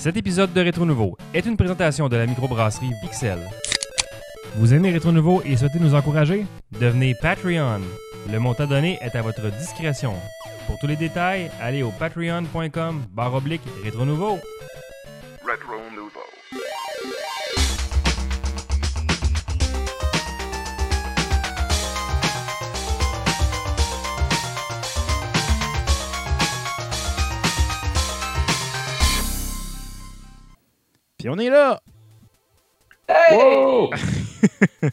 Cet épisode de Rétro Nouveau est une présentation de la microbrasserie Pixel. Vous aimez Rétro Nouveau et souhaitez nous encourager? Devenez Patreon. Le montant donné est à votre discrétion. Pour tous les détails, allez au patreon.com barre oblique Rétro Nouveau. Puis on est là! Hey!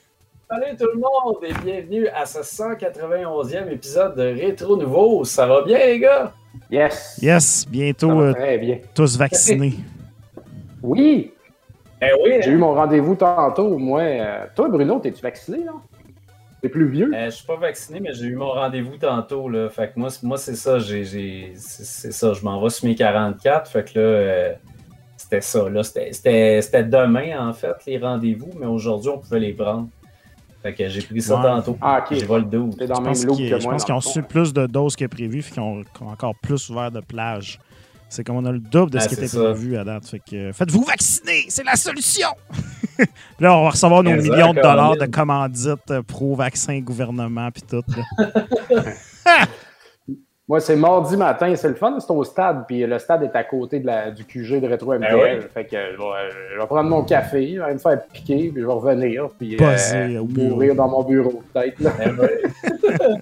Salut tout le monde et bienvenue à ce 191e épisode de Rétro Nouveau. Ça va bien les gars? Yes. Yes, bientôt euh, très bien. tous vaccinés. Oui, Eh oui, j'ai eu mon rendez-vous tantôt. Moi, euh, toi, Bruno, t'es-tu vacciné, là? T'es plus vieux? euh, je suis pas vacciné, mais j'ai eu mon rendez-vous tantôt. Là. Fait que moi, c'est- moi c'est ça. J'ai, j'ai- c'est, c'est ça. Je m'en vais sur mes 44. Fait que là, euh, c'était ça. Là. C'était, c'était, c'était demain, en fait, les rendez-vous, mais aujourd'hui, on pouvait les prendre. Fait que j'ai pris ça Ouais. tantôt. Ah, ok. J'ai le 12. T'es dans Je le même pense qu'ils que je moi. pense qu'ils ont reçu plus de doses que prévu, puis qu'ils ont, qu'ils ont encore plus ouvert de plage. C'est comme on a le double de Ah, ce qui était ça. prévu à date. Fait que faites-vous vacciner, c'est la solution! Là, on va recevoir nos Exact, millions de dollars de commandites euh, pro-vaccin, gouvernement, puis tout. Moi, c'est mardi matin. C'est le fun, c'est au stade. Puis le stade est à côté de la, du QG de Rétro MTL. Ben oui. Fait que je vais, je vais prendre mon café, je vais me faire piquer, puis je vais revenir. Puis euh, mourir dans mon bureau, peut-être. Eh ouais.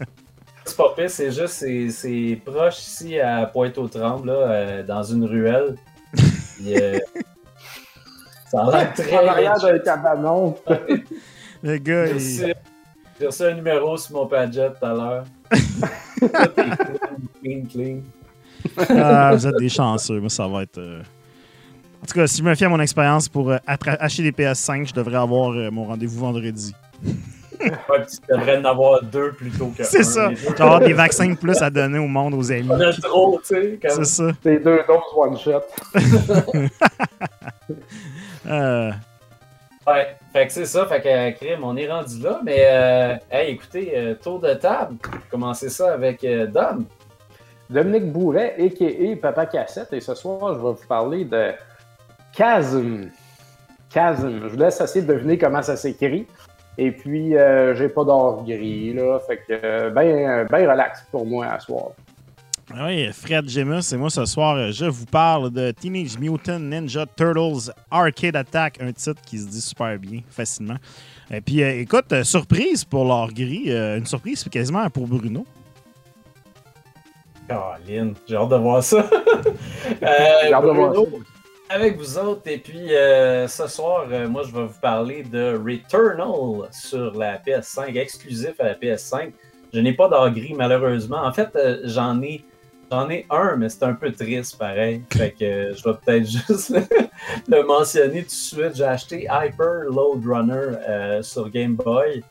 c'est pas pire, c'est juste, c'est, proche ici à Pointe-aux-Trembles, là, euh, dans une ruelle. Puis, euh, ça a l'air très En arrière d'un cabanon. Le gars, il- j'ai reçu un numéro sur mon Padget tout à l'heure. Clean, clean, clean. Ah, vous êtes des chanceux. Moi, ça va être. euh, En tout cas, si je me fie à mon expérience pour euh, acheter des PS5, je devrais avoir euh, mon rendez-vous vendredi. Ouais, tu devrais en avoir deux plutôt que C'est ça. Je vais avoir des vaccins de plus à donner au monde, aux amis. On a trop, tu sais. C'est ça. C'est deux doses one shot. Euh, Ouais, fait que c'est ça, fait que euh, crime, on est rendu là, mais euh, hey, écoutez, euh, tour de table, commencez ça avec euh, Dom. Dominique Bourret, a.k.a. Papa Cassette. Et ce soir, je vais vous parler de Chasm. Chasm. Je vous laisse essayer de deviner comment ça s'écrit. Et puis, euh, j'ai pas d'or gris, là. Fait que, euh, ben, ben relax pour moi à soir. Oui, Fred Gemus et moi ce soir, je vous parle de Teenage Mutant Ninja Turtles Arcade Attack, un titre qui se dit super bien, facilement. Et puis, euh, écoute, euh, surprise pour l'or gris, euh, une surprise quasiment pour Bruno. Caroline, j'ai hâte de voir ça. Euh, J'ai hâte de voir Bruno, ça. Avec vous autres, et puis euh, ce soir, euh, moi je vais vous parler de Returnal sur la PS5, exclusif à la PS5. Je n'ai pas d'or gris malheureusement. En fait, euh, j'en ai j'en ai un, mais c'est un peu triste pareil. Fait que euh, je vais peut-être juste le, mentionner tout de suite. J'ai acheté Hyper Load Runner euh, sur Game Boy.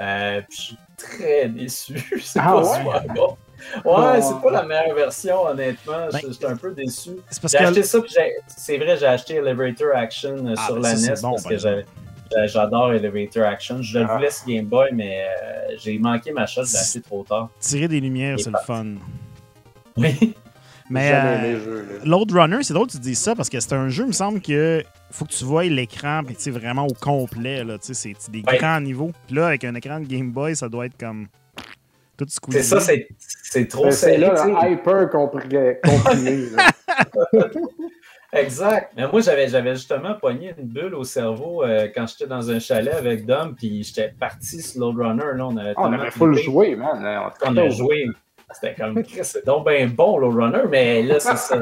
Euh, puis je suis très déçu. C'est Ah pas ouais? super bon. Ouais, Oh. c'est pas la meilleure version, honnêtement. Ben, J'étais un peu déçu. C'est parce J'ai que. acheté ça, puis j'ai- c'est vrai, j'ai acheté Elevator Action euh, Ah, sur ben la NES bon, parce par que j'avais- j'adore Elevator Action. Je le Ah. voulais sur Game Boy, mais euh, j'ai manqué ma shot, je l'ai acheté trop tard. Tirer des lumières, c'est le fun. Oui. Mais euh, le Runner, c'est drôle que tu dis ça parce que c'est un jeu, il me semble que faut que tu vois l'écran puis tu sais, vraiment au complet. Là, tu sais, c'est des Ouais. grands niveaux. Puis là, avec un écran de Game Boy, ça doit être comme tout squeezé. C'est ça, c'est trop Ben, C'est là, hyper comprimé. là. Exact. Mais moi, j'avais j'avais justement pogné une bulle au cerveau euh, quand j'étais dans un chalet avec Dom, puis j'étais parti sur Load Runner. Là, on avait, Ah, on avait full trippé. joué, man. On On a joué. C'était comme, c'est donc bien bon, Low Runner, mais là, c'est ça.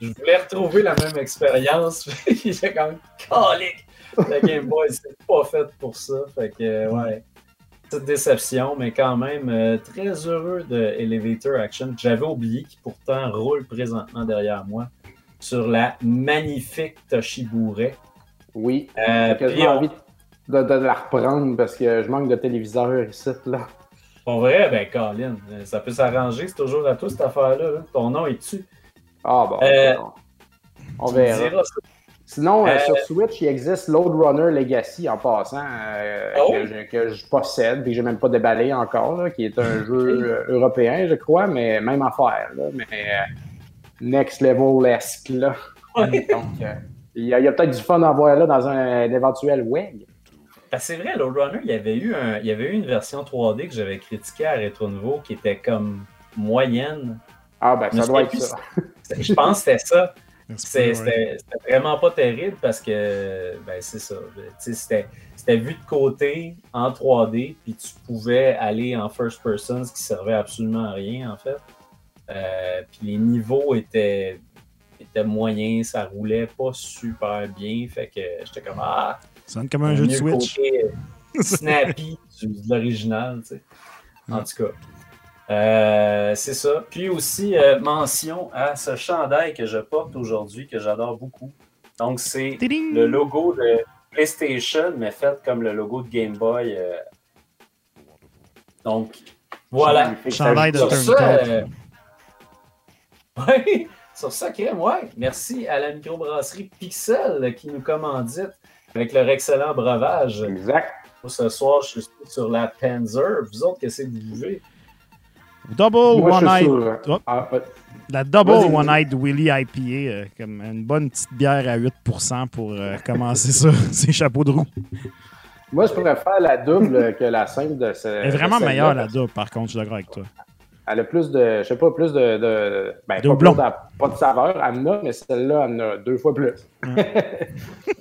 Je voulais retrouver la même expérience. J'ai comme, calique! Le Game Boy, c'est pas fait pour ça. Fait que, ouais. Petite déception, mais quand même euh, très heureux de Elevator Action. que J'avais oublié qui pourtant roule présentement derrière moi sur la magnifique Toshiburet. Oui. Euh, J'ai on- envie de, de la reprendre parce que je manque de téléviseur ici, là. Pour vrai, ben, Colin, euh, ça peut s'arranger. C'est toujours à toi, cette affaire-là. là. Ton nom est dessus. Ah, bon. Euh, on verra. Sinon, euh, sur Switch, il existe Load Runner Legacy en passant, euh, oui? que, je, que je possède, puis que j'ai même pas déballé encore, là, qui est un jeu européen, je crois, mais même affaire. Là, mais next level esque là. Ouais. Donc, il y a, il y a peut-être du fun à voir là dans un, un éventuel WEG. Ben, c'est vrai, Lord Runner, il y avait eu un, il y avait eu une version 3D que j'avais critiquée à Retro Nouveau qui était comme moyenne. Ah, ben, Mais ça doit être plus- ça. Je pense que c'était ça. Ouais. C'était vraiment pas terrible parce que, ben, c'est ça. C'était vu de côté en 3D, puis tu pouvais aller en first person, ce qui servait absolument à rien, en fait. Euh, puis les niveaux étaient, étaient moyens, ça roulait pas super bien. Fait que j'étais comme, ah, Ça sonne comme un jeu de Switch. euh, snappy de l'original, tu sais. En tout cas. Euh, c'est ça. Puis aussi, euh, mention à ce chandail que je porte aujourd'hui, que j'adore beaucoup. Donc, c'est le logo de PlayStation, mais fait comme le logo de Game Boy. euh. Donc, voilà. Chandail de Sur ça, ouais, sur ça, crème, ouais. Merci à la microbrasserie Pixel qui nous commandite avec leur excellent breuvage. Exact. Ce soir, je suis sur la Panzer. Vous autres, qu'est-ce que vous buvez? Double Moi, One-Eyed. sur- Hop. Ah, ouais. La Double vas-y. One-Eyed Willy IPA, euh, comme une bonne petite bière à 8% pour euh, commencer ça, ces chapeaux de roue. Moi, je préfère la double que la simple de ce. Elle est vraiment meilleure, la double, par contre, je suis d'accord avec toi. Elle a plus de. Je sais pas, plus de. de ben, De pas, de- pas de saveur, elle en a, mais celle-là, elle en a deux fois plus.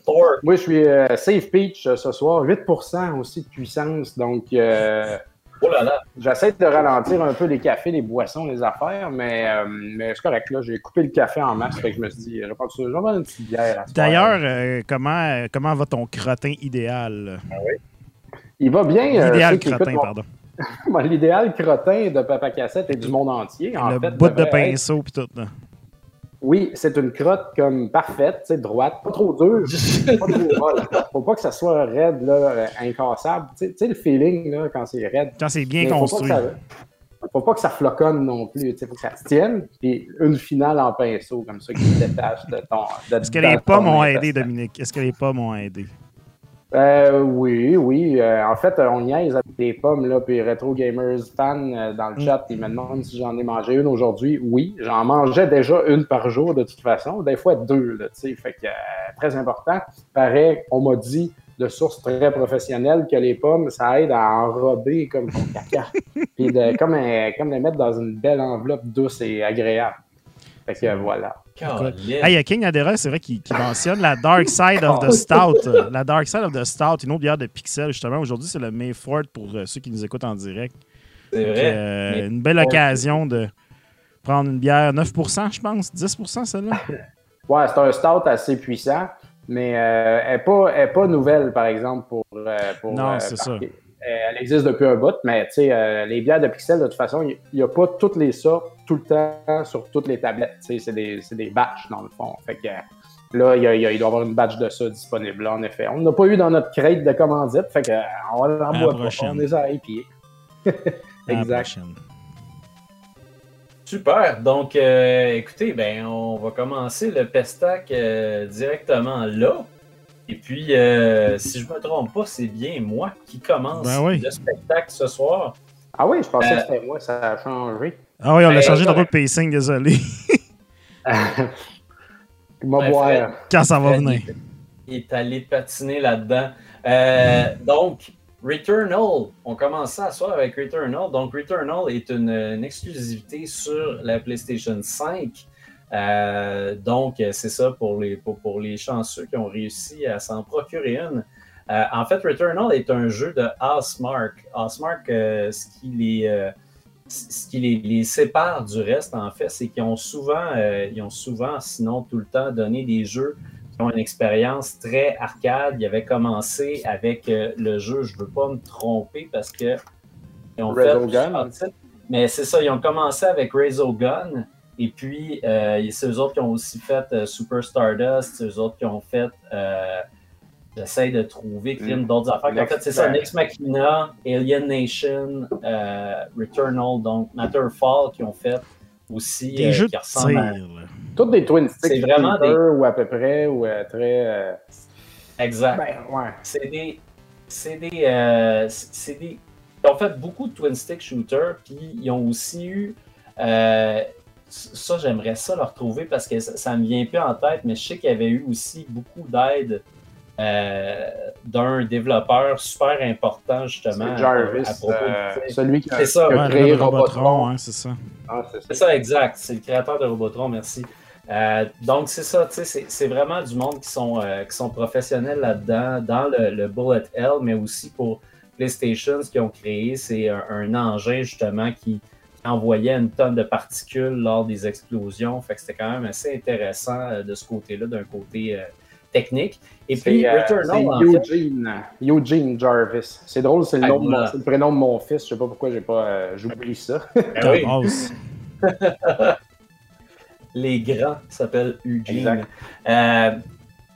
Thor. Moi, je suis euh, Safe Peach euh, ce soir, 8% aussi de puissance. Donc, euh, Oh là là. j'essaie de ralentir un peu les cafés, les boissons, les affaires, mais, euh, mais c'est correct. là. J'ai coupé le café en masse, fait que je me suis dit, je vais prendre une petite bière. à ce soir. D'ailleurs, euh, comment, comment va ton crottin idéal? il va bien. qui crottin, mon- pardon. L'idéal crottin de Papa Cassette et du monde entier. En Le fait, bout de pinceau pis tout. là. Oui, c'est une crotte comme parfaite, tu sais, droite, pas trop dure, pas trop molle. Faut pas que ça soit raide, là, incassable. Tu sais- le feeling, là, quand c'est raide. Quand c'est bien Mais faut pas construit. que ça- Faut pas que ça floconne non plus. Il faut que ça se tienne. Puis une finale en pinceau, comme ça, qui se détache de ton. de- Est-ce que les pommes ont aidé. Dominique? Est-ce que les pommes ont aidé? Euh, oui, oui. Euh, en fait, euh, on niaise avec les pommes, là, puis Retro Gamers fan euh, dans Mm. le chat, ils me demandent si j'en ai mangé une aujourd'hui. Oui, j'en mangeais déjà une par jour de toute façon, des fois deux, là, tu sais, fait que euh, très important. Pareil, on m'a dit de sources très professionnelles que les pommes, ça aide à enrober comme ton caca, puis de, comme, un- comme les mettre dans une belle enveloppe douce et agréable. Fait que voilà. Hey, il y a King Adera, c'est vrai, qui, qui mentionne la Dark Side of the Stout. euh, La Dark Side of the Stout, une autre bière de Pixel, justement. Aujourd'hui, c'est le Mayford pour euh, ceux qui nous écoutent en direct. C'est vrai. euh, une belle occasion de prendre une bière 9%, je pense. 10% celle-là. Ouais, c'est un stout assez puissant, mais euh, elle n'est pas, elle est pas nouvelle, par exemple, pour. euh, pour Non, euh, c'est ça. Elle existe depuis un bout, mais tu sais, euh, les bières de Pixel, de toute façon, il n'y a pas toutes les sortes tout le temps sur toutes les tablettes. C'est des, c'est des batchs, dans le fond. Fait que là, il, y a- il y a- il doit y avoir une batch de ça disponible, là, en effet. On n'a pas eu dans notre crate de commandite, fait que, euh, on va À la boit pas. On les a épiés. Exact. Super. Donc, euh, écoutez, ben, on va commencer le pestac euh, directement là. Et puis, euh, si je me trompe pas, c'est bien moi qui commence Ben oui. le spectacle ce soir. Ah oui, je pensais Euh, que c'était moi, ça a changé. Ah oui, on a Ben, changé de correct. route pacing, désolé. Il m'a Ouais, boire. Fred. Quand ça va venir. Il, est allé patiner là-dedans. Euh, donc, Returnal, on commence ça à soir avec Returnal. Donc, Returnal est une, une exclusivité sur la PlayStation 5. Euh, donc, c'est ça pour les, pour, pour les chanceux qui ont réussi à s'en procurer une. Euh, en fait, Returnal est un jeu de Housemark. Housemark, euh, ce qui les, euh, ce qui les, les sépare du reste, en fait, c'est qu'ils ont souvent, euh, ils ont souvent, sinon tout le temps, donné des jeux qui ont une expérience très arcade. Ils avaient commencé avec euh, le jeu, je ne veux pas me tromper parce que ils ont fait Resogun. mais c'est ça, ils ont commencé avec Gun et puis euh, c'est eux autres qui ont aussi fait euh, Super Stardust, c'est eux autres qui ont fait euh, J'essaie de trouver crime Mm. d'autres affaires. En fait, c'est ça, Next Machina, Alien Nation, euh, Returnal, donc Matterfall qui ont fait aussi Des euh, jeux qui de ressemblent tir. Toutes des twin sticks. C'est vraiment shooter ou à peu près, ou euh, très. euh, Exact. Ben, ouais. C'est des. C'est des. euh, c'est des. Ils ont fait beaucoup de twin stick shooters, puis ils ont aussi eu. euh, ça, j'aimerais ça le retrouver parce que ça, ne me vient plus en tête, mais je sais qu'il y avait eu aussi beaucoup d'aide euh, d'un développeur super important, justement. C'est Jarvis, à propos de- euh, celui qui a, C'est ça. qui a Ouais, créé Robotron, Robotron. hein, c'est ça. Ah, c'est ça. C'est ça, exact. C'est le créateur de Robotron, merci. Euh, donc, c'est ça, tu sais, c'est- c'est vraiment du monde qui sont, euh, qui sont professionnels là-dedans, dans le, le Bullet Hell, mais aussi pour PlayStation, ce qu'ils ont créé, c'est un, un engin, justement, qui envoyait une tonne de particules lors des explosions. Fait que c'était quand même assez intéressant euh, de ce côté-là, d'un côté euh, technique. Et puis, C'est euh, Returnal, en fait, Eugene, Eugene Jarvis. C'est drôle, c'est le, Ah, nom de mon- voilà. c'est le prénom de mon fils. Je sais pas pourquoi j'ai pas euh, j'oublie ça. ben oui, Tabasse. les grands s'appellent Eugene. Exact. Euh,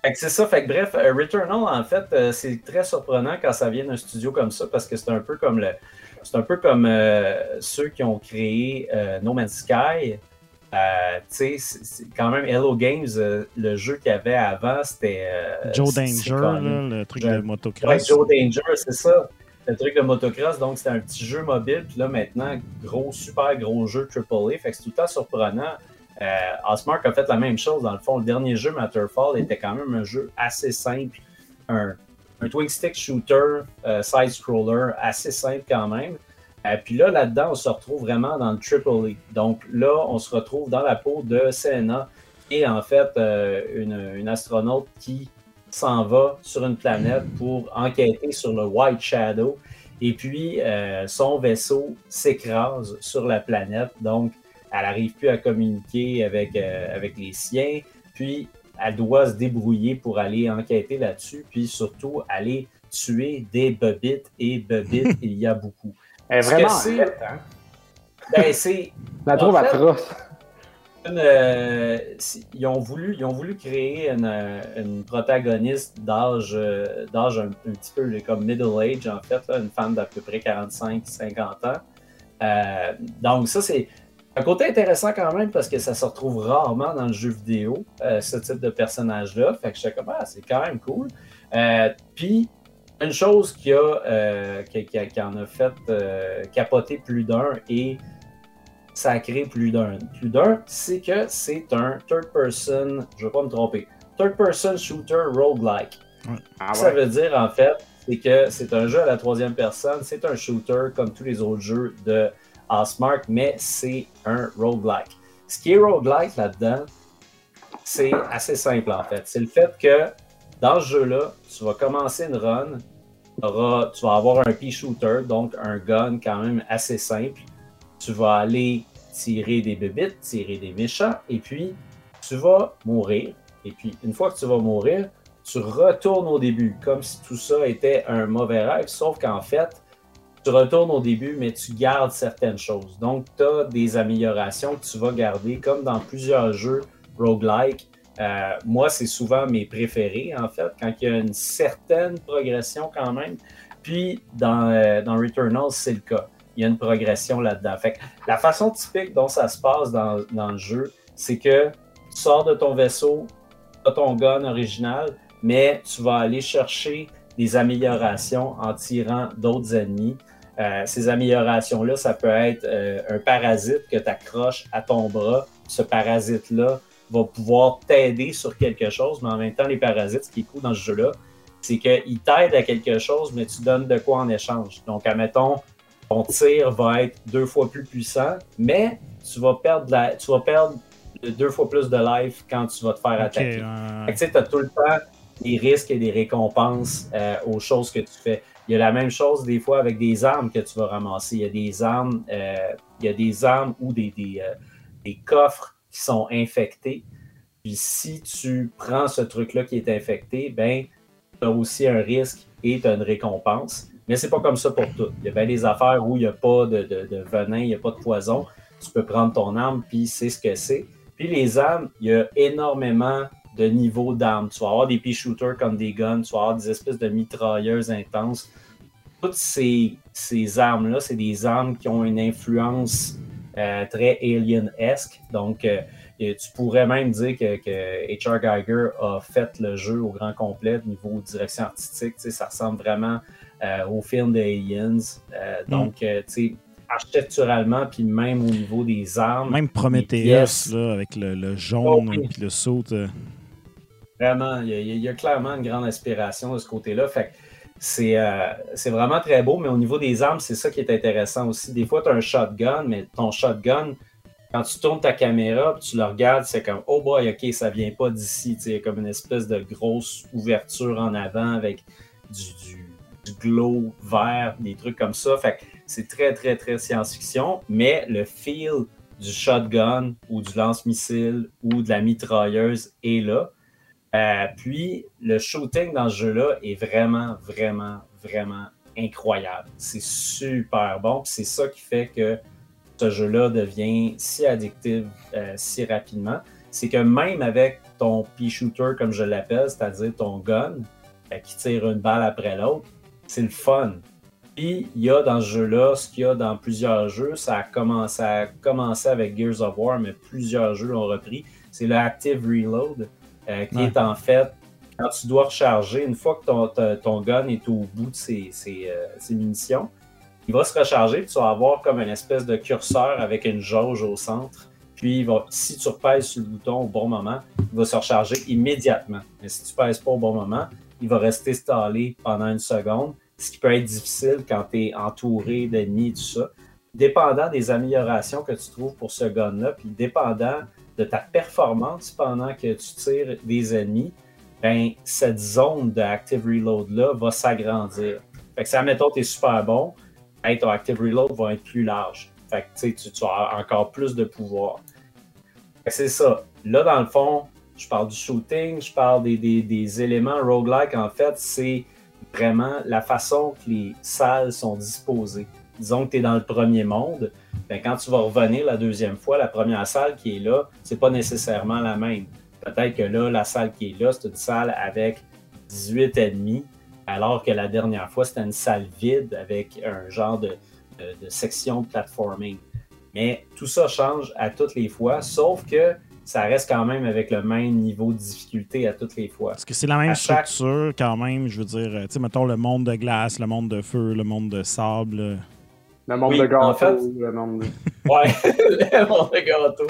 fait que c'est ça. Fait que bref, euh, Returnal, en fait, euh, c'est très surprenant quand ça vient d'un studio comme ça parce que c'est un peu comme le. C'est un peu comme euh, ceux qui ont créé euh, No Man's Sky. Euh, tu sais, quand même Hello Games, euh, le jeu qu'il y avait avant, c'était. euh, Joe Danger, même- là, le truc Ouais. de Ouais, motocross. Joe Danger, c'est ça. Le truc de motocross, donc c'était un petit jeu mobile, puis là maintenant, gros, super gros jeu AAA, fait que c'est tout le temps surprenant. Osmark a fait la même chose, dans le fond, le dernier jeu, Matterfall, était quand même un jeu assez simple, un, un twin stick shooter, side-scroller, assez simple quand même. Euh, puis là, là-dedans, on se retrouve vraiment dans le AAA. Donc là, on se retrouve dans la peau de Senna, et en fait, euh, une, une astronaute qui s'en va sur une planète pour enquêter sur le White Shadow. Et puis, euh, son vaisseau s'écrase sur la planète. Donc, elle n'arrive plus à communiquer avec, euh, avec les siens. Puis, elle doit se débrouiller pour aller enquêter là-dessus. Puis, surtout, aller tuer des bobites. Et bobites, il y a beaucoup. Elle est vraiment c'est- hein? Ben, c'est. La trouve En fait- atroce. une, euh, ils, ont voulu, ils ont voulu créer une, euh, une protagoniste d'âge euh, d'âge un, un petit peu comme middle age, en fait, là, une femme d'à peu près 45-50 ans. Euh, donc, ça, c'est un côté intéressant quand même parce que ça se retrouve rarement dans le jeu vidéo, euh, ce type de personnage-là. Fait que je suis comme, ah, c'est quand même cool. Euh, Puis, une chose qui, a, euh, qui, qui a- qui en a fait euh, capoter plus d'un et ça a créé plus d'un, plus d'un, c'est que c'est un third person, je ne vais pas me tromper, third person shooter roguelike. Ah Ça veut dire en fait, c'est que c'est un jeu à la troisième personne, c'est un shooter comme tous les autres jeux de Housemark, mais c'est un roguelike. Ce qui est roguelike là-dedans, c'est assez simple en fait. C'est le fait que dans ce jeu-là, tu vas commencer une run, tu vas avoir un pea shooter, donc un gun quand même assez simple. Tu vas aller tirer des bébites, tirer des méchants, et puis tu vas mourir. Et puis une fois que tu vas mourir, tu retournes au début, comme si tout ça était un mauvais rêve, sauf qu'en fait, tu retournes au début, mais tu gardes certaines choses. Donc, tu as des améliorations que tu vas garder, comme dans plusieurs jeux roguelike. Euh, moi, c'est souvent mes préférés, en fait, quand il y a une certaine progression quand même. Puis, dans, euh, dans c'est le cas. Il y a une progression là-dedans. La façon typique dont ça se passe dans, dans le jeu, c'est que tu sors de ton vaisseau, tu as ton gun original, mais tu vas aller chercher des améliorations en tirant d'autres ennemis. Euh, ces améliorations-là, ça peut être euh, un parasite que tu accroches à ton bras. Ce parasite-là va pouvoir t'aider sur quelque chose, mais en même temps, les parasites, ce qui est cool dans ce jeu-là, c'est qu'ils t'aident à quelque chose, mais tu donnes de quoi en échange. Donc, admettons, ton tir va être deux fois plus puissant, mais tu vas perdre, la- tu vas perdre deux fois plus de life quand tu vas te faire Ok, attaquer. que, tu sais, tu as tout le temps des risques et des récompenses euh, aux choses que tu fais. Il y a la même chose des fois avec des armes que tu vas ramasser. Il y a des armes, euh, il y a des armes ou des, des, euh, des coffres qui sont infectés. Puis si tu prends ce truc-là qui est infecté, ben, tu as aussi un risque et tu as une récompense. Mais c'est pas comme ça pour tout. Il y a bien des affaires où il n'y a pas de, venin, il n'y a pas de poison. Tu peux prendre ton arme, puis c'est ce que c'est. Puis les armes, il y a énormément de niveaux d'armes. Tu vas avoir des pea shooters comme des guns, tu vas avoir des espèces de mitrailleuses intenses. Toutes ces armes-là, c'est des armes qui ont une influence euh, très alien-esque. Donc, euh, et tu pourrais même dire que, que H.R. Geiger a fait le jeu au grand complet niveau direction artistique. Ça ressemble vraiment euh, au film de Aliens. Euh, donc, tu sais, architecturalement, puis même au niveau des armes. Même Prometheus, là, avec le, le jaune Oh, oui. puis le saut. Vraiment, il y, y a clairement une grande inspiration de ce côté-là. Fait que c'est euh, c'est vraiment très beau, mais au niveau des armes, c'est ça qui est intéressant aussi. Des fois, tu as un shotgun, mais ton shotgun, quand tu tournes ta caméra tu le regardes, c'est comme Oh boy, ok, ça vient pas d'ici. A comme une espèce de grosse ouverture en avant avec du, glow vert, des trucs comme ça. Fait c'est très, très, très science-fiction, mais le feel du shotgun ou du lance-missile ou de la mitrailleuse est là. Euh, puis, le shooting dans ce jeu-là est vraiment, vraiment, vraiment incroyable. C'est super bon. C'est ça qui fait que ce jeu-là devient si addictif euh, si rapidement. C'est que même avec ton pea-shooter, comme je l'appelle, c'est-à-dire ton gun, euh, qui tire une balle après l'autre, c'est le fun. Puis, il y a dans ce jeu-là, ce qu'il y a dans plusieurs jeux, ça a commencé avec Gears of War, mais plusieurs jeux l'ont repris. C'est le Active Reload, euh, qui Ouais. est en fait quand tu dois recharger, une fois que ton, ton gun est au bout de ses, ses, euh, ses munitions, il va se recharger, puis tu vas avoir comme une espèce de curseur avec une jauge au centre. Puis, il va, si tu repèses sur le bouton au bon moment, il va se recharger immédiatement. Mais si tu ne pèses pas au bon moment, il va rester stallé pendant une seconde, ce qui peut être difficile quand tu es entouré d'ennemis et tout ça. Dépendant des améliorations que tu trouves pour ce gun-là, puis dépendant de ta performance pendant que tu tires des ennemis, ben, cette zone de Active Reload-là va s'agrandir. Fait que si, admettons, tu es super bon, ton Active Reload va être plus large. Tu, as encore plus de pouvoir. C'est ça. Là, dans le fond, je parle du shooting, je parle des, des- des éléments roguelike. En fait, c'est vraiment la façon que les salles sont disposées. Disons que tu es dans le premier monde, ben, quand tu vas revenir la deuxième fois, la première salle qui est là, c'est pas nécessairement la même. Peut-être que là, la salle qui est là, c'est une salle avec 18 ennemis, alors que la dernière fois, c'était une salle vide avec un genre de, de- de section de platforming. Mais tout ça change à toutes les fois, sauf que ça reste quand même avec le même niveau de difficulté à toutes les fois. Parce que c'est la même chaque- structure quand même, je veux dire, tu sais, mettons le monde de glace, le monde de feu, le monde de sable. Le monde Oui, de gâteau, en fait- le monde de... Ouais, le monde de gâteau.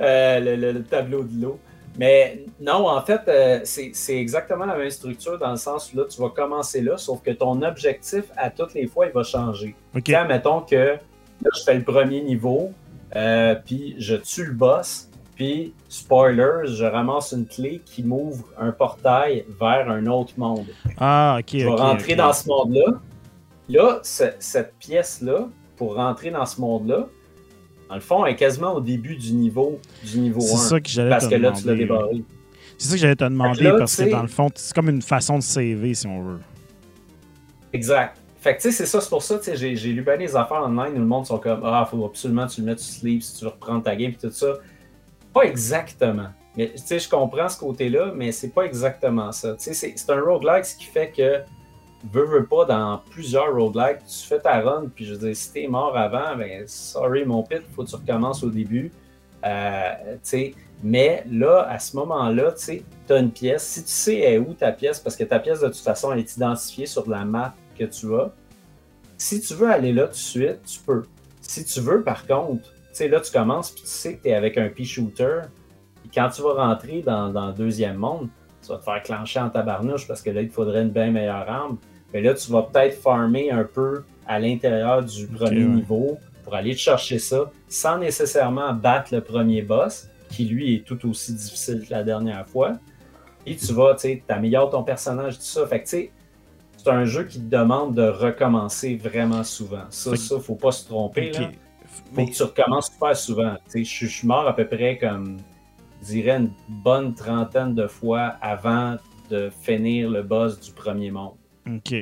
Euh, le, le- le tableau de l'eau. Mais non, en fait, euh, c'est exactement la même structure dans le sens où là, tu vas commencer là, sauf que ton objectif, à toutes les fois, il va changer. OK. Tu sais, mettons que là, je fais le premier niveau, euh, puis je tue le boss, puis, spoiler, je ramasse une clé qui m'ouvre un portail vers un autre monde. Ah, ok. Tu vas ok, rentrer dans ce monde-là. Là, ce- cette pièce-là, pour rentrer dans ce monde-là, dans le fond, elle est quasiment au début du niveau, du niveau 1. C'est ça que j'allais Parce te que là, tu l'as débarré. C'est ça que j'allais te demander là, parce tu que dans le fond, c'est comme une façon de saver si on veut. Exact. Fait que tu sais, c'est ça, c'est pour ça, tu sais, j'ai j'ai lu bien des affaires online où le monde sont comme Ah, faut absolument que tu le mettes sur sleep si tu veux reprendre ta game et tout ça. Pas exactement. Mais tu sais, je comprends ce côté-là, mais c'est pas exactement ça. Tu sais, c'est c'est un roguelike, ce qui fait que veux, veux pas, dans plusieurs roguelikes, tu fais ta run, puis je veux dire, si t'es mort avant, ben sorry mon pit, faut que tu recommences au début. Euh, mais là, à ce moment-là, tu as une pièce. Si tu sais est où ta pièce, parce que ta pièce, de toute façon, elle est identifiée sur la map que tu as, si tu veux aller là tout de suite, tu peux. Si tu veux, par contre, là, tu commences, puis tu sais que tu es avec un pea shooter, quand tu vas rentrer dans, dans le deuxième monde, tu vas te faire clencher en tabarnouche parce que là, il te faudrait une bien meilleure arme. Mais là, tu vas peut-être farmer un peu à l'intérieur du premier niveau pour aller te chercher ça sans nécessairement battre le premier boss, qui lui est tout aussi difficile que la dernière fois. Et tu vas, tu sais, t'améliores ton personnage, tout ça. Fait que, tu sais, c'est un jeu qui te demande de recommencer vraiment souvent. Ça, ça, faut pas se tromper. Ok. Là. Faut Mais- que tu recommences super souvent. Tu sais, je suis mort à peu près comme, je dirais, une bonne trentaine de fois avant de finir le boss du premier monde. OK.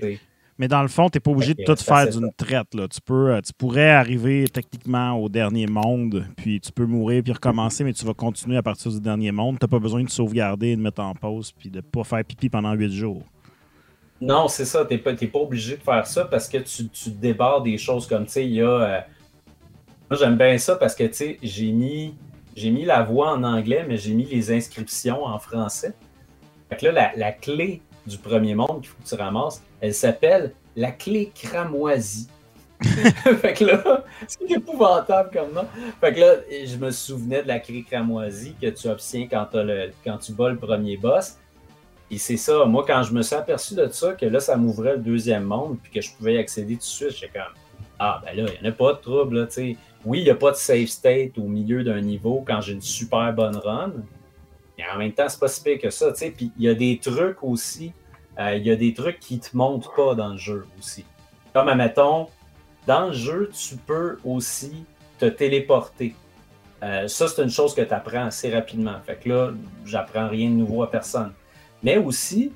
Mais dans le fond, tu n'es pas obligé de tout c'est faire d'une traite. Là. Tu, peux, euh, tu pourrais arriver techniquement au dernier monde, puis tu peux mourir puis recommencer, mais tu vas continuer à partir du dernier monde. Tu n'as pas besoin de sauvegarder, de mettre en pause, puis de ne pas faire pipi pendant huit jours. Non, c'est ça. Tu n'es pas, t'es pas obligé de faire ça parce que tu, tu débarres des choses comme, tu sais, il y a... euh, Moi, j'aime bien ça parce que, tu sais, j'ai mis, j'ai mis la voix en anglais, mais j'ai mis les inscriptions en français. Fait que là, la, la clé du premier monde qu'il faut que tu ramasses, elle s'appelle la clé cramoisie. fait que là, c'est épouvantable comme nom. Fait que là, je me souvenais de la cri cramoisie que tu obtiens quand, le, quand tu bats le premier boss. Et c'est ça, moi, quand je me suis aperçu de ça, que là, ça m'ouvrait le deuxième monde, puis que je pouvais y accéder tout de suite, j'étais comme, ah, ben là, il n'y en a pas de trouble, tu sais. Oui, il n'y a pas de safe state au milieu d'un niveau quand j'ai une super bonne run, mais en même temps, c'est pas si pire que ça. Puis il y a des trucs aussi, euh, il y a des trucs qui te montrent pas dans le jeu aussi. Comme, admettons, dans le jeu, tu peux aussi te téléporter. Euh, ça, c'est une chose que tu apprends assez rapidement. Fait que là, j'apprends rien de nouveau à personne. Mais aussi,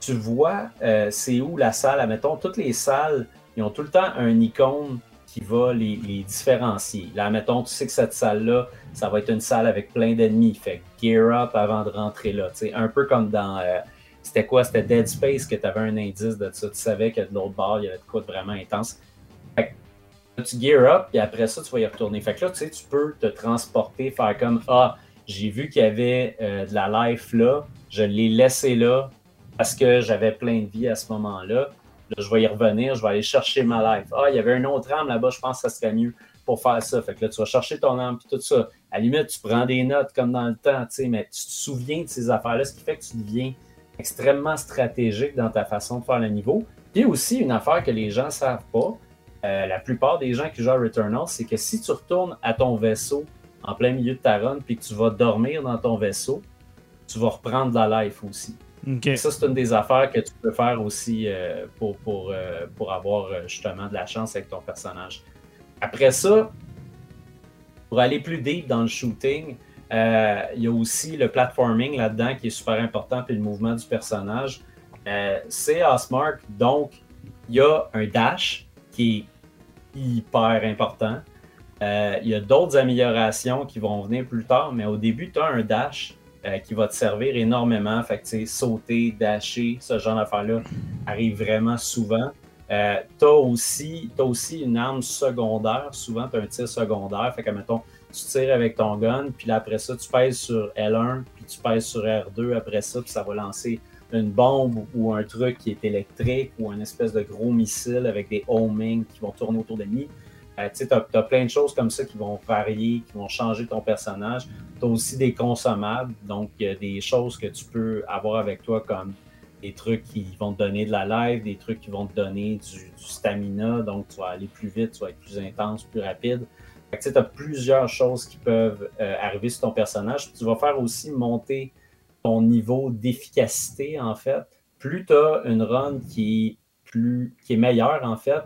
tu vois, euh, c'est où la salle, admettons, toutes les salles, ils ont tout le temps un icône qui va les, différencier. Là, mettons, tu sais que cette salle-là, ça va être une salle avec plein d'ennemis. Fait gear up avant de rentrer là. sais, un peu comme dans. Euh, c'était quoi? C'était Dead Space que tu avais un indice de ça. Tu savais que de l'autre bord, il y avait de quoi de vraiment intense. Fait que tu gear up, et après ça, tu vas y retourner. Fait que là, tu sais, tu peux te transporter, faire comme Ah, j'ai vu qu'il y avait euh, de la life là, je l'ai laissé là parce que j'avais plein de vie à ce moment-là. Là, je vais y revenir, je vais aller chercher ma life. Ah, il y avait un autre âme là-bas, je pense que ça serait mieux pour faire ça. Fait que là, tu vas chercher ton âme et tout ça. À la limite, tu prends des notes comme dans le temps, tu sais, mais tu te souviens de ces affaires-là, ce qui fait que tu deviens extrêmement stratégique dans ta façon de faire le niveau. Puis aussi, une affaire que les gens ne savent pas, euh, la plupart des gens qui jouent à Returnal, c'est que si tu retournes à ton vaisseau en plein milieu de ta run puis que tu vas dormir dans ton vaisseau, tu vas reprendre la life aussi. Ça, c'est une des affaires que tu peux faire aussi euh, pour, pour, euh, pour avoir euh, justement de la chance avec ton personnage. Après ça, pour aller plus deep dans le shooting, il y a aussi le platforming là-dedans qui est super important, puis le mouvement du personnage. c'est Osmark, donc il y a un dash qui est hyper important. Il y a d'autres améliorations qui vont venir plus tard, mais au début, tu as un dash euh, qui va te servir énormément. Fait que, sauter, dasher, ce genre d'affaires-là arrive vraiment souvent. Euh, tu as, aussi, aussi une arme secondaire. Souvent, tu as un tir secondaire. Fait que, mettons, tu tires avec ton gun, puis après ça, tu pèses sur L1, puis tu pèses sur R2 après ça, puis ça va lancer une bombe ou un truc qui est électrique ou un espèce de gros missile avec des homing qui vont tourner autour de lui. Euh, tu as, plein de choses comme ça qui vont varier, qui vont changer ton personnage. Tu as aussi des consommables, donc y a des choses que tu peux avoir avec toi comme des trucs qui vont te donner de la life, des trucs qui vont te donner du, stamina, donc tu vas aller plus vite, tu vas être plus intense, plus rapide. Tu as plusieurs choses qui peuvent euh, arriver sur ton personnage. Tu vas faire aussi monter ton niveau d'efficacité, en fait. Plus tu as une run qui est, plus, qui est meilleure, en fait,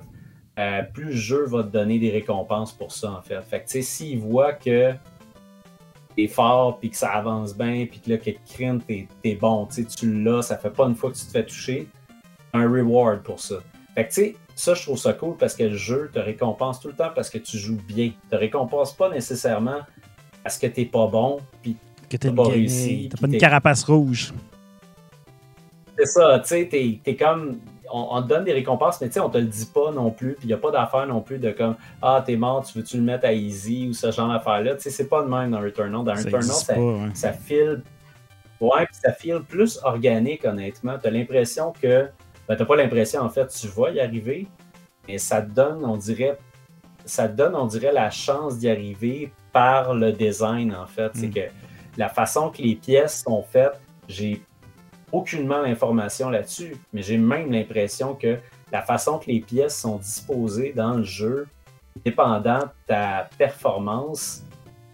euh, plus le jeu va te donner des récompenses pour ça, en fait. Fait que, tu sais, s'il voit que t'es fort, puis que ça avance bien, puis que là, que crin, t'es es bon, tu tu l'as, ça fait pas une fois que tu te fais toucher, un reward pour ça. Fait que, tu sais, ça, je trouve ça cool parce que le jeu te récompense tout le temps parce que tu joues bien. te récompense pas nécessairement parce que t'es pas bon, puis que t'as pas réussi. T'as pas une carapace rouge. C'est ça, tu sais, t'es comme on, te donne des récompenses, mais tu sais, on te le dit pas non plus. Puis il n'y a pas d'affaire non plus de comme Ah, t'es mort, tu veux-tu le mettre à easy ou ce genre d'affaire-là? Tu sais, c'est pas de même dans Returnal. Dans Returnal, ça, ça, file. Ouais, puis ça file plus organique, honnêtement. Tu as l'impression que. Ben, t'as pas l'impression, en fait, tu vas y arriver, mais ça te donne, on dirait. Ça te donne, on dirait, la chance d'y arriver par le design, en fait. C'est mm. que la façon que les pièces sont faites, j'ai aucunement l'information là-dessus, mais j'ai même l'impression que la façon que les pièces sont disposées dans le jeu, dépendant de ta performance,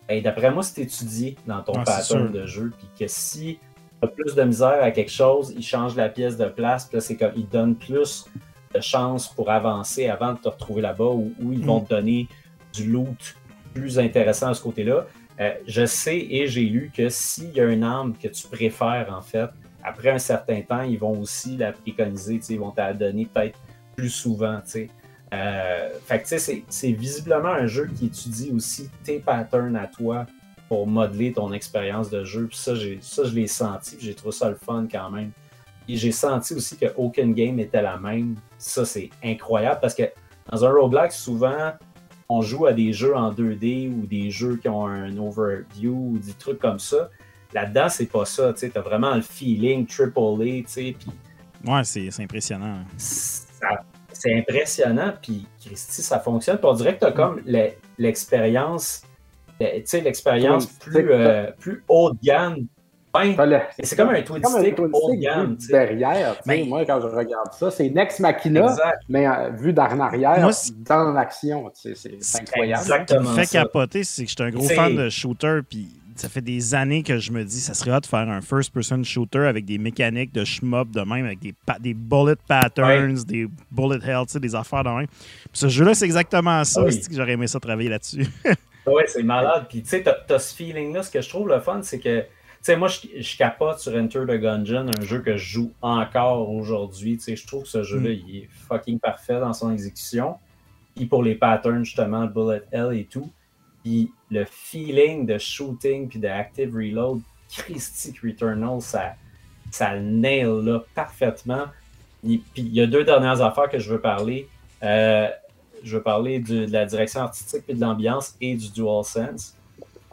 et ben, d'après moi, c'est étudié dans ton pattern de jeu. Puis que si tu as plus de misère à quelque chose, il change la pièce de place, puis là, c'est comme il donne plus de chances pour avancer avant de te retrouver là-bas, ou, ils vont mm. te donner du loot plus intéressant à ce côté-là. Euh, je sais et j'ai lu que s'il y a une arme que tu préfères, en fait, après un certain temps, ils vont aussi la préconiser, ils vont te la donner peut-être plus souvent. Euh, fait que c'est visiblement un jeu qui étudie aussi tes patterns à toi pour modeler ton expérience de jeu. Puis ça, ça, je l'ai senti, j'ai trouvé ça le fun quand même. Et j'ai senti aussi que aucun game était la même. Ça, c'est incroyable parce que dans un roguelike, souvent, on joue à des jeux en 2D ou des jeux qui ont un overview ou des trucs comme ça. Là-dedans, c'est pas ça. Tu as vraiment le feeling triple A. tu sais. Ouais, c'est impressionnant. Ça, c'est impressionnant, puis Christy, ça fonctionne. Puis on dirait que tu as comme le- l'expérience, tu sais, l'expérience plus, euh, plus haut de gamme. Et c'est comme un twin comme un stick twin haut de gamme. derrière. Mais- Moi, quand je regarde ça, c'est Nex Machina, Exact. mais euh, vu d'en arrière, Moi, c'est- dans l'action. tu sais, C'est c'est incroyable. Exact. Ce qui me Exactement fait ça. capoter, c'est que je suis un gros C'est- fan de shooter, puis ça fait des années que je me dis ça serait hot de faire un first-person shooter avec des mécaniques de shmup de même, avec des, des bullet patterns, des bullet hell, des affaires de même. Puis ce jeu-là, c'est exactement ça. Oui. que J'aurais aimé ça travailler là-dessus? Ouais, c'est malade. Puis, tu sais, t'as t'as ce feeling-là. Ce que je trouve le fun, c'est que, tu sais, moi, je, je capote sur Enter the Gungeon, un jeu que je joue encore aujourd'hui. Tu sais, je trouve que ce jeu-là, Mm. il est fucking parfait dans son exécution. Puis pour les patterns, justement, Bullet Hell et tout. Puis le feeling de shooting puis de active reload, Christy Returnal, ça, ça le nail là parfaitement. Puis il y a deux dernières affaires que je veux parler. Euh, je veux parler du- de la direction artistique et de l'ambiance et du DualSense.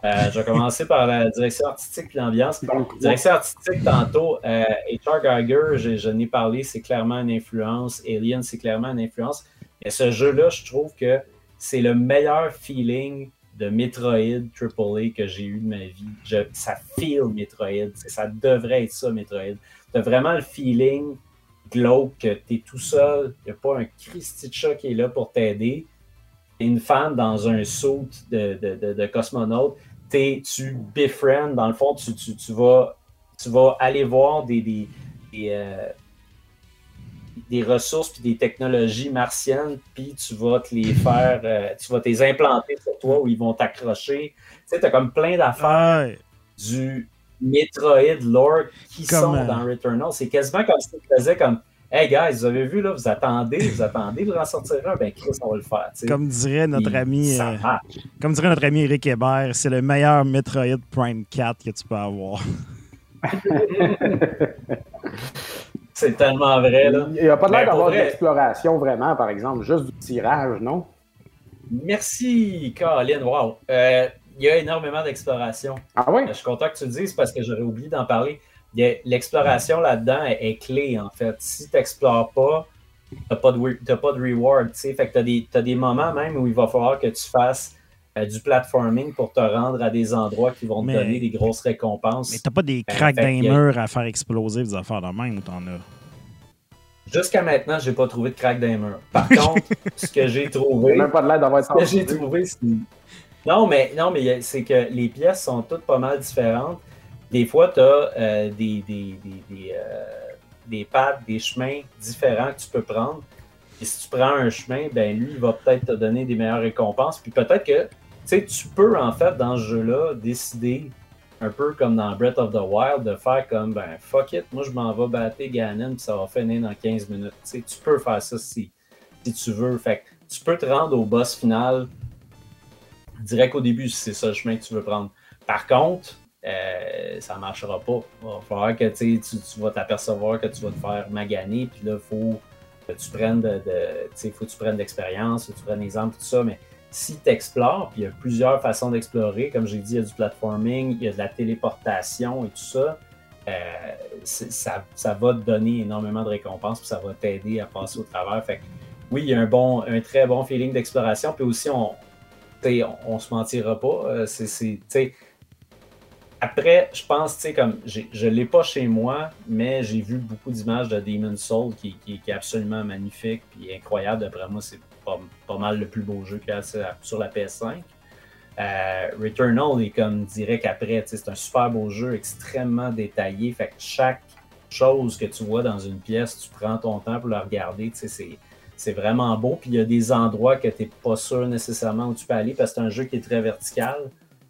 Euh, je vais commencer par la direction artistique et l'ambiance. Direction artistique, tantôt, euh, H.R. Geiger, je, je n'ai parlé, c'est clairement une influence. Alien, c'est clairement une influence. Et ce jeu-là, je trouve que c'est le meilleur feeling de Metroid AAA que j'ai eu de ma vie. Ça feel Metroid. Ça devrait être ça, Metroid. Tu as vraiment le feeling glauque que tu es tout seul. Il n'y a pas un Christy qui est là pour t'aider. T'es une femme dans un saut de, de, de, cosmonaute. T'es- tu befriend, dans le fond, tu, tu, tu vas, tu vas aller voir des, des, des, euh, des ressources puis des technologies martiennes, puis tu vas te les faire, euh, tu vas te les implanter sur toi où ils vont t'accrocher. Tu sais, t'as comme plein d'affaires Ouais. du Metroid lore qui Comme, sont euh, dans Returnal. C'est quasiment comme si tu faisais comme Hey guys, vous avez vu là, vous attendez, vous attendez pour en sortir un, ben Chris, on va le faire. Comme dirait notre Puis ami, ça euh, comme dirait notre ami Eric Hébert, c'est le meilleur Metroid Prime 4 que tu peux avoir. C'est tellement vrai là. Il n'y a pas l'air Ben, d'avoir de l'exploration vraiment, par exemple, juste du tirage, non? Merci, Colin. Wow. Euh, il y a énormément d'exploration. Ah oui? Je suis content que tu le dises parce que j'aurais oublié d'en parler. L'exploration là-dedans est, est clé, en fait. Si tu n'explores pas, tu n'as pas, de pas de reward. Fait que tu as des moments même où il va falloir que tu fasses euh, du platforming pour te rendre à des endroits qui vont te donner des grosses récompenses. Mais t'as pas des Ben, cracks a- murs à faire exploser des affaires de même ou t'en as? Jusqu'à maintenant, j'ai pas trouvé de crack les murs. Par contre, ce que j'ai Il trouvé. n'y a même pas de l'air d'avoir Ce que j'ai trouvé, c'est. Non, mais, non, mais c'est que les pièces sont toutes pas mal différentes. Des fois, tu as des, des, des, des, euh, des pattes, des chemins différents que tu peux prendre. Et si tu prends un chemin, ben lui, il va peut-être te donner des meilleures récompenses. Puis peut-être que sais, tu peux, en fait, dans ce jeu-là, décider, un peu comme dans Breath of the Wild, de faire comme, ben, fuck it, moi, je m'en vais battre Ganon, puis ça va finir dans 15 minutes. Tu sais, tu peux faire ça si, si tu veux. Fait que tu peux te rendre au boss final direct au début si c'est ça le chemin que tu veux prendre. Par contre, euh, ça ne marchera pas. Il va falloir que tu, tu vas t'apercevoir que tu vas te faire maganer, puis là, il faut que tu prennes de, de- faut que tu prennes d'expérience, que tu prennes des tout ça, mais si tu explores, puis il y a plusieurs façons d'explorer, comme j'ai dit, il y a du platforming, il y a de la téléportation et tout ça, euh, ça, ça va te donner énormément de récompenses, puis ça va t'aider à passer au travers. Fait que, oui, il y a un, bon, un très bon feeling d'exploration, puis aussi, on, on, se mentira pas. euh, après, je pense, tu sais, comme je ne l'ai pas chez moi, mais j'ai vu beaucoup d'images de Demon Soul qui est absolument magnifique puis incroyable. D'après moi, c'est pas, pas mal le plus beau jeu qu'il y a sur- la PS5. Euh, Returnal est comme direct après. C'est un super beau jeu, extrêmement détaillé. Fait que chaque chose que tu vois dans une pièce, tu prends ton temps pour la regarder. c'est vraiment beau. Puis il y a des endroits que tu n'es pas sûr nécessairement où tu peux aller parce que c'est un jeu qui est très vertical.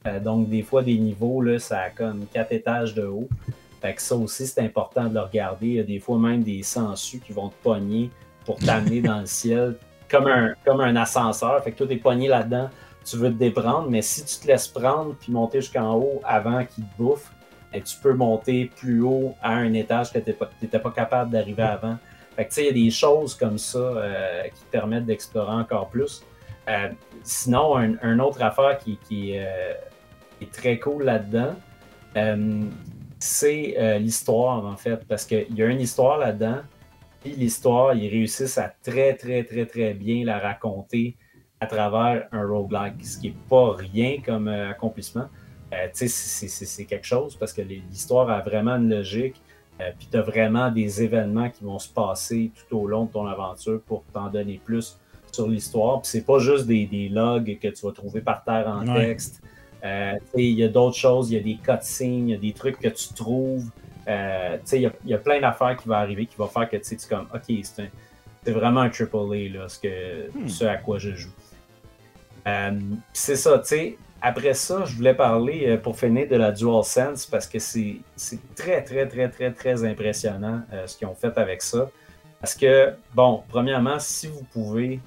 Euh, donc, des fois, des niveaux, là, ça a comme quatre étages de haut. Fait que ça aussi, c'est important de le regarder. Il y a des fois même des sangsues qui vont te pogner pour t'amener dans le ciel, comme un, ascenseur. Fait que toi, t'es pogné là-dedans, tu veux te déprendre, mais si tu te laisses prendre puis monter jusqu'en haut avant qu'il te bouffe, ben, tu peux monter plus haut à un étage que tu n'étais pas capable d'arriver avant. Fait que tu sais, il y a des choses comme ça euh, qui te permettent d'explorer encore plus. Euh, sinon, un, un autre affaire qui, euh, est très cool là-dedans, c'est l'histoire, en fait, parce qu'il y a une histoire là-dedans l'histoire, ils réussissent à très, très, très, très bien la raconter à travers un roguelike, ce qui n'est pas rien comme euh, accomplissement. Euh, tu sais, c'est quelque chose parce que l'histoire a vraiment une logique. Euh, puis tu as vraiment des événements qui vont se passer tout au long de ton aventure pour t'en donner plus sur l'histoire. Puis c'est pas juste des, des, logs que tu vas trouver par terre en texte. Euh, il y a d'autres choses, il y a des cutscenes, il y a des trucs que tu trouves. Euh, il y, y, a plein d'affaires qui vont arriver qui vont faire que tu es comme, OK, c'est vraiment un AAA, là, ce, que, hmm. ce à quoi je joue. c'est ça, tu sais, après ça, je voulais parler euh, pour finir de la DualSense parce que c'est très, très, très, très, très impressionnant euh, ce qu'ils ont fait avec ça. Parce que, bon, premièrement, si vous pouvez,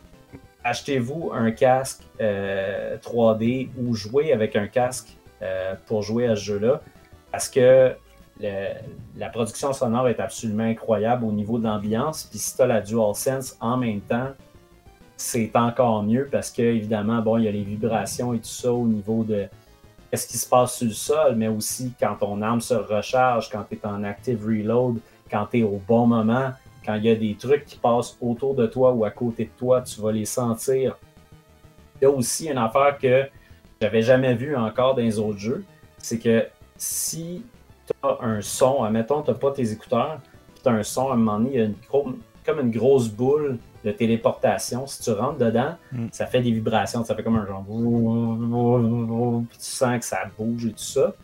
achetez-vous un casque 3D euh, ou jouez avec un casque pour jouer à ce jeu-là. Parce que la production sonore est absolument incroyable au niveau de l'ambiance. Puis si tu as la DualSense en même temps, c'est encore mieux parce que, évidemment, bon, il y a les vibrations et tout ça au niveau de ce qui se passe sur le sol, mais aussi quand ton arme se recharge, quand tu es en active reload, quand tu es au bon moment, quand il y a des trucs qui passent autour de toi ou à côté de toi, tu vas les sentir. Il y a aussi une affaire que j'avais jamais vue encore dans les autres jeux, c'est que si as un son, admettons, tu n'as pas tes écouteurs, puis tu as un son, à un moment donné, il y a une, comme une grosse boule de téléportation. Si tu rentres dedans, mm. ça fait des vibrations, ça fait comme un genre. tu sens que ça bouge et tout ça.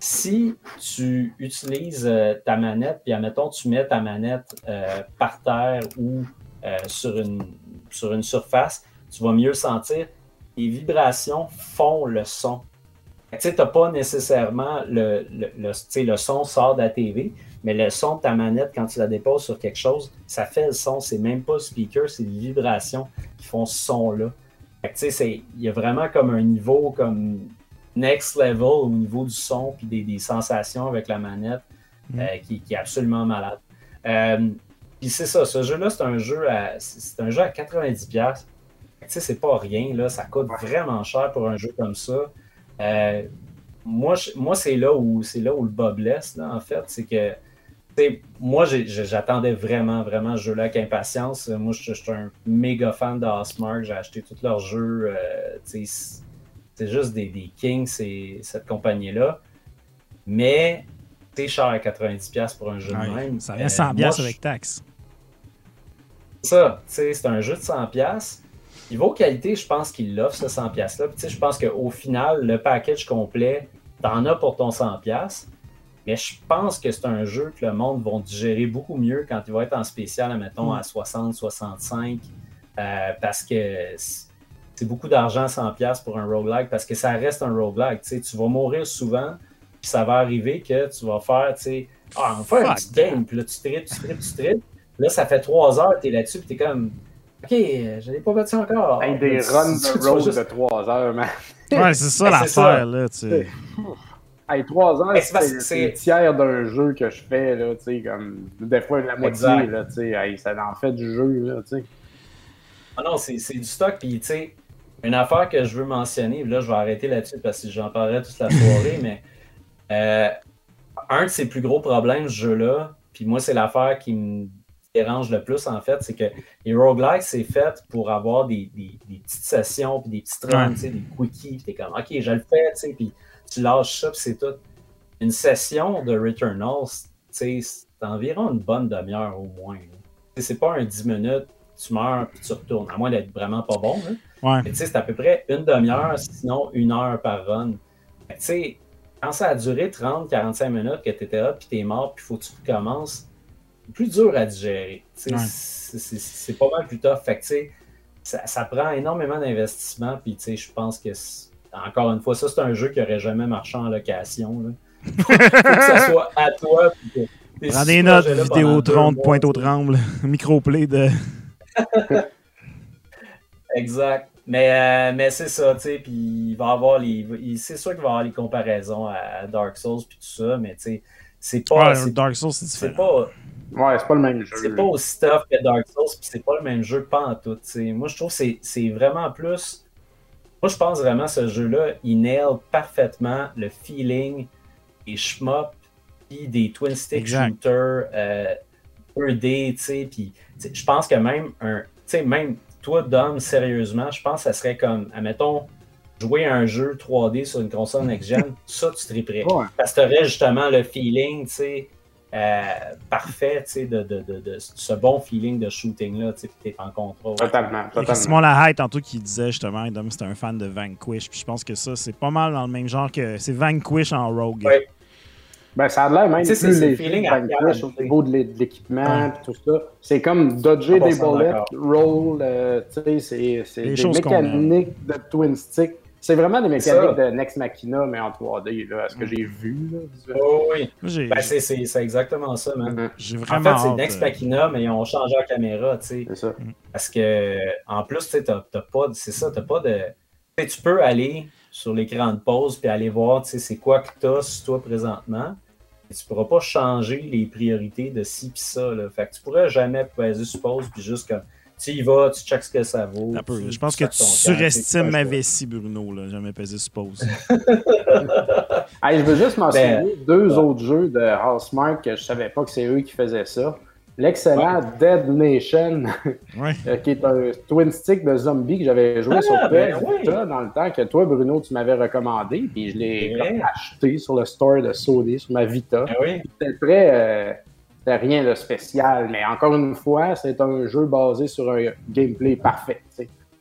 Si tu utilises euh, ta manette, puis admettons, tu mets ta manette euh, par terre ou euh, sur, une, sur une surface, tu vas mieux sentir. Les vibrations font le son. Tu sais, tu n'as pas nécessairement le, le, le, le son sort de la TV, mais le son de ta manette, quand tu la déposes sur quelque chose, ça fait le son. C'est même pas le speaker, c'est les vibrations qui font ce son-là. Il y a vraiment comme un niveau comme next level au niveau du son puis des, sensations avec la manette mm. euh, qui, est absolument malade. Euh, puis c'est ça, ce jeu-là, c'est un jeu à c'est un jeu à 90$. Tu sais, c'est pas rien, là, ça coûte vraiment cher pour un jeu comme ça. Euh, moi, moi c'est là où c'est là où le bas blesse, en fait. C'est que moi, j'attendais vraiment, vraiment ce jeu-là avec impatience. Moi, je, suis un méga fan de J'ai acheté tous leurs jeux. Euh, c'est juste des, des kings, cette compagnie-là. Mais c'est cher à 90$ pour un jeu de même. Ça vient 100$ euh, avec taxe. Ça, c'est un jeu de 100$. Niveau qualité, je pense qu'il l'offre, ce 100$-là. Je pense qu'au final, le package complet, t'en as pour ton 100$. Mais je pense que c'est un jeu que le monde va digérer beaucoup mieux quand il va être en spécial, admettons, à 60, 65, euh, parce que c'est beaucoup d'argent 100$ pour un roguelike, parce que ça reste un roguelike. Tu vas mourir souvent, puis ça va arriver que tu vas faire, tu sais, ah, on va faire un petit game, puis là, tu tripes, tu tripes, tu tripes. Là, ça fait trois heures, tu es là-dessus, puis tu es comme, OK, je l'ai pas battu encore. des runs de road de trois heures, man. Ouais, c'est ça l'affaire, là, tu sais. Hey, trois ans, c'est tiers d'un jeu que je fais, là, tu sais, comme des fois la moitié, là, tu sais, ça en fait du jeu, là, tu sais. Ah non, c'est du stock, puis tu sais, une affaire que je veux mentionner, là, je vais arrêter là-dessus parce que j'en parlerai toute la soirée, mais euh, un de ses plus gros problèmes, ce jeu-là, puis moi, c'est l'affaire qui me dérange le plus, en fait, c'est que les roguelikes, c'est fait pour avoir des, des, des, petites sessions, puis des petites runs, des quickies, puis t'es comme, OK, je le fais, puis tu lâches ça, puis c'est tout. Une session de Returnal, c'est environ une bonne demi-heure au moins. C'est pas un 10 minutes, tu meurs puis tu retournes, à moins d'être vraiment pas bon. Ouais. Mais c'est à peu près une demi-heure, sinon une heure par run. Tu sais, quand ça a duré 30-45 minutes que tu étais là, puis tu es mort, puis faut que tu recommences, plus dur à digérer. C'est pas mal plus tough. Fait que, ça, ça prend énormément d'investissement, puis je pense que encore une fois, ça, c'est un jeu qui n'aurait jamais marché en location. Là. Faut que ça soit à toi. Prends des notes, Vidéotron de pointe au tremble, microplay de. exact. Mais, euh, mais c'est ça, tu sais, puis il va avoir les. C'est sûr qu'il va avoir les comparaisons à Dark Souls puis tout ça, mais tu sais, c'est pas. Ouais, Dark Souls, c'est différent. Pas, Ouais, c'est pas le même jeu. C'est pas aussi tough que Dark Souls, puis c'est pas le même jeu, pas en tout. Moi, je trouve que c'est vraiment plus moi, je pense vraiment que ce jeu-là, il nail parfaitement le feeling des shmup et des twin stick shooters euh, 2D, tu sais, puis je pense que même un, tu sais, même toi, Dom, sérieusement, je pense que ça serait comme, admettons, jouer à un jeu 3D sur une console next-gen, ça, tu triperais. Ouais. Parce que tu aurais justement le feeling, tu sais, euh, parfait, tu sais, de, de, de, de ce bon feeling de shooting-là, tu sais, t'es en contrôle. Totalement, totalement. Simon Lahaye, tantôt, qui disait justement, Dom, c'était un fan de Vanquish. Puis je pense que ça, c'est pas mal dans le même genre que. C'est Vanquish en Rogue. Ouais. Ben, ça a l'air même Tu sais, c'est- plus léger au niveau de l'é- de l'équipement et tout ça. C'est comme dodger des 100% bullets, roll, euh, tu sais, c'est- des mécaniques de twin stick. C'est vraiment des mécaniques de Next Machina, mais en 3D, là, ce que j'ai vu. Là, visuellement. Oh, oui. Ben, c'est, exactement ça, man. Mhm, j'ai En vraiment. fait, c'est Next euh, Machina, mais ils ont changé la caméra, tu sais. C'est ça. Parce que, en plus, tu sais, t'as, pas, c'est ça, t'as pas de. tu sais, Tu peux aller sur l'écran de pause puis aller voir, tu sais, c'est quoi que t'as sur toi présentement. Et tu pourras pas changer les priorités de ci puis ça, là. Fait que tu pourrais jamais peser sur pause puis juste comme, tu y vas, tu checks ce que ça vaut. un peu. tu- Je pense que tu surestimes ma vessie, Bruno. Là. Jamais pesé suppose. Hey, je veux juste mentionner Ben, deux ouais. autres jeux de Housemark que je savais pas que c'est eux qui faisaient ça. L'excellent Dead Nation, Ouais. euh, qui est un twin stick de zombie que j'avais joué Ah, sur ben PS oui. Vita dans le temps que toi, Bruno, tu m'avais recommandé, puis je l'ai Ouais. comme acheté sur le store de Sony, sur ma Vita. Ah oui? C'était très. euh, c'était rien de spécial, mais encore une fois, c'est un jeu basé sur un gameplay parfait.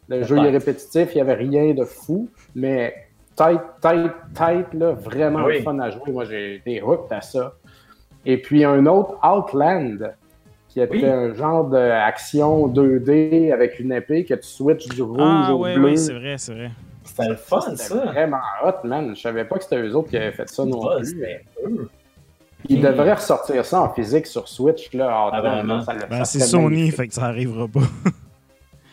Le jeu est répétitif, il n'y avait rien de fou, mais tight, tight, tight, là, vraiment Oui. fun à jouer. Moi, j'ai été hooked à ça. Et puis un autre, Outland, qui était Oui. un genre d'action 2D avec une épée que tu switches du rouge Ah, au ouais, bleu. ouais, c'est vrai, c'est vrai. C'était le fun, C'était vraiment hot, man. Je savais pas que c'était eux autres qui avaient fait ça non plus. c'était eux. Ils devraient ressortir ça en physique sur Switch. Là, Ah, Ben, c'est Sony, fait que ça arrivera pas.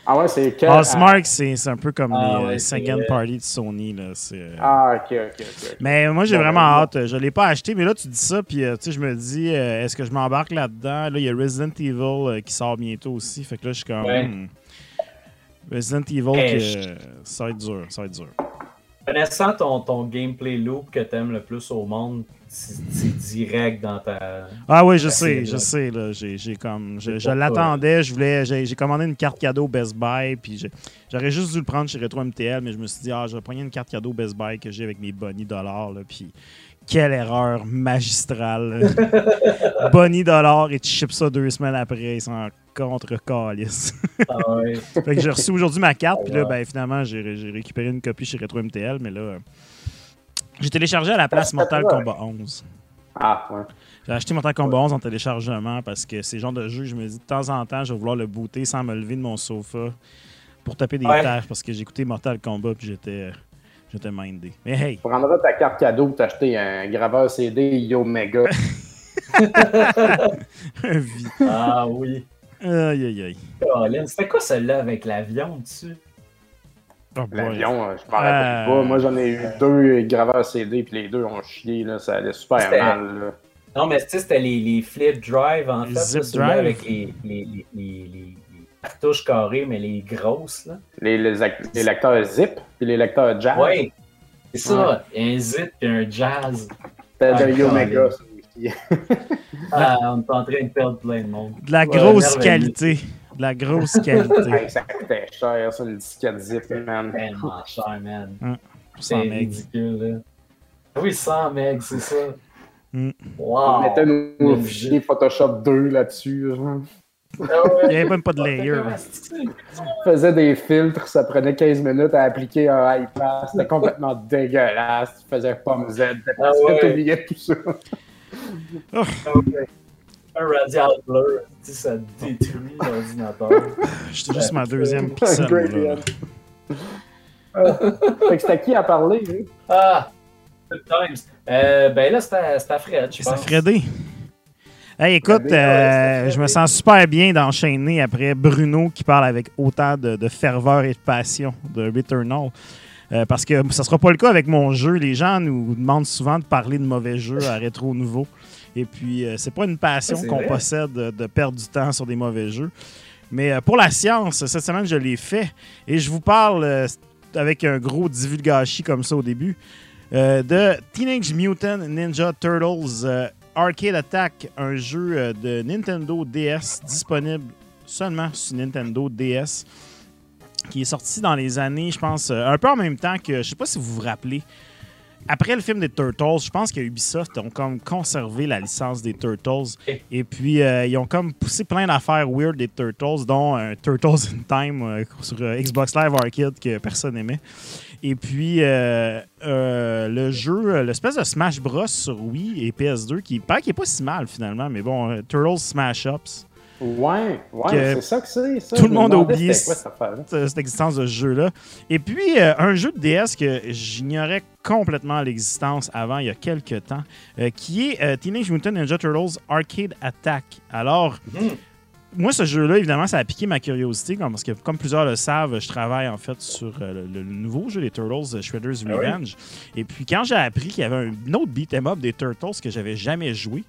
Ah ouais, c'est quel... Housemark, c'est c'est un peu comme Ah, les ouais, euh, second party de Sony. Là. euh, Ah, ok, ok, ok. Mais moi, j'ai vraiment ben, hâte. Je l'ai pas acheté, mais là, tu dis ça, puis euh, tu sais, je me dis, euh, est-ce que je m'embarque là-dedans? Là, il y a Resident Evil euh, qui sort bientôt aussi. Fait que là, je suis comme. Ouais. hmm. Resident Evil, Hey, que, je- ça va être dur. Ça va être dur. Connaissant ton, ton gameplay loop que t'aimes le plus au monde, c'est direct dans ta. Ah oui, je sais, je là. sais. Là, j'ai, comme, je, l'attendais. Je voulais, j'ai, commandé une carte cadeau Best Buy, puis j'aurais juste dû le prendre chez Retro MTL, mais je me suis dit, ah, je vais prendre une carte cadeau Best Buy que j'ai avec mes bonnies dollars, là, puis quelle erreur magistrale. bonnies dollars et tu ships ça deux semaines après, ils sont en contre calice. Ah ouais. fait que j'ai reçu aujourd'hui ma carte, puis là, ben, finalement, j'ai, récupéré une copie chez Retro MTL, mais là, j'ai téléchargé à la place Mortal Kombat 11. Ah, ouais. J'ai acheté Mortal Kombat 11 en téléchargement parce que c'est le genre de jeu, je me dis de temps en temps, je vais vouloir le booter sans me lever de mon sofa pour taper des Ouais. tâches parce que j'ai écouté Mortal Kombat puis j'étais j'étais mindé. Mais hey, Tu prendras ta carte cadeau pour t'acheter un graveur CD Yo Mega. un vie. Ah oui. Aïe aïe aïe. Colin, c'était quoi celle-là avec l'avion dessus? Oh. L'avion, euh, je m'en rappelle Euh. pas. Moi, j'en ai eu deux graveurs CD, puis les deux ont chié. Là, ça allait super mal. Là. Non, mais tu sais, c'était les, les flip drive en Les fait. zip là, ceux-là drive. Avec les, les, les, les, les cartouches carrées, mais les grosses, là. Les, les, ac- les lecteurs zip, puis les lecteurs jazz. Ouais. C'est ça. Un zip et un jazz. C'était Ah, de Yo Colin. Mega, ça aussi. Ah, on est en train de perdre plein de monde. De la Ouais, grosse qualité. De la grosse qualité. Hey, ça coûtait cher, ça, une disquette zip, man. Tellement cher, man. Pour C'est 100 megs. ridicule, là. Oui, 100 megs, c'est ça. Mm. Wow. On mettait nos, Le fichiers Photoshop 2 là-dessus. genre. Ah. Il n'y avait même pas de layer. On faisait des filtres, ça prenait 15 minutes à appliquer un iPad. C'était complètement dégueulasse. Tu faisais pomme Z. Ah Tu ouais. oubliais tout ça. Un radial bleu, tu sais, ça détruit l'ordinateur. J'étais juste ma deuxième Un pixel. là. Ah. Fait que c'était à qui à parler, lui? Ah! Good times. Euh, ben là, c'est à, c'est à Fred, je C'est pense. Fredé. Hey, écoute, Fredé, euh, c'est je me sens super bien d'enchaîner après Bruno qui parle avec autant de, de ferveur et de passion de Returnal. Euh, parce que ça sera pas le cas avec mon jeu. Les gens nous demandent souvent de parler de mauvais jeux à rétro nouveau. Et puis, euh, c'est pas une passion Ouais, qu'on possède de, de perdre du temps sur des mauvais jeux. Mais euh, pour la science, cette semaine, je l'ai fait. Et je vous parle euh, avec un gros divulgachi comme ça au début euh, de Teenage Mutant Ninja Turtles Arcade Attack, un jeu de Nintendo DS disponible seulement sur Nintendo DS, qui est sorti dans les années, je pense, un peu en même temps que, je sais pas si vous vous rappelez, après le film des Turtles, je pense que Ubisoft ont comme conservé la licence des Turtles. Et puis, euh, ils ont comme poussé plein d'affaires weird des Turtles, dont un Turtles in Time euh, sur euh, Xbox Live Arcade que personne n'aimait. Et puis, euh, euh, le jeu, euh, l'espèce de Smash Bros. sur Wii et PS2, qui paraît qu'il est pas si mal finalement, mais bon, euh, Turtles Smash Ups. Ouais, ouais, c'est ça que c'est. ça. tout le monde a oublié quoi, cette existence de ce jeu-là. Et puis, euh, un jeu de DS que j'ignorais complètement l'existence avant, il y a quelques temps, euh, qui est euh, Teenage Mutant Ninja Turtles Arcade Attack. Alors, Mhm. moi, ce jeu-là, évidemment, ça a piqué ma curiosité, parce que, comme plusieurs le savent, je travaille en fait sur euh, le, le nouveau jeu des Turtles, euh, Shredder's Ah oui? Revenge. Et puis, quand j'ai appris qu'il y avait un autre beat'em up des Turtles que j'avais jamais joué,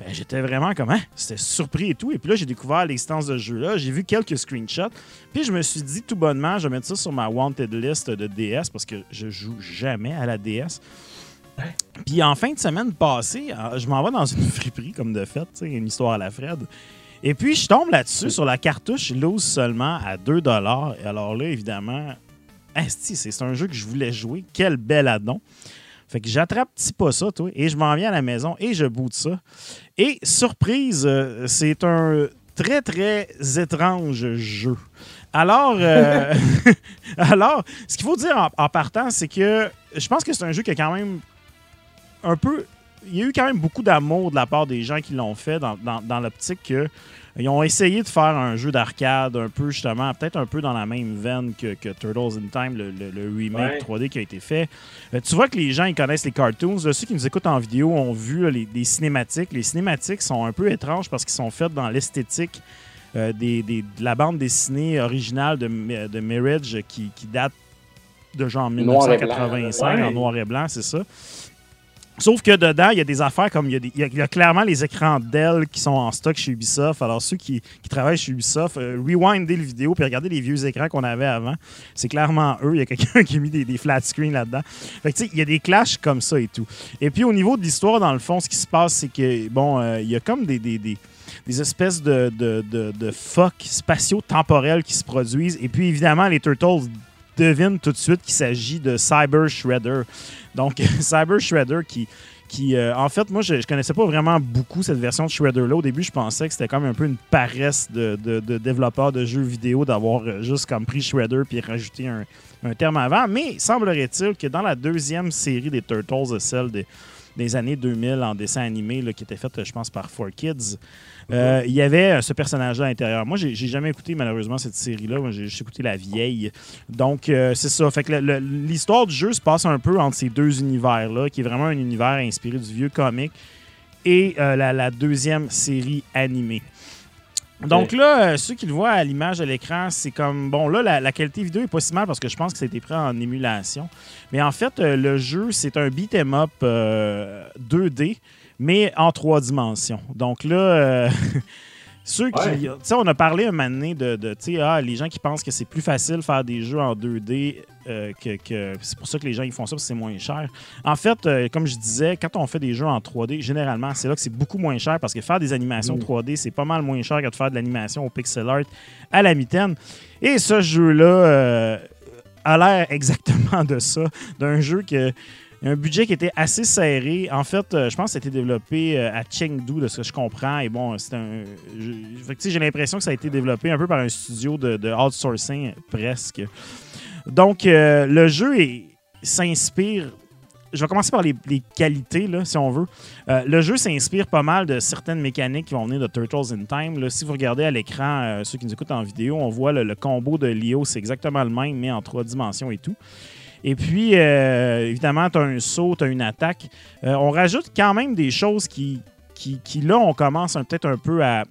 euh, J'étais vraiment comme, hein, c'était surpris et tout. Et puis là, j'ai découvert l'existence de ce jeu-là. J'ai vu quelques screenshots. Puis je me suis dit tout bonnement, je vais mettre ça sur ma wanted list de DS parce que je joue jamais à la DS. Puis en fin de semaine passée, euh, je m'en vais dans une friperie comme de fait, tu sais, une histoire à la Fred. Et puis je tombe là-dessus sur la cartouche loose seulement à 2 Et alors là, évidemment, c'est un jeu que je voulais jouer. Quel bel addon. Fait que j'attrape petit pas ça, toi, et je m'en viens à la maison et je boot ça. Et surprise, euh, c'est un très, très étrange jeu. Alors, euh, alors ce qu'il faut dire en, en partant, c'est que je pense que c'est un jeu qui a quand même un peu. Il y a eu quand même beaucoup d'amour de la part des gens qui l'ont fait dans, dans- dans l'optique que ils ont essayé de faire un jeu d'arcade un peu justement, peut-être un peu dans la même veine que, que Turtles in Time, le, le- le remake Ouais. 3D qui a été fait. Euh, tu vois que les gens ils connaissent les cartoons. Là, ceux qui nous écoutent en vidéo ont vu là, les, les cinématiques. Les cinématiques sont un peu étranges parce qu'ils sont faits dans l'esthétique euh, des, des- de la bande dessinée originale de, de Mirage qui, qui date de genre Noir et blanc, 1985 là. en noir et blanc, c'est ça. Sauf que dedans, il y a des affaires comme il y a, clairement les écrans Dell qui sont en stock chez Ubisoft. Alors, ceux qui, travaillent chez Ubisoft, euh, rewindez le vidéo puis regardez les vieux écrans qu'on avait avant. C'est clairement eux. Il y a quelqu'un qui a mis des, flat screens là-dedans. Fait que, tu sais, il y a des clashs comme ça et tout. Et puis, au niveau de l'histoire, dans le fond, ce qui se passe, c'est que, bon, euh, il y a comme des, des, des- espèces de, de, de, spatio-temporels qui se produisent. Et puis, évidemment, les Turtles devinent tout de suite qu'il s'agit de Cyber Shredder. Donc, Cyber Shredder qui. Euh, en fait, moi, je, je connaissais pas vraiment beaucoup cette version de Shredder-là. Au début, je pensais que c'était comme un peu une paresse de, de, de développeurs de jeux vidéo d'avoir euh, juste comme pris Shredder puis rajouté un, terme avant. Mais semblerait-il que dans la deuxième série des Turtles, celle des, des années 2000 en dessin animé, qui était faite, je pense, par 4Kids, euh, il y avait euh, ce personnage-là à l'intérieur. Moi, j'ai jamais écouté, malheureusement, cette série-là. Moi, j'ai juste écouté la vieille. Donc, euh, c'est ça. Fait que l'histoire du jeu se passe un peu entre ces deux univers-là, qui est vraiment un univers inspiré du vieux comic et euh, la, la deuxième série animée. Donc là, euh, ceux qui le voient à l'image à l'écran, c'est comme bon là la, la qualité vidéo est pas si mal parce que je pense que ça a été pris en émulation. Mais en fait, euh, le jeu c'est un beat 'em up euh, 2D, mais en trois dimensions. Donc là, euh, ceux qui, Ouais. tu sais, on a parlé un moment donné de, de tu sais, ah, les gens qui pensent que c'est plus facile de faire des jeux en 2D euh, que, que- c'est pour ça que les gens ils font ça parce que c'est moins cher. En fait, euh, comme je disais, quand on fait des jeux en 3D, généralement, c'est là que c'est beaucoup moins cher parce que faire des animations Mm. 3D, c'est pas mal moins cher que de faire de l'animation au pixel art à la mitaine. Et ce jeu-là euh, a l'air exactement de ça, d'un jeu que un budget qui était assez serré. En fait, euh, je pense que ça a été développé euh, à Chengdu, de ce que je comprends. Et bon, c'est un. J'ai l'impression que ça a été développé un peu par un studio de, outsourcing, presque. Donc, euh, le jeu s'inspire. Je vais commencer par les, qualités, si on veut. Le jeu s'inspire pas mal de certaines mécaniques qui vont venir de Turtles in Time. Là, si vous regardez à l'écran, ceux qui nous écoutent en vidéo, on voit le, le combo de Leo, c'est exactement le même, mais en trois dimensions et tout. Et puis, euh, évidemment, tu as un saut, tu as une attaque. Euh, on rajoute quand même des choses qui, qui, là, on commence peut-être un peu à,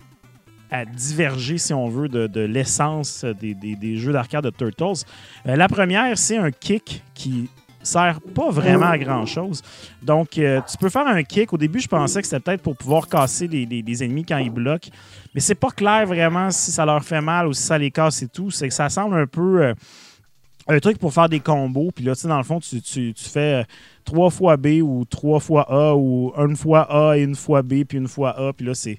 diverger, si on veut, de, l'essence des, jeux d'arcade de Turtles. Euh, la première, c'est un kick qui sert pas vraiment à grand chose. Donc, tu peux faire un kick. Au début, je pensais que c'était peut-être pour pouvoir casser les, ennemis quand ils bloquent. Mais c'est pas clair vraiment si ça leur fait mal ou si ça les casse et tout. C'est que ça semble un peu. Un truc pour faire des combos. Puis là, tu sais, dans le fond, tu, tu- tu fais euh, trois fois B ou trois fois A ou une fois A et une fois B puis une fois A. Puis là, c'est,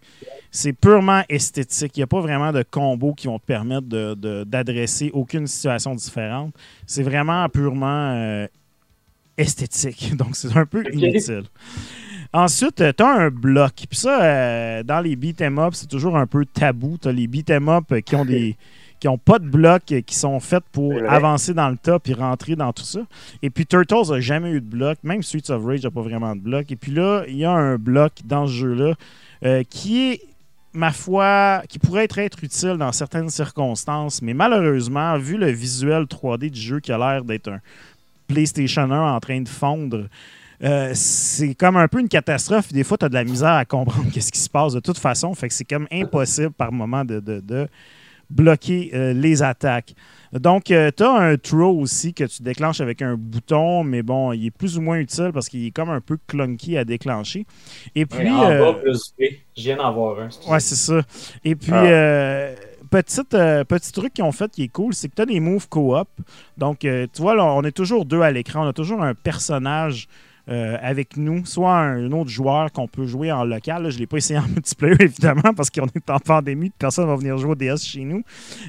c'est purement esthétique. Il n'y a pas vraiment de combos qui vont te permettre de- d'adresser aucune situation différente. C'est vraiment purement euh, esthétique. Donc, c'est un peu inutile. Ensuite, tu as un bloc. Puis ça, euh, dans les beat'em up, c'est toujours un peu tabou. Tu as les beat'em up euh, qui ont des qui ont pas de bloc, euh, qui sont faits pour avancer dans le tas puis rentrer dans tout ça. Et puis Turtles a jamais eu de bloc, même Streets of Rage n'a pas vraiment de bloc. Et puis là, il y a un bloc dans ce jeu-là euh, qui est, ma foi, qui pourrait être, être utile dans certaines circonstances, mais malheureusement, vu le visuel 3D du jeu qui a l'air d'être un PlayStation 1 en train de fondre, euh, c'est comme un peu une catastrophe. Des fois, tu as de la misère à comprendre qu'est-ce qui se passe de toute façon. Fait que c'est comme impossible par moment de, de- de bloquer euh, les attaques. Donc, tu as un throw aussi que tu déclenches avec un bouton, mais bon, il est plus ou moins utile parce qu'il est comme un peu clunky à déclencher. Et puis, en euh, bas plus B. Je viens d'en voir un. Ouais, c'est ça. Et puis, Ah. euh, petite, euh, petit truc qu'ils ont fait qui est cool, c'est que tu as des moves co-op. Donc, euh, tu vois, là, on est toujours deux à l'écran. On a toujours un personnage euh, avec nous, soit un, autre joueur qu'on peut jouer en local. Là, je ne l'ai pas essayé en multiplayer, évidemment, parce qu'on est en pandémie, personne ne va venir jouer au DS chez nous.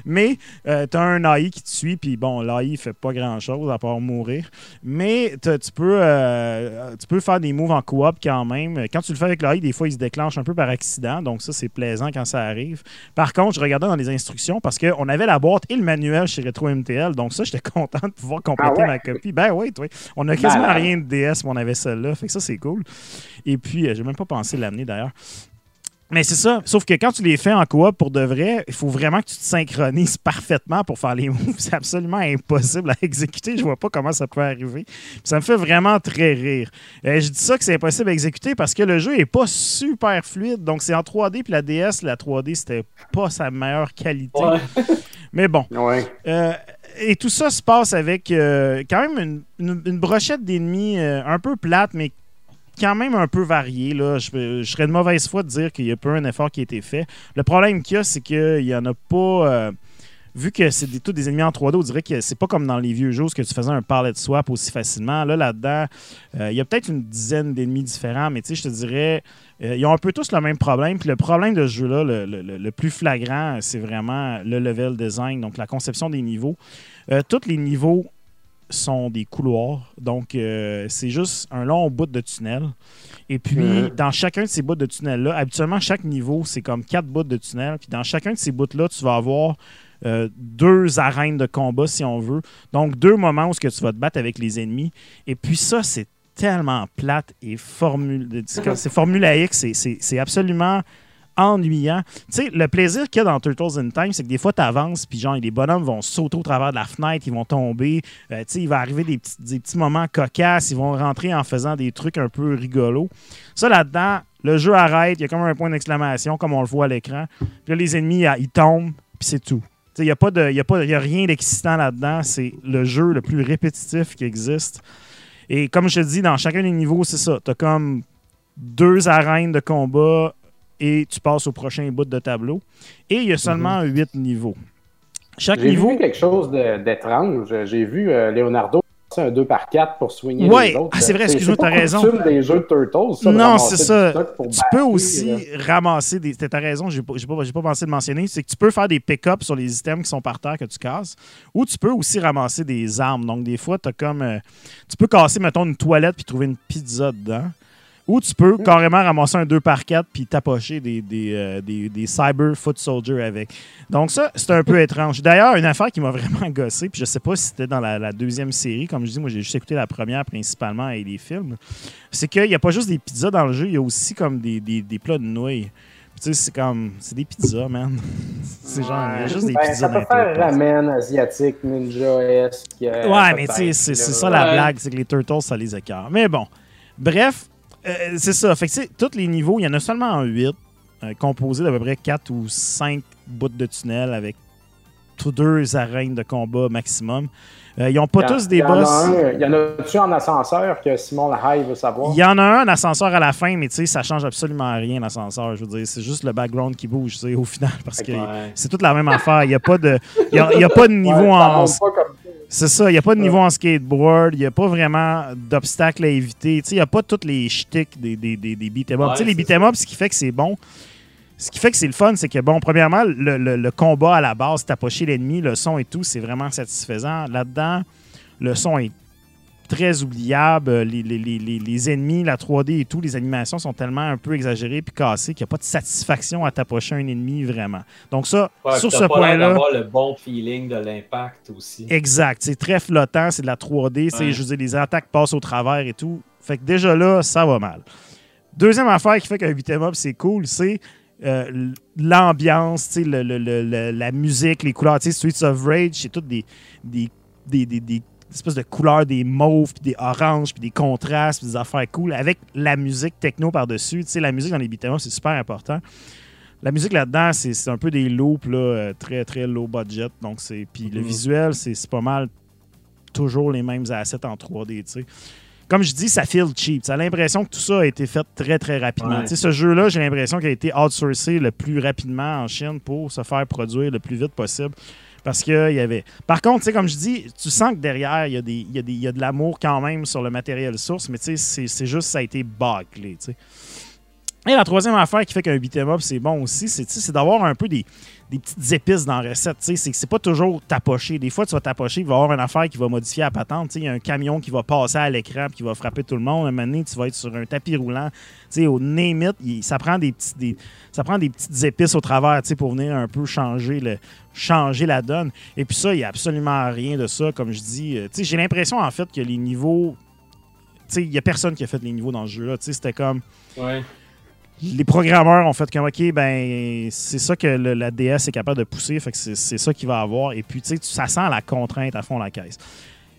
Mais tu as un AI qui te suit, puis bon, l'AI ne fait pas grand-chose à part mourir. Mais tu peux, euh, tu peux faire des moves en coop quand même. Quand tu le fais avec l'AI, des fois, il se déclenche un peu par accident, donc ça, c'est plaisant quand ça arrive. Par contre, je regardais dans les instructions parce qu'on avait la boîte et le manuel chez Retro MTL, donc ça, j'étais content de pouvoir compléter Ah ouais? ma copie. Ben oui, toi. On a quasiment Malade. rien de DS, mais on avait celle-là, fait que ça, c'est cool. Et puis, euh, j'ai même pas pensé l'amener d'ailleurs. Mais c'est ça. Sauf que quand tu les fais en coop pour de vrai, il faut vraiment que tu te synchronises parfaitement pour faire les moves. C'est absolument impossible à exécuter. Je vois pas comment ça peut arriver. Puis ça me fait vraiment très rire. Euh, je dis ça que c'est impossible à exécuter parce que le jeu est pas super fluide. Donc c'est en 3D, puis la DS, la 3D, c'était pas sa meilleure qualité. Ouais. Mais bon. Ouais. Euh, et tout ça se passe avec euh, quand même une, brochette d'ennemis euh, un peu plate, mais quand même un peu variée. Là. Je, je serais de mauvaise foi de dire qu'il n'y a pas un effort qui a été fait. Le problème qu'il y a, c'est qu'il n'y en a pas. Vu que c'est des, tous des ennemis en 3D, on dirait que c'est pas comme dans les vieux jeux où que tu faisais un pallet swap aussi facilement. Là, là-dedans, euh, il y a peut-être une dizaine d'ennemis différents, mais tu sais, je te dirais, euh, ils ont un peu tous le même problème. Puis le problème de ce jeu-là, le, le- le- le plus flagrant, c'est vraiment le level design, donc la conception des niveaux. Euh, tous les niveaux sont des couloirs, donc c'est juste un long bout de tunnel. Et puis, Mhm. dans chacun de ces bouts de tunnel-là, habituellement, chaque niveau, c'est comme quatre bouts de tunnel. Puis dans chacun de ces bouts-là, tu vas avoir euh, deux arènes de combat, si on veut. Donc, deux moments où tu vas te battre avec les ennemis. Et puis ça, c'est tellement plate et formule, c'est formulaïque. c'est- absolument ennuyant. Tu sais, le plaisir qu'il y a dans Turtles in Time, c'est que des fois, tu avances, puis genre, les bonhommes vont sauter au travers de la fenêtre, ils vont tomber. Euh, tu sais, il va arriver des petits, des petits moments cocasses, ils vont rentrer en faisant des trucs un peu rigolos. Ça, là-dedans, le jeu arrête, il y a comme un point d'exclamation, comme on le voit à l'écran. Puis là, les ennemis, ils tombent, puis c'est tout. Il n'y a, pas de- il y a, pas- il y a rien d'excitant là-dedans. C'est le jeu le plus répétitif qui existe. Et comme je te dis, dans chacun des niveaux, c'est ça. Tu as comme deux arènes de combat et tu passes au prochain bout de tableau. Et il y a seulement huit niveaux. Chaque J'ai niveau. vu quelque chose d'étrange. J'ai vu euh, Leonardo un 2 par 4 pour soigner Ouais. les autres. Ah, c'est vrai, C'est- excuse-moi, c'est t'as raison. coutume des jeux de Turtles, ça, Non, c'est ça. Tu battre, peux aussi là. ramasser des. T'as raison, j'ai pas, pas, pas pensé de mentionner. C'est que tu peux faire des pick-ups sur les items qui sont par terre que tu casses. Ou tu peux aussi ramasser des armes. Donc, des fois, as comme. euh, tu peux casser, mettons, une toilette puis trouver une pizza dedans. Ou tu peux carrément ramasser un 2x4 puis tapocher des, des, euh, des- des Cyber Foot Soldiers avec. Donc, ça, c'est un peu étrange. D'ailleurs, une affaire qui m'a vraiment gossé, puis je sais pas si c'était dans la, la deuxième série. Comme je dis, moi, j'ai juste écouté la première principalement et les films c'est qu'il n'y a pas juste des pizzas dans le jeu, il y a aussi comme des, des, des plats de nouilles. Tu sais, c'est comme. C'est des pizzas, man. C'est genre. Il y a juste des Ben, pizzas ça dans peut faire ramen asiatique, ninja-esque. euh, Ouais, mais tu sais, c'est ça la blague, c'est que les Turtles, ça les écarte. Mais bon. Bref, euh, c'est ça. Fait que tu sais, tous les niveaux, il y en a seulement 8, composés d'à peu près 4 ou 5 bouts de tunnel avec tous deux arènes de combat maximum. Euh, ils n'ont pas en- tous des il y en a boss. un- Il y en a-tu en ascenseur que Simon Lahaye veut savoir? Il y en a un, un ascenseur à la fin, mais tu sais, ça change absolument rien, l'ascenseur. Je veux dire, c'est juste le background qui bouge, tu sais, au final, parce que c'est toute la même affaire. Il n'y a pas de, il y a, il y a pas de niveau Ouais, en. pas comme. C'est ça, il n'y a pas de niveau en skateboard, il n'y a pas vraiment d'obstacles à éviter. Tu sais, Il n'y a pas tous les shticks des, des, des, des beat'em up. Ouais, Tu sais, les beat'em up, ce qui fait que c'est bon, ce qui fait que c'est le fun, c'est que, bon, premièrement, le, le- le combat à la base, tapocher l'ennemi, le son et tout, c'est vraiment satisfaisant. Là-dedans, le son est très oubliable. Les, les- les- les- les ennemis, la 3D et tout, les animations sont tellement un peu exagérées puis cassées qu'il n'y a pas de satisfaction à tapocher un ennemi vraiment. Donc ça, Ouais, sur ce point-là... d'avoir le bon feeling de l'impact aussi. Exact. C'est très flottant, c'est de la 3D. c'est Ouais. Je veux dire, les attaques passent au travers et tout. Fait que déjà là, ça va mal. Deuxième affaire qui fait qu'un beat'em up, c'est cool, c'est euh, l'ambiance, le- le- le- la musique, les couleurs. Streets of Rage, c'est toutes des, des, des, des- des espèces de couleurs, des mauves, puis des oranges, puis des contrastes, puis des affaires cool, avec la musique techno par-dessus. Tu sais, la musique dans les beat'em c'est super important. La musique là-dedans, c'est un peu des loops là, euh, très très low budget. Donc c'est puis le Mhm. visuel, c'est pas mal toujours les mêmes assets en 3D. tu sais. Comme je dis, ça feel cheap. Tu as l'impression que tout ça a été fait très très rapidement. Ouais. Tu sais, ce jeu-là, j'ai l'impression qu'il a été outsourcé le plus rapidement en Chine pour se faire produire le plus vite possible. Parce que il y avait. Par contre, comme je dis, tu sens que derrière, il y a, y de l'amour quand même sur le matériel source, mais c'est- juste ça a été bâclé. Et la troisième affaire qui fait qu'un beat'em up, c'est bon aussi, c'est d'avoir un peu des, des petites épices dans la recette. C'est que c'est pas toujours tapoché. Des fois, tu vas tapocher, il va y avoir une affaire qui va modifier la patente. Il y a un camion qui va passer à l'écran qui va frapper tout le monde. Un moment donné, tu vas être sur un tapis roulant. Au name it, ça prend des ça prend des petites épices au travers pour venir un peu changer, le, changer la donne. Et puis ça, il n'y a absolument rien de ça. Comme je dis, Euh, j'ai l'impression en fait que les niveaux. Il n'y a personne qui a fait les niveaux dans ce jeu-là. C'était comme Ouais. Les programmeurs ont fait comme OK, ben c'est ça que la DS est capable de pousser, fait que c'est ça qu'il va avoir. Et puis, tu sais, ça sent la contrainte à fond la caisse.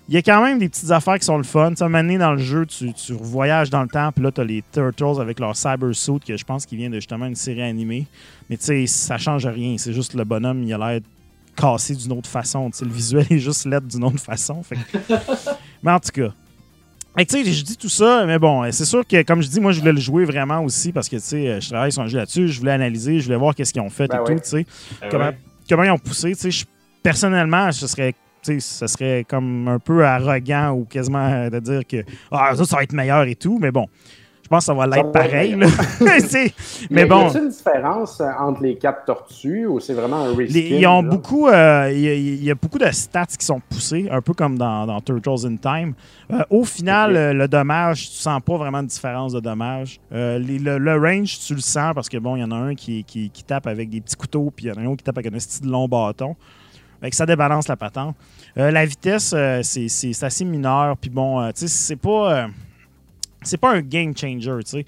Il y a quand même des petites affaires qui sont le fun. Tu sais, donné, dans le jeu, tu, voyages dans le temps, puis là, tu as les Turtles avec leur cyber suit, que je pense qu'il vient de justement une série animée. Mais tu sais, ça change rien. C'est juste le bonhomme, il a l'air cassé d'une autre façon. Tu sais, le visuel est juste laid d'une autre façon. Fait que- mais en tout cas. Tu sais, je dis tout ça, mais bon, c'est sûr que, comme je dis, moi, je voulais le jouer vraiment aussi parce que, tu sais, je travaille sur un jeu là-dessus, je voulais analyser, je voulais voir qu'est-ce qu'ils ont fait Ben et ouais. tout, tu sais Ah comment, ouais. comment ils ont poussé. Tu sais, personnellement, ce serait, ce serait comme un peu arrogant ou quasiment euh, de dire que ah, ça, ça va être meilleur et tout, mais bon. Je pense que ça va l'être pareil. là. Mais bon, Y a une différence euh, entre les quatre tortues ou c'est vraiment un reskin? les- ils ont là? beaucoup, euh, il y, a- il y a beaucoup de stats qui sont poussés, un peu comme dans, dans Turtles in Time. Euh, au final, le dommage, tu sens pas vraiment de différence de dommage. Euh, les- le, le range, tu le sens parce que bon, il y en a un qui, qui, qui tape avec des petits couteaux, puis il y en a un autre qui tape avec un style long bâton. Fait que ça débalance la patente. La vitesse, c'est assez mineur. Puis bon, tu sais, c'est pas. C'est pas un game changer, tu sais.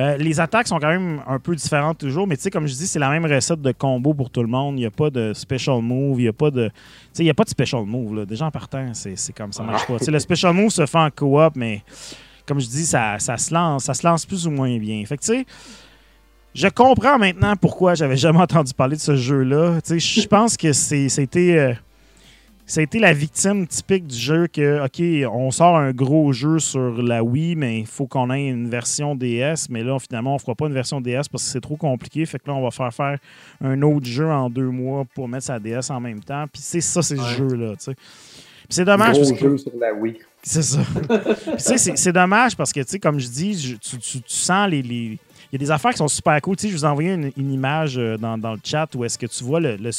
Euh, les attaques sont quand même un peu différentes toujours, mais tu sais, comme je dis, c'est la même recette de combo pour tout le monde. Il n'y a pas de special move, il n'y a pas de. Tu sais, il a pas de special move, là. Déjà en partant, c'est comme ça marche pas. Tu sais, le special move se fait en coop, mais comme je dis, ça, ça se lance, ça se lance plus ou moins bien. Fait que tu sais. Je comprends maintenant pourquoi j'avais jamais entendu parler de ce jeu-là. Tu sais, Je pense que c'est- c'était euh, ça a été la victime typique du jeu que, OK, on sort un gros jeu sur la Wii, mais il faut qu'on ait une version DS. Mais là, finalement, on ne fera pas une version DS parce que c'est trop compliqué. Fait que là, on va faire faire un autre jeu en deux mois pour mettre sa DS en même temps. Puis c'est ça, c'est Ouais. ce jeu-là. tu sais. Puis c'est dommage. Gros parce que- jeu sur la Wii. c'est ça. Puis, tu sais, c'est- c'est dommage parce que, tu sais, comme je dis, je- tu, tu- tu sens les. les- Il y a des affaires qui sont super cool. Tu sais, je vous ai une, image euh, dans, le chat où est-ce que tu vois le,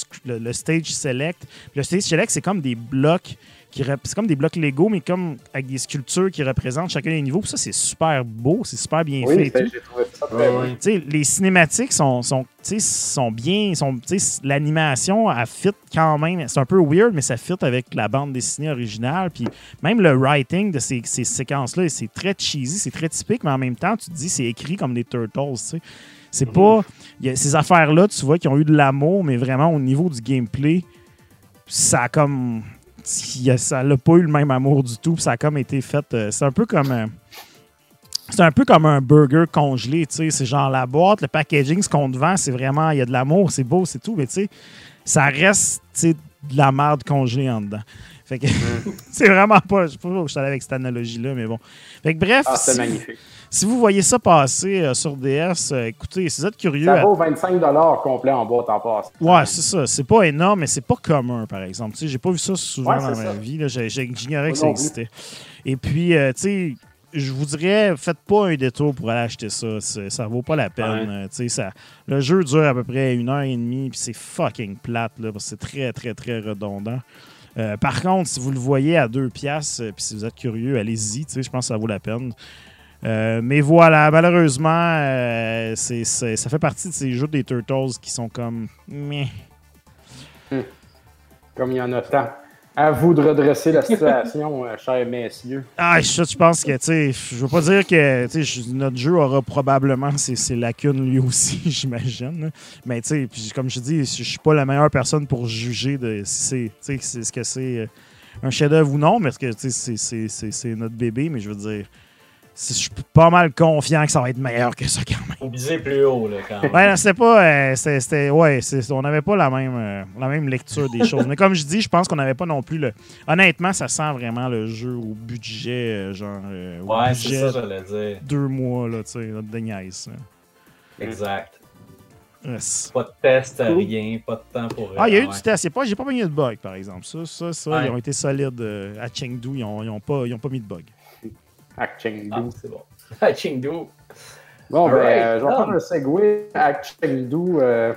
stage select. Le stage select, c'est comme des blocs qui c'est comme des blocs Lego, mais comme avec des sculptures qui représentent chacun des niveaux. Puis ça, c'est super beau, c'est super bien fait. Oui, j'ai trouvé ça très Ouais, sais, les cinématiques sont, sont, tu sais, sont bien. Sont, tu sais, L'animation, elle fit quand même. C'est un peu weird, mais ça fit avec la bande dessinée originale. Puis même le writing de ces, ces séquences-là, c'est très cheesy, c'est très typique, mais en même temps, tu te dis, c'est écrit comme des Turtles. tu sais. C'est pas. y a ces affaires-là, tu vois, qui ont eu de l'amour, mais vraiment au niveau du gameplay, ça a comme. A- Ça n'a pas eu le même amour du tout. Ça a comme été fait. euh, c'est un peu comme. euh, c'est un peu comme un burger congelé, tu sais. C'est genre la boîte, le packaging, ce qu'on te vend, c'est vraiment, il y a de l'amour, c'est beau, c'est tout, mais tu sais, ça reste, tu sais, de la merde congelée en dedans. Fait que c'est vraiment pas, je sais pas où je suis allé avec cette analogie-là, mais bon. Fait que bref, Ah, c'est si, magnifique. Si vous voyez ça passer euh, sur DS, euh, écoutez, si vous êtes curieux. Ça vaut 25 complet en boîte en passe. Ouais, c'est ça. C'est pas énorme, mais c'est pas commun, par exemple. Tu sais, j'ai pas vu ça souvent Ouais, dans ma vie. J'ignorais que ça existait. Et puis, euh, tu sais, je vous dirais, faites pas un détour pour aller acheter ça. Ça vaut pas la peine. Ouais. Tu sais, ça, le jeu dure à peu près une heure et demie, puis c'est fucking plate, là, parce que c'est très, très, très redondant. Euh, par contre, si vous le voyez à deux piastres, puis si vous êtes curieux, allez-y. tu sais, Je pense que ça vaut la peine. Euh, mais voilà, malheureusement, euh, c'est- c'est- ça fait partie de ces jeux des Turtles qui sont comme. Meh. Comme il y en a tant. À vous de redresser la situation, euh, chers messieurs. Ah, ça, je pense que, tu sais, je veux pas dire que, je- notre jeu aura probablement ses, ses lacunes lui aussi, j'imagine. Mais, tu sais, puis comme je dis, je suis pas la meilleure personne pour juger de si c'est, ce que c'est un chef-d'œuvre ou non, parce que, tu sais, c'est- c'est- c'est c'est notre bébé, mais je veux dire, je suis pas mal confiant que ça va être meilleur que ça quand même. Faut viser plus haut, là, quand même. Ouais, non, c'était pas. euh, c'était, ouais, c'est- on n'avait pas la même, euh, la même lecture des choses. Mais comme je dis, je pense qu'on n'avait pas non plus le. Honnêtement, ça sent vraiment le jeu au budget, euh, genre. euh, au Ouais, c'est ça, j'allais dire. deux mois, là, tu sais, notre de niaise. là. Exact. Yes. Pas de test, Cool. rien, pas de temps pour. Ah, il y a eu ouais. du test. Pas- J'ai pas mis de bug, par exemple. Ça, ça, ça Ouais. ils ont été solides euh, à Chengdu. Ils n'ont ils ont pas, ils ont pas mis de bug. À Chengdu. Ah, c'est bon. À Chengdu. Bon, ben, euh, je vais done. faire un segway à Chengdu. euh,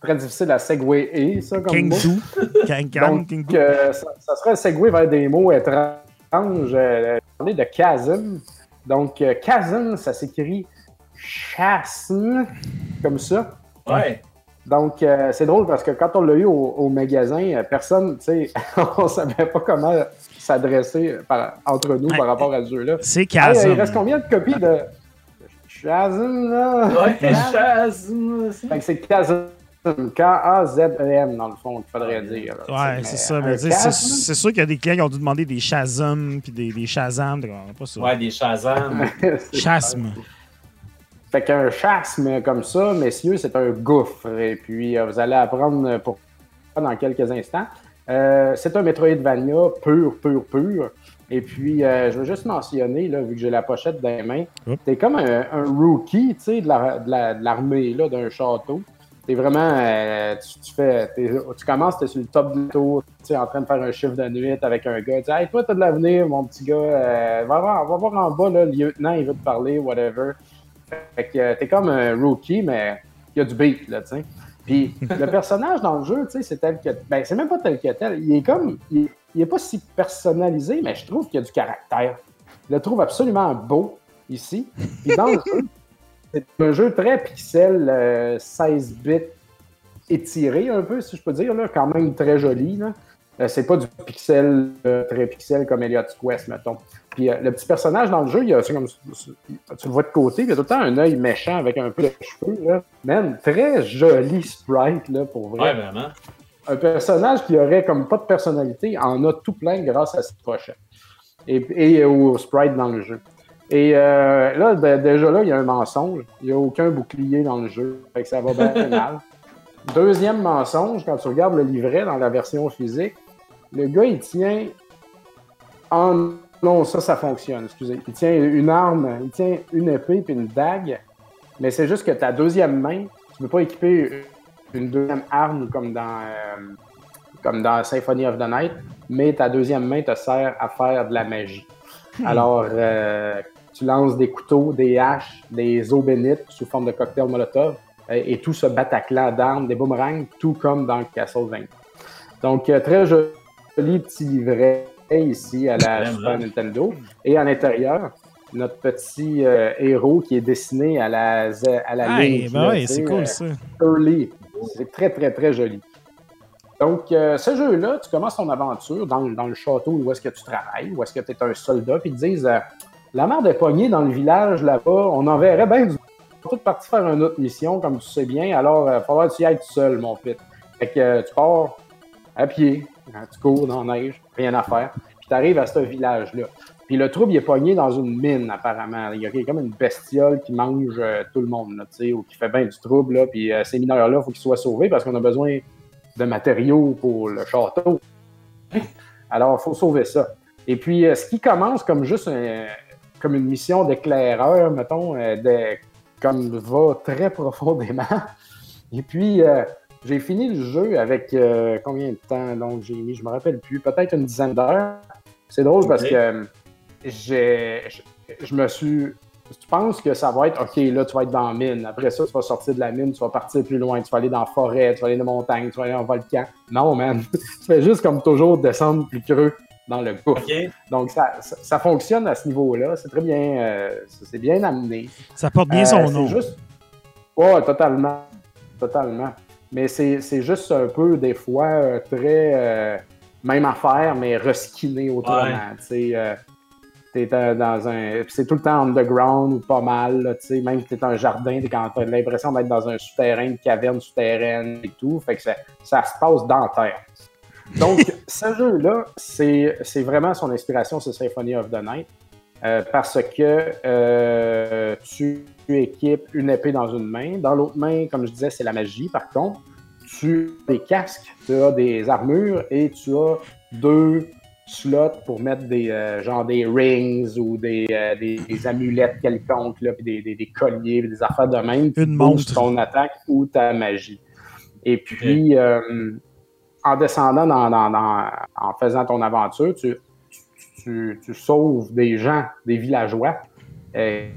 très difficile à segway et ça, comme Kang, Donc, euh, ça, ça serait un segway vers des mots étranges. Euh, on est de chasm. Donc, euh, chasm, ça s'écrit chasm, comme ça. Ouais. Donc, euh, c'est drôle parce que quand on l'a eu au, au magasin, personne, tu sais, on savait pas comment s'adresser par- entre nous par rapport à ce jeu-là. C'est Hey, Chasm. il reste combien de copies de Chasm, là? Ouais, que c'est Chasm. K-A-Z-E-M, dans le fond, qu'il faudrait dire. là, Ouais, c'est ça. Mais sais, c'est chasm, c'est sûr qu'il y a des clients qui ont dû demander des Shazam puis des, des Shazam. Pas ça. Ouais, des Shazam. c'est- Chasme. Fait qu'un chasme comme ça, messieurs, c'est un gouffre. Et puis, euh, vous allez apprendre pourquoi dans quelques instants. Euh, c'est un Metroidvania pur, pur, pur. Et puis, euh, je veux juste mentionner, là, vu que j'ai la pochette dans les mains, t'es comme un, un rookie, tu sais, de la- la- l'armée, là, d'un château. T'es vraiment, euh, tu, tu fais, tu commences, t'es sur le top du tour, tu sais, en train de faire un chiffre de nuit avec un gars. Tu dis, hey, toi, t'as de l'avenir, mon petit gars, euh, va, voir, va voir en bas, là, le lieutenant, il veut te parler, whatever. Fait que t'es comme un rookie, mais il y a du beat, là, tu sais. Puis le personnage dans le jeu, tu sais, c'est tel que. Ben, c'est même pas tel que tel. Il est comme. Il, est pas si personnalisé, mais je trouve qu'il y a du caractère. Je le trouve absolument beau ici. Puis dans le jeu, c'est un jeu très pixel, euh, 16 bits étiré un peu, si je peux dire, là, quand même très joli. Là. Euh, c'est pas du pixel euh, très pixel comme Elliot's Quest, mettons. Puis euh, le petit personnage dans le jeu, il y a, comme, tu le vois de côté, il y a tout le temps un œil méchant avec un peu de cheveux. Là. Man, très joli sprite, là, pour vrai. Ouais, vraiment. Un personnage qui aurait comme pas de personnalité en a tout plein grâce à cette pochette. Et, et au sprite dans le jeu. Et euh, là, de- déjà là, il y a un mensonge. Il n'y a aucun bouclier dans le jeu. Fait que ça va bien mal. Deuxième mensonge, quand tu regardes le livret dans la version physique, le gars, il tient en... Non, ça, ça fonctionne, excusez. Il tient une arme, il tient une épée puis une dague, mais c'est juste que ta deuxième main, tu ne peux pas équiper une deuxième arme comme dans, euh, comme dans Symphony of the Night, mais ta deuxième main te sert à faire de la magie. Alors, euh, tu lances des couteaux, des haches, des eaux bénites sous forme de cocktail Molotov, euh, et tout ce bataclan d'armes, des boomerangs, tout comme dans Castlevania. Donc, très joli petit livret ici à la. Super Nintendo. Et à l'intérieur, notre petit euh, héros qui est dessiné à la, à la Hey, ben ouais, c'est euh, cool ça. early. C'est très, très, très joli. Donc, euh, ce jeu-là, tu commences ton aventure dans, dans le château où est-ce que tu travailles, où est-ce que tu es un soldat, puis ils te disent euh, La mère est pognée dans le village là-bas, on enverrait bien du. Tous partis faire une autre mission, comme tu sais bien, alors il va falloir que tu y ailles tout seul, mon pit. Fait que euh, tu pars à pied, hein, tu cours dans la neige, rien à faire, puis tu arrives à ce village-là. Puis le trouble, il est pogné dans une mine, apparemment. Il y a comme une bestiole qui mange euh, tout le monde, là, ou qui fait bien du trouble, là. Puis euh, ces mineurs-là, il faut qu'ils soient sauvés parce qu'on a besoin de matériaux pour le château. Alors, il faut sauver ça. Et puis, euh, ce qui commence comme juste comme une mission d'éclaireur, mettons, de, comme va très profondément. Et puis, j'ai fini le jeu avec euh, combien de temps donc j'ai mis, je me rappelle plus, peut-être une dizaine d'heures. C'est drôle parce que euh, j'ai, je, je me suis. Tu penses que ça va être OK, là, tu vas être dans la mine. Après ça, tu vas sortir de la mine, tu vas partir plus loin, tu vas aller dans la forêt, tu vas aller dans la montagne, tu vas aller le volcan. Non, man. tu fais juste comme toujours descendre plus creux dans le gouffre. OK. Donc, ça, ça, ça fonctionne à ce niveau-là. C'est très bien, euh, c'est bien amené. Ça porte bien Euh, son c'est nom. Juste... Ouais, totalement. Totalement. Mais c'est juste un peu, des fois, euh, très. euh, même affaire, mais reskiné autrement. Tu sais, euh, t'es dans un. C'est tout le temps underground ou pas mal. là, tu sais, même si t'es un jardin, t'es quand t'as l'impression d'être dans un souterrain, une caverne souterraine et tout. Fait que ça, ça se passe dans la terre. Donc, ce jeu-là, c'est c'est vraiment son inspiration, c'est Symphony of the Night. Euh, parce que euh, tu équipes une épée dans une main. Dans l'autre main, comme je disais, c'est la magie. Par contre, tu as des casques, tu as des armures et tu as deux slots pour mettre des euh, genre des rings ou des, des, des amulettes quelconques, là, puis des, des, colliers, puis des affaires de même Une montre. ton attaque ou ta magie. Et puis, en descendant dans, dans- dans- en faisant ton aventure, tu, tu, sauves des gens, des villageois, euh,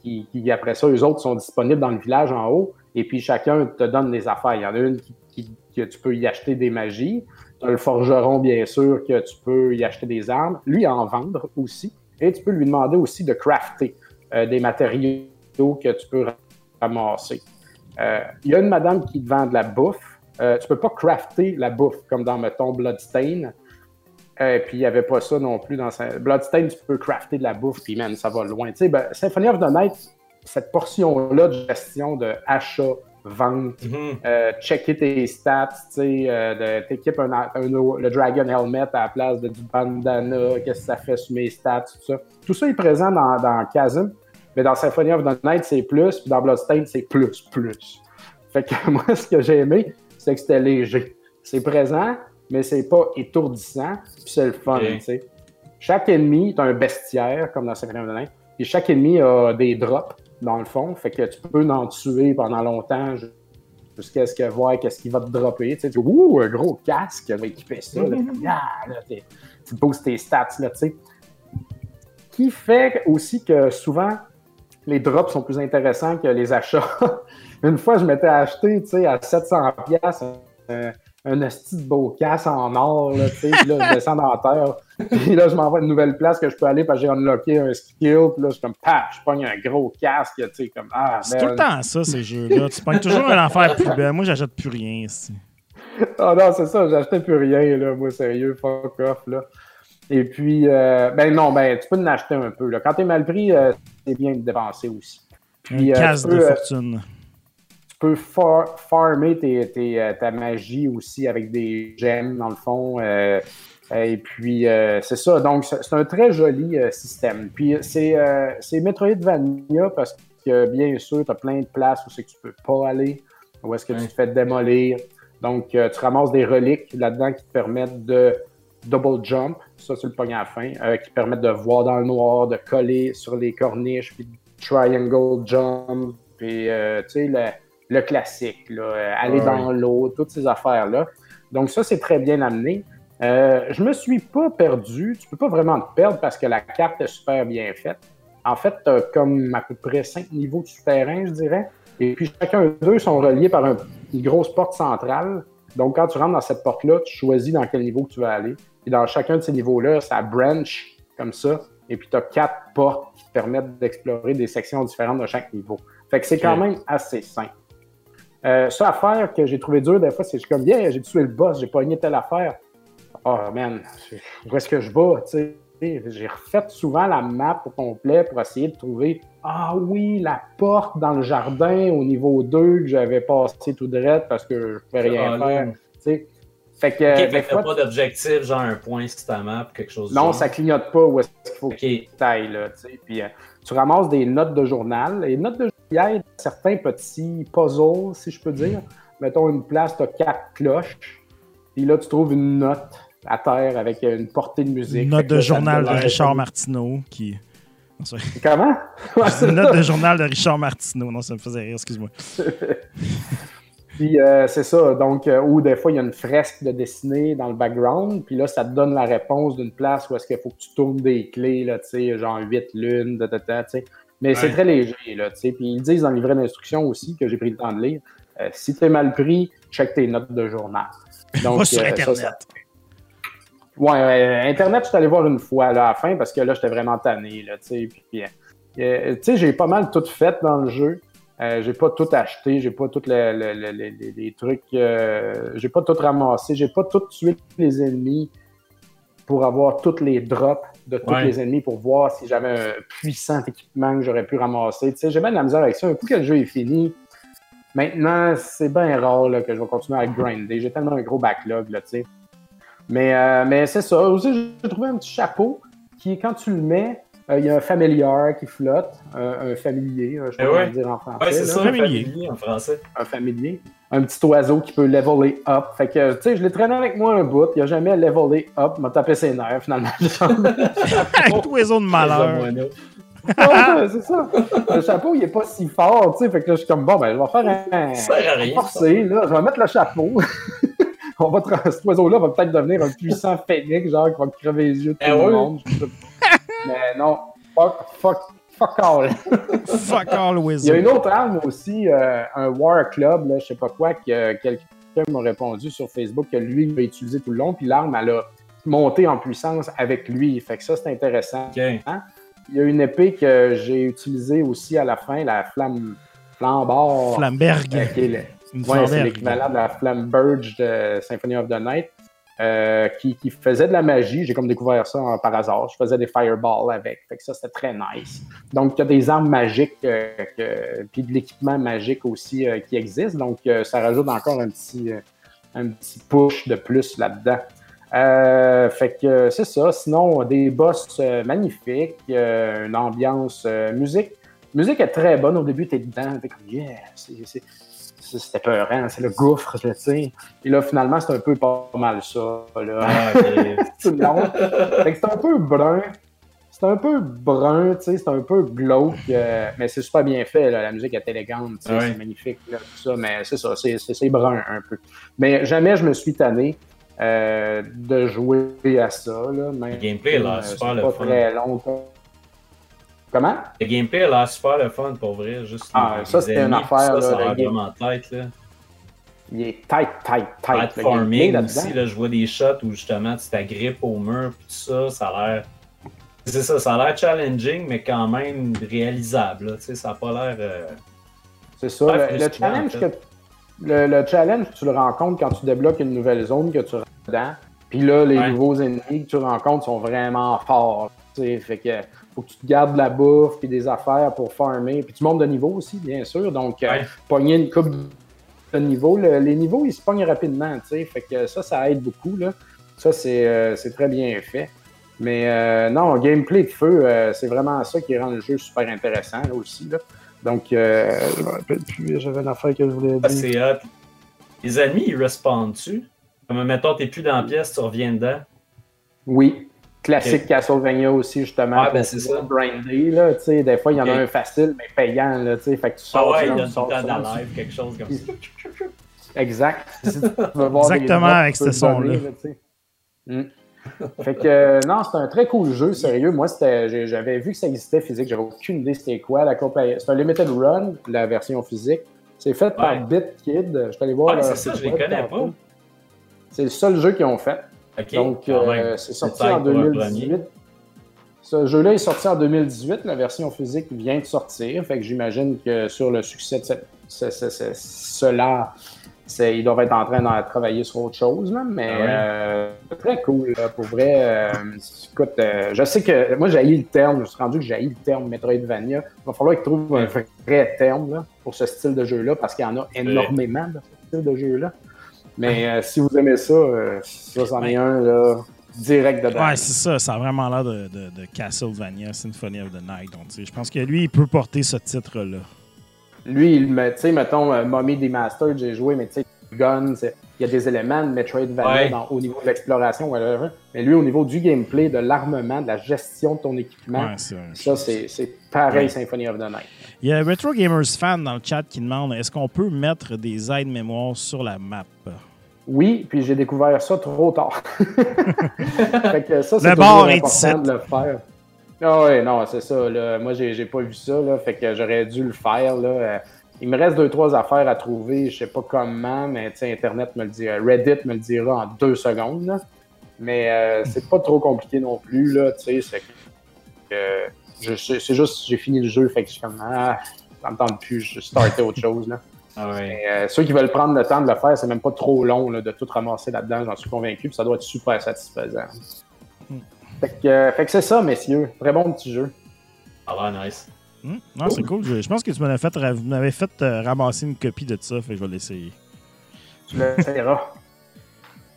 qui, après ça, eux autres sont disponibles dans le village en haut, et puis chacun te donne des affaires. Il y en a une qui, que tu peux y acheter des magies, tu as le forgeron, bien sûr, que tu peux y acheter des armes, lui en vendre aussi, et tu peux lui demander aussi de crafter euh, des matériaux que tu peux ramasser. Euh, Il y a une madame qui te vend de la bouffe. Tu peux pas crafter la bouffe comme dans, mettons, Bloodstain. Euh, puis il n'y avait pas ça non plus dans Sy- Bloodstain, tu peux crafter de la bouffe, puis man, ça va loin. Tu sais, ben, Symphony of the Night, cette portion-là de gestion de achat, vente, Mhm. euh, checker tes stats, tu sais, euh, t'équipes un, un- le Dragon Helmet à la place de du bandana, qu'est-ce que ça fait sur mes stats, tout ça. Tout ça est présent dans, dans Chasm, mais dans Symphony of the Night, c'est plus, puis dans Bloodstain, c'est plus, plus. Fait que moi, ce que j'ai aimé, c'est que c'était léger. C'est présent, mais c'est pas étourdissant, puis c'est le fun, tu sais. Chaque ennemi est un bestiaire, comme dans Symphony of the Night, puis chaque ennemi a des drops, dans le fond, fait que tu peux en tuer pendant longtemps jusqu'à ce que voir qu'est-ce qu'il va te dropper. Tu sais, tu dis, ouh, un gros casque, va équiper ça. Là, comme, Ah, là, t'es- tu boostes tes stats, là, tu sais. Qui fait aussi que souvent, les drops sont plus intéressants que les achats. Une fois, je m'étais acheté, tu sais, à 700 pièces un, un esti de beau casse en or, là, tu sais, là, je descends dans la terre. Puis là, je m'envoie une nouvelle place que je peux aller parce que j'ai unlocké un skill. Puis là, je suis comme, paf, je pogne un gros casque, tu sais, comme, ah, C'est tout le temps ça, ces jeux-là. Tu pognes toujours un enfer plus belle. Moi, j'achète plus rien ici. Ah non, c'est ça, j'achetais plus rien, là, moi, sérieux, fuck off, là. Et puis, euh, ben non, ben, tu peux en acheter un peu, là. Quand t'es mal pris, euh, c'est bien de dépenser aussi. Puis, Un euh, casse de euh, fortune. Peux far- farmer tes, tes, euh, ta magie aussi avec des gemmes, dans le fond. euh, et puis, euh, c'est ça. Donc, c'est un très joli euh, système. Puis, c'est euh, Metroidvania parce que, bien sûr, tu as plein de places où c'est que tu peux pas aller, où est-ce que tu te fais démolir. Donc, euh, tu ramasses des reliques là-dedans qui te permettent de double jump, ça, c'est le pognon à fin, euh, qui permettent de voir dans le noir, de coller sur les corniches, puis triangle jump, puis, euh, tu sais, le, classique, là, euh, aller Ouais. dans l'eau, toutes ces affaires-là. Donc, ça, c'est très bien amené. Euh, je me suis pas perdu. Tu peux pas vraiment te perdre parce que la carte est super bien faite. En fait, tu as comme à peu près cinq niveaux de souterrain, je dirais. Et puis, chacun d'eux sont reliés par un- une grosse porte centrale. Donc, quand tu rentres dans cette porte-là, tu choisis dans quel niveau que tu vas aller. Et dans chacun de ces niveaux-là, ça branch comme ça. Et puis, tu as quatre portes qui te permettent d'explorer des sections différentes de chaque niveau. Fait que c'est quand même assez simple. Euh, ça à faire que j'ai trouvé dur des fois, c'est comme, bien, j'ai tué le boss, j'ai pogné telle affaire. Oh man, où est-ce que je vais? J'ai refait souvent la map au complet pour essayer de trouver Ah oui, la porte dans le jardin au niveau 2 que j'avais passé tout droit parce que je pouvais rien Ah, faire. là. tu sais. Fait que, fait fois, pas d'objectif, genre un point sur ta map, quelque chose non, genre? ça clignote pas où est-ce qu'il faut Ok, que taille, là, tu sais. Puis euh, tu ramasses des notes de journal. Les notes de certains petits puzzles, si je peux dire. Mettons une place, tu as quatre cloches. Puis là, tu trouves une note à terre avec une portée de musique. Une note de journal de Richard Martineau qui. Comment? une note de journal de Richard Martineau. Non, ça me faisait rire, excuse-moi. Puis euh, c'est ça, donc, euh, ou des fois, il y a une fresque de dessinée dans le background, puis là, ça te donne la réponse d'une place où est-ce qu'il faut que tu tournes des clés, là, tu sais, genre 8 lunes, tu sais. Mais c'est très léger, là, tu sais. Puis ils disent dans le livret d'instruction aussi, que j'ai pris le temps de lire, euh, si t'es mal pris, check tes notes de journal. Donc, Pas sur euh, ça, Internet. ça- Ouais, ouais, Internet, je suis allé voir une fois là, à la fin parce que là, j'étais vraiment tanné. Là, tu sais. Puis, euh, tu sais, j'ai pas mal tout fait dans le jeu. Euh, j'ai pas tout acheté, j'ai pas tous les, les- les- les- les trucs, euh, j'ai pas tout ramassé, j'ai pas tout tué les ennemis pour avoir tous les drops de tous Ouais. les ennemis pour voir si j'avais un puissant équipement que j'aurais pu ramasser. Tu sais, j'ai bien de la misère avec ça. Un coup que le jeu est fini, maintenant, c'est bien rare là, que je vais continuer à grinder. J'ai tellement un gros backlog, là, tu sais. Mais, euh, mais c'est ça. Aussi, j'ai trouvé un petit chapeau qui, quand tu le mets, euh, il y a un familiar qui flotte, un, un familier, euh, je sais Eh pas ouais. comment le dire en français. Ouais, c'est ça, familier. familier en français. Un familier. Un petit oiseau qui peut leveler up. Fait que, tu sais, je l'ai traîné avec moi un bout. Il a jamais levelé up. m'a tapé ses nerfs, finalement. Avec tous les autres malheurs. Moineau. Ouais, c'est ça. Le chapeau, il est pas si fort, tu sais. Fait que là, je suis comme, bon, ben, je vais faire un. Ça sert à rien. Forcé, là. Je vais mettre le chapeau. On va tra- Cet oiseau-là va peut-être devenir un puissant phénix, genre, qui va crever les yeux de tout Eh le ouais. monde. Je sais pas. Mais non. Fuck, fuck, fuck all. Fuck all Il y a wizard. une autre arme aussi, euh, un War Club, là, je sais pas quoi, que quelqu'un m'a répondu sur Facebook que lui, il va utiliser tout le long, puis l'arme, elle a monté en puissance avec lui. Fait que ça, c'est intéressant. OK. Il y a une épée que j'ai utilisée aussi à la fin, la flamme flambard. Flamberg. euh, qui est le- Une Ouais, c'est flamberge. l'équivalent de la flamme Burge de Symphony of the Night, euh, qui, faisait de la magie. J'ai comme découvert ça en- par hasard. Je faisais des fireballs avec. Fait que ça, c'était très nice. Donc, il y a des armes magiques, euh, que- puis de l'équipement magique aussi euh, qui existe. Donc, euh, ça rajoute encore un petit, un petit push de plus là-dedans. Fait que c'est ça. Sinon, des boss magnifiques, une ambiance, musique. Musique est très bonne. Au début, t'es dedans, t'es comme yeah, c'est- c'était peurant, c'est le gouffre, là, tu sais. Et là, finalement, c'est un peu pas mal ça. Là. Ah, c'est un peu brun. C'est un peu brun, tu sais, c'est un peu glauque, euh, mais c'est super bien fait. là. La musique est élégante, c'est magnifique, là, tout ça, mais c'est ça, c'est, brun un peu. Mais jamais je me suis tanné euh, de jouer à ça. Là, même, Le gameplay l'air euh, super c'est le fun. très long. Comment? Le gameplay a l'air super le fun pour vrai. Juste Ah, les- ça, c'était une affaire, Ça, là, ça a game- vraiment tête. Là. Il est tight, tight, tight. Platforming aussi, là, je vois des shots où justement tu t'agrippes au mur puis tout ça, ça a l'air. C'est ça, ça a l'air challenging, mais quand même réalisable. là, tu sais, ça n'a pas l'air. euh, C'est ça. Le, challenge en que le, le challenge, tu le rencontres quand tu débloques une nouvelle zone que tu rentres dedans. Puis là, les Ouais. nouveaux ennemis que tu rencontres sont vraiment forts. tu sais. Fait que faut que tu te gardes de la bouffe puis des affaires pour farmer. Puis tu montes de niveau aussi, bien sûr. Donc, euh, Ouais. pogner une coupe de niveau. Le- les niveaux, ils se pognent rapidement. tu sais. Fait que ça, ça aide beaucoup. Là. Ça, c'est euh, c'est très bien fait. Mais euh, non, gameplay de feu, euh, c'est vraiment ça qui rend le jeu super intéressant là, aussi. Là. Donc, euh, je me rappelle plus, j'avais une affaire que je voulais Ah, dire. c'est hot. Les ennemis, ils respawnent-tu? Comme mettons, t'es plus dans la pièce, tu reviens dedans. Oui. Classique Castlevania aussi, justement. Ouais, ben, c'est ça. Grinder, là, tu sais, des fois, il y en a un facile, mais payant, là, tu sais. Fait que tu Ah sors, ouais, tu il le tu temps rentres. dans live, quelque chose comme ça. Exact. Si tu veux voir des Exactement avec ce son-là. tu sais. Mm. fait que, euh, non, c'est un très cool jeu, sérieux. Moi, j'avais vu que ça existait physique, j'avais aucune idée c'était quoi. La c'est un limited run, la version physique. C'est fait par Ouais. BitKid. Je suis allé voir. Ouais, leur c'est ça, je les connais pas. C'est le seul jeu qu'ils ont fait. Donc, euh, c'est sorti en pour un 2018. premier. Ce jeu-là est sorti en 2018. La version physique vient de sortir. Fait que j'imagine que sur le succès de cette, ce, ce- ce- cela, ils doivent être en train de travailler sur autre chose. Là, mais Ah ouais. euh, très cool, là, pour vrai. Euh, écoute, je sais que moi, j'ai le terme. Je me suis rendu que j'ai le terme Metroidvania. Il va falloir qu'ils trouvent un vrai terme là, pour ce style de jeu-là parce qu'il y en a énormément de ce style de jeu-là. Mais euh, si vous aimez ça, euh, ça, c'en est un là, direct dedans. Ouais, c'est ça. Ça a vraiment l'air de, de- de Castlevania Symphony of the Night. Donc, tu sais, je pense que lui, il peut porter ce titre-là. Lui, il me, tu sais, mettons, euh, Mommy des Masters, j'ai joué, mais tu sais, Gun, c'est- il y a des éléments de Metroidvania Ouais. dans- au niveau de l'exploration, whatever. Mais lui, au niveau du gameplay, de l'armement, de la gestion de ton équipement, Ouais, ça, c'est c'est pareil Ouais. Symphony of the Night. Il y a Retro Gamers Fan dans le chat qui demande est-ce qu'on peut mettre des aides mémoire sur la map? Oui, puis j'ai découvert ça trop tard. fait que ça, c'est Le bar est important de le faire. Ah ouais, non, c'est ça. Là. Moi, j'ai pas vu ça. Là, fait que j'aurais dû le faire. Là. Euh, Il me reste deux, trois affaires à trouver. Je sais pas comment, mais Internet me le dira. Reddit me le dira en deux secondes. là. Mais euh, c'est pas trop compliqué non plus. Là, c'est que je- c'est juste j'ai fini le jeu. Fait que je suis comme ah, ça me tente plus. Je startais autre chose. Là. Ah ouais. Mais, euh, ceux qui veulent prendre le temps de le faire, c'est même pas trop long là, de tout ramasser là-dedans, j'en suis convaincu, puis ça doit être super satisfaisant. Fait que, euh, fait que c'est ça, messieurs. Très bon petit jeu. Ah ouais, nice. Hmm? Non, c'est cool. Je, je pense que tu m'avais fait, ra- vous m'avez fait euh, ramasser une copie de ça, fait que je vais l'essayer. Tu l'essayeras.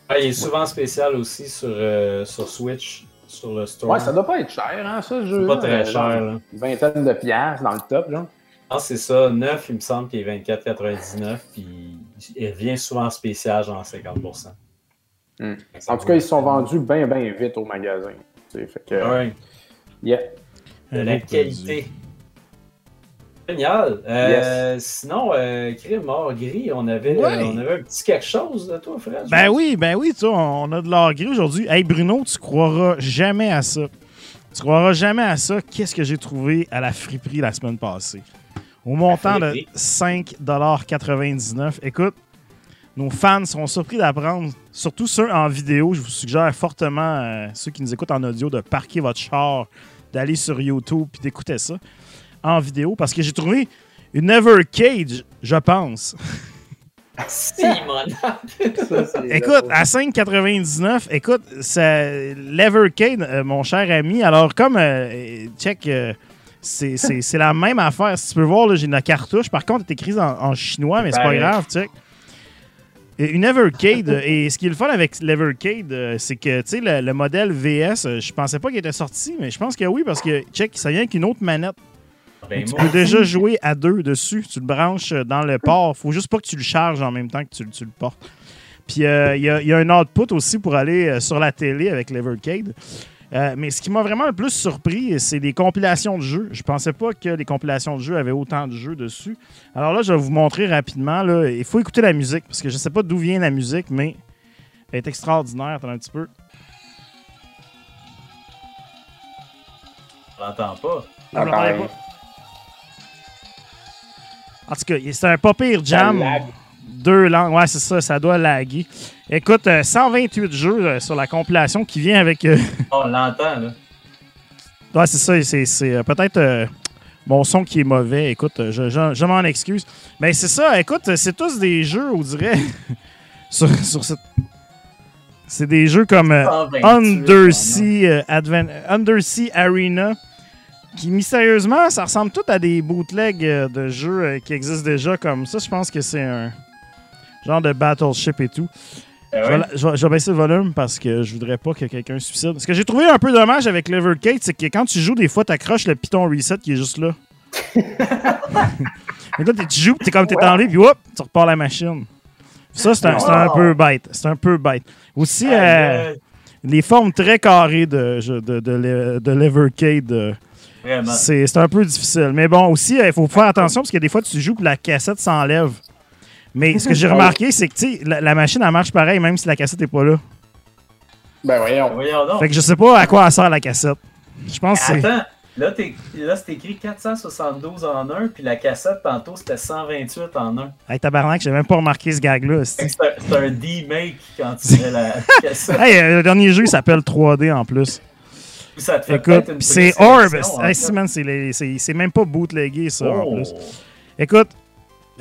Ouais, il est souvent spécial aussi sur, euh, sur Switch, sur le store. Ouais, ça doit pas être cher, hein, ça, ce jeu. Pas très cher. Là. Une vingtaine de piastres dans le top, genre. Ah, c'est ça. 9, il me semble qu'il est 24,99. Puis il revient souvent en spécial, genre 50%. Hmm. En tout cas, ils se sont vendus bien, bien vite au magasin. Tu sais, Fait que, Ouais, yeah. de Un la qualité. Génial. Euh, Sinon, euh, Crime mort gris, on avait, Ouais. on avait un petit quelque chose de toi, Fred. je Ben oui, ben oui, tu vois, on a de l'or gris aujourd'hui. Hey Bruno, tu croiras jamais à ça. Tu croiras jamais à ça. Qu'est-ce que j'ai trouvé à la friperie la semaine passée? Au montant de friperie. 5,99 Écoute, nos fans seront surpris d'apprendre, surtout ceux en vidéo, je vous suggère fortement, euh, ceux qui nous écoutent en audio, de parquer votre char, d'aller sur YouTube puis d'écouter ça en vidéo, parce que j'ai trouvé une Evercade, je pense. Simon! C'est- Écoute, à 5,99, écoute, ça- l'Evercade, euh, mon cher ami, alors comme, euh, check, euh, c'est c'est- c'est la même affaire. Si tu peux voir, là, j'ai une cartouche. Par contre, elle est écrite en, en chinois, mais c'est pas Pareil. grave, check. Une Evercade, et ce qui est le fun avec l'Evercade, c'est que, tu sais, le, le modèle VS, je pensais pas qu'il était sorti, mais je pense que oui, parce que, check, ça vient avec une autre manette. Ben, tu moi, peux déjà jouer à deux dessus. Tu le branches euh, dans le port. Faut juste pas que tu le charges en même temps que tu, le- tu le portes. Puis euh, il y, a- il y a un output aussi pour aller euh, sur la télé avec l'Evercade. Euh, mais ce qui m'a vraiment le plus surpris, c'est les compilations de jeux. Je pensais pas que les compilations de jeux avaient autant de jeux dessus. Alors là, je vais vous montrer rapidement. Là. Il faut écouter la musique parce que je sais pas d'où vient la musique, mais elle est extraordinaire. Attends un petit peu. je l'entends pas. Pas. En tout cas, c'est un pas pire jam. Deux langues. Ouais, c'est ça, ça doit laguer. Écoute, euh, 128 jeux euh, sur la compilation qui vient avec. euh, on l'entend, là. ouais, c'est ça. C'est, euh, peut-être euh, mon son qui est mauvais. Écoute, euh, je, je- je m'en excuse. Mais c'est ça. Écoute, euh, c'est tous des jeux, on dirait. sur, sur cette. C'est des jeux comme euh, 128, Undersea, euh, Undersea Arena, qui mystérieusement, ça ressemble tout à des bootlegs euh, de jeux euh, qui existent déjà comme ça. Je pense que c'est un genre de battleship et tout. Ah Je, vais, la- je vais- je vais baisser le volume parce que je voudrais pas que quelqu'un suicide. Ce que j'ai trouvé un peu dommage avec l'Evercade, c'est que quand tu joues, des fois, tu accroches le piton reset qui est juste là. Mais là, t'es- tu joues, tu es comme t'es en ligne, puis hop, tu repars la machine. Ça, c'est un, un peu bête. C'est un peu bête. Aussi, euh, les formes très carrées de, de, de, l'e- de l'Evercade, Vraiment. c'est c'est un peu difficile. Mais bon, aussi, il faut faire attention parce que des fois, tu joues puis la cassette s'enlève. Mais ce que j'ai remarqué, c'est que la, la machine, elle marche pareil même si la cassette n'est pas là. Ben voyons. Voyons donc. Fait que je sais pas à quoi elle sert la cassette. Je pense que c'est. Attends, là, c'est écrit 472 en un, puis la cassette, tantôt, c'était 128 en un. Hey, tabarnak, j'ai même pas remarqué ce gag-là. C'est- que C'est un, un D-make quand tu mets la cassette. Hey, euh, le dernier jeu, il s'appelle 3D en plus. Ça te fait Écoute, une c'est Orb. Hey, man, c'est c'est même pas bootlegué, ça, en Oh. plus. Écoute,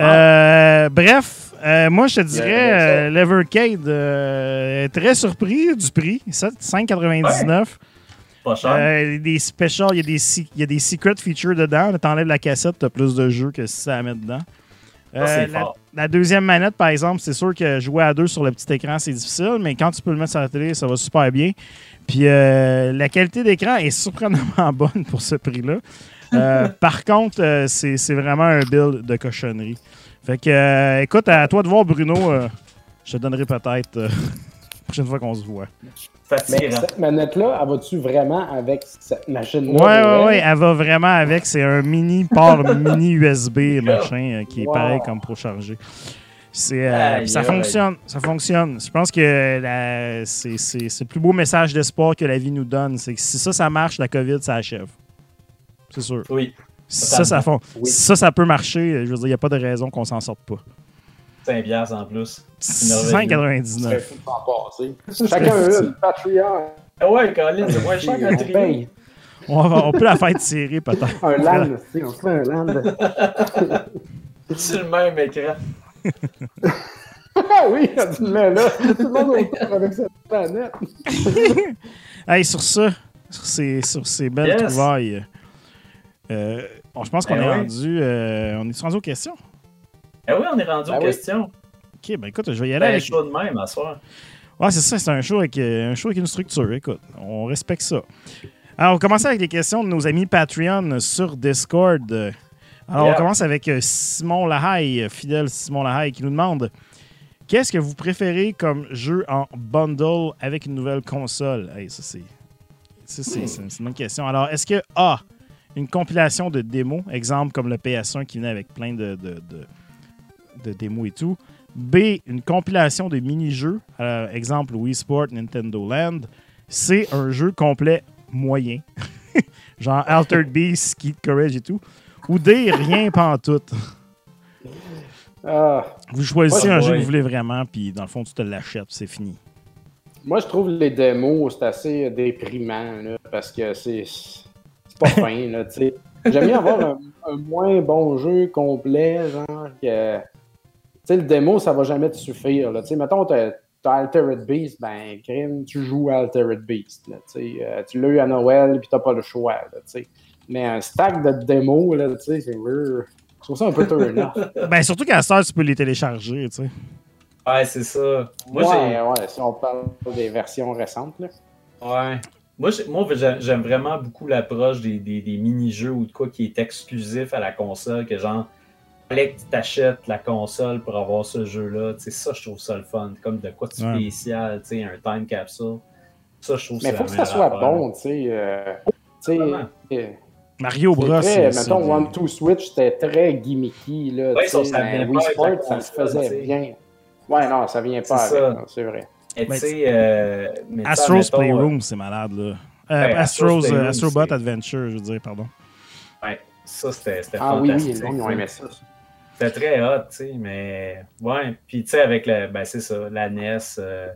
euh, bref, euh, moi, je te dirais, euh, l'Evercade, euh, très surpris du prix, ça, 5,99. Pas cher. Des specials, il y, a des, il y a des secret features dedans. T'enlèves la cassette, t'as plus de jeux que si ça à mettre dedans. Ça, c'est fort. La deuxième manette, par exemple, c'est sûr que jouer à deux sur le petit écran, c'est difficile, mais quand tu peux le mettre sur la télé, ça va super bien. Puis euh, la qualité d'écran est surprenamment bonne pour ce prix-là. Euh, par contre, euh, c'est vraiment un build de cochonnerie. Fait que, écoute, à toi de voir, Bruno, Je te donnerai peut-être la prochaine fois qu'on se voit. Mais cette manette-là, elle va-tu vraiment avec cette machine-là? Ouais, ouais, pour ouais, elle? va vraiment avec. C'est un mini port mini USB machin euh, qui est Wow. pareil comme pour charger. Euh, ça aïe. fonctionne, ça fonctionne. Je pense que c'est, le plus beau message d'espoir que la vie nous donne. C'est que si ça, ça marche, la COVID, ça achève. C'est sûr. Oui, Si ça, ça, fon- Oui. si ça, ça peut marcher, je veux dire, il n'y a pas de raison qu'on s'en sorte pas. 5 piastres en plus. 5,99. Faut s'en passer. Chacun une, Patreon. Ah ouais, Colin, c'est moins cher qu'un On trio. On, va- on peut la faire tirer peut-être. Un land, tu sais, on fait un land. Sur le même écran. Ah oui, tu le mets là. Tout le monde autour avec cette planète. Hey, sur ça, sur ces, sur ces belles Yes. trouvailles, euh, bon, je pense qu'on Ben est oui. rendu. euh, on est rendu aux questions. Ah oui, on est rendu Ben aux oui. questions. Ok, ben écoute, je vais y aller Ben, avec. chaud de même à soir. Ouais, c'est ça, c'est un show avec euh, un show avec une structure. Écoute, on respecte ça. Alors, on va commencer avec les questions de nos amis Patreon sur Discord. Alors, Yeah. on commence avec euh, Simon Lahaye, fidèle Simon Lahaye, qui nous demande Qu'est-ce que vous préférez comme jeu en bundle avec une nouvelle console? Hey, ça, c'est. ça, c'est c'est une, c'est une bonne question. Alors, est-ce que A, une compilation de démos, exemple comme le PS1 qui venait avec plein de, de, de- de démos et tout B, une compilation de mini-jeux, euh, exemple Wii Sport, Nintendo Land. C, un jeu complet moyen, genre Altered Beast, Kid Courage et tout. Ou D, rien pantoute. Ah, Vous choisissez un jeu que vous voulez vraiment, puis dans le fond, tu te l'achètes, c'est fini. moi, je trouve les démos, c'est assez déprimant, là, parce que c'est c'est pas fin, là, tu sais. J'aime bien avoir un, un moins bon jeu complet, genre, que... Tu sais, le démo, ça va jamais te suffire, là. Tu mettons, t'as t'as Altered Beast, ben, crime, tu joues à Altered Beast, là, tu. Euh, tu l'as eu à Noël, puis t'as pas le choix, là, tu. Mais un stack de démos, tu c'est... Je trouve ça un peu turn-off. Ben, surtout qu'à ça, tu peux les télécharger, tu sais. Ouais, c'est ça. Moi, ouais, ouais, si on parle des versions récentes, là. Ouais. Moi, j'ai- moi j'ai- j'aime vraiment beaucoup l'approche des, des- des mini-jeux ou de quoi qui est exclusif à la console, que genre, fallait que tu t'achètes la console pour avoir ce jeu-là. Tu sais, ça, je trouve ça le fun. Comme de quoi de Ouais. spécial, tu sais, un time capsule. Ça, je trouve Mais c'est faut que ça soit affaire. bon, tu sais. euh, euh, Mario Bros. très, mettons, One Two Switch, c'était très gimmicky, là. Ouais, tu ça, ça Wii Sport, ça se faisait bien. Ouais, non, ça vient pas C'est avec, ça. non, c'est vrai. Et tu sais, euh, Astro's Playroom, c'est malade, là. Euh, Ouais, Astro's Astrobot Adventure, je veux dire, pardon. Ouais, ça, c'était Ah oui, fantastique. oui, ils ont aimé ça. C'était très hot, tu sais, mais ouais. Puis tu sais, avec le, ben c'est ça, la NES, euh,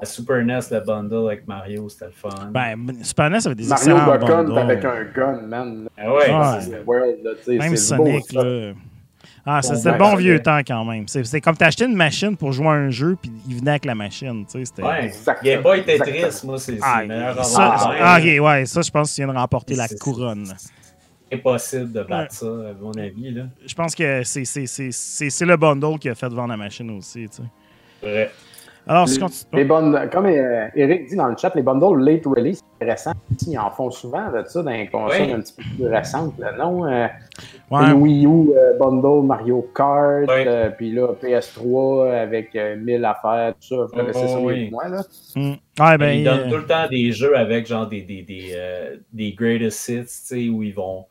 la Super NES, le bundle avec Mario, c'était le fun. Ben, Super NES avait des Mario Bacon avec un gun, man. Ah ouais, c'est. C'est World, là, tu sais, Même c'est le beau, Sonic, là. Ah, c'était le bon vieux temps quand même. C'est comme t'achetais une machine pour jouer à un jeu, puis il venait avec la machine. Tu sais, c'était. Ouais, Exactement. Game Boy Tetris, Exactement. moi, c'est Ah, le meilleur ça, ah, ok, ouais, ça, je pense que tu viens de remporter la couronne. C'est impossible de battre ça, à mon avis. Là. Je pense que c'est- c'est c'est- c'est- c'est le bundle qui a fait vendre la machine aussi. Tu sais. Vrai. Alors, si Les, les comme euh, Eric dit dans le chat, les bundles late release, c'est récent. Ils en font souvent de ça dans les consoles Oui. un petit peu plus récentes. Là, non? Euh, Ouais, Wii U euh, bundle Mario Kart, Ouais. euh, puis là, PS3 avec euh, 1000 affaires, tout ça. Vous connaissez ça Oh, oui. que moi, là. Ouais, ben, ils donnent euh, tout le temps des jeux avec genre des, des, des, euh, des greatest hits, tu sais, où ils vont,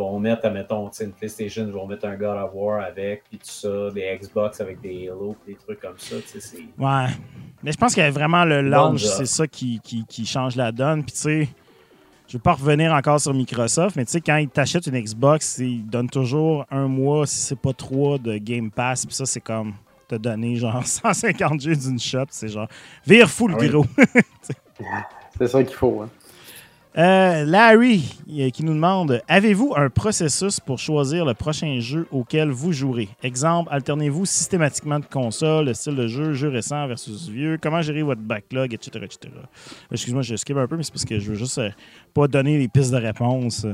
vont mettre, admettons, tu sais, une PlayStation, ils vont mettre un God of War avec, puis tout ça, des Xbox avec des Halo, des trucs comme ça, tu sais, c'est... Ouais. Mais je pense que vraiment le Bonne launch, job. c'est ça qui, qui, qui change la donne. Puis tu sais, je veux pas revenir encore sur Microsoft, mais tu sais, quand ils t'achètent une Xbox, ils donnent toujours un mois, si c'est pas trois, de Game Pass. Puis ça, c'est comme te donner genre 150 jeux d'une shot. C'est genre, vire fou le Ah oui. gros. C'est ça qu'il faut. Hein. Euh, Larry euh, qui nous demande Avez-vous un processus pour choisir le prochain jeu auquel vous jouerez? Exemple, alternez-vous systématiquement de console, le style de jeu, jeu récent versus vieux, comment gérer votre backlog, etc. etc. Euh, Excuse-moi, je skip un peu, mais c'est parce que je veux juste euh, pas donner les pistes de réponse.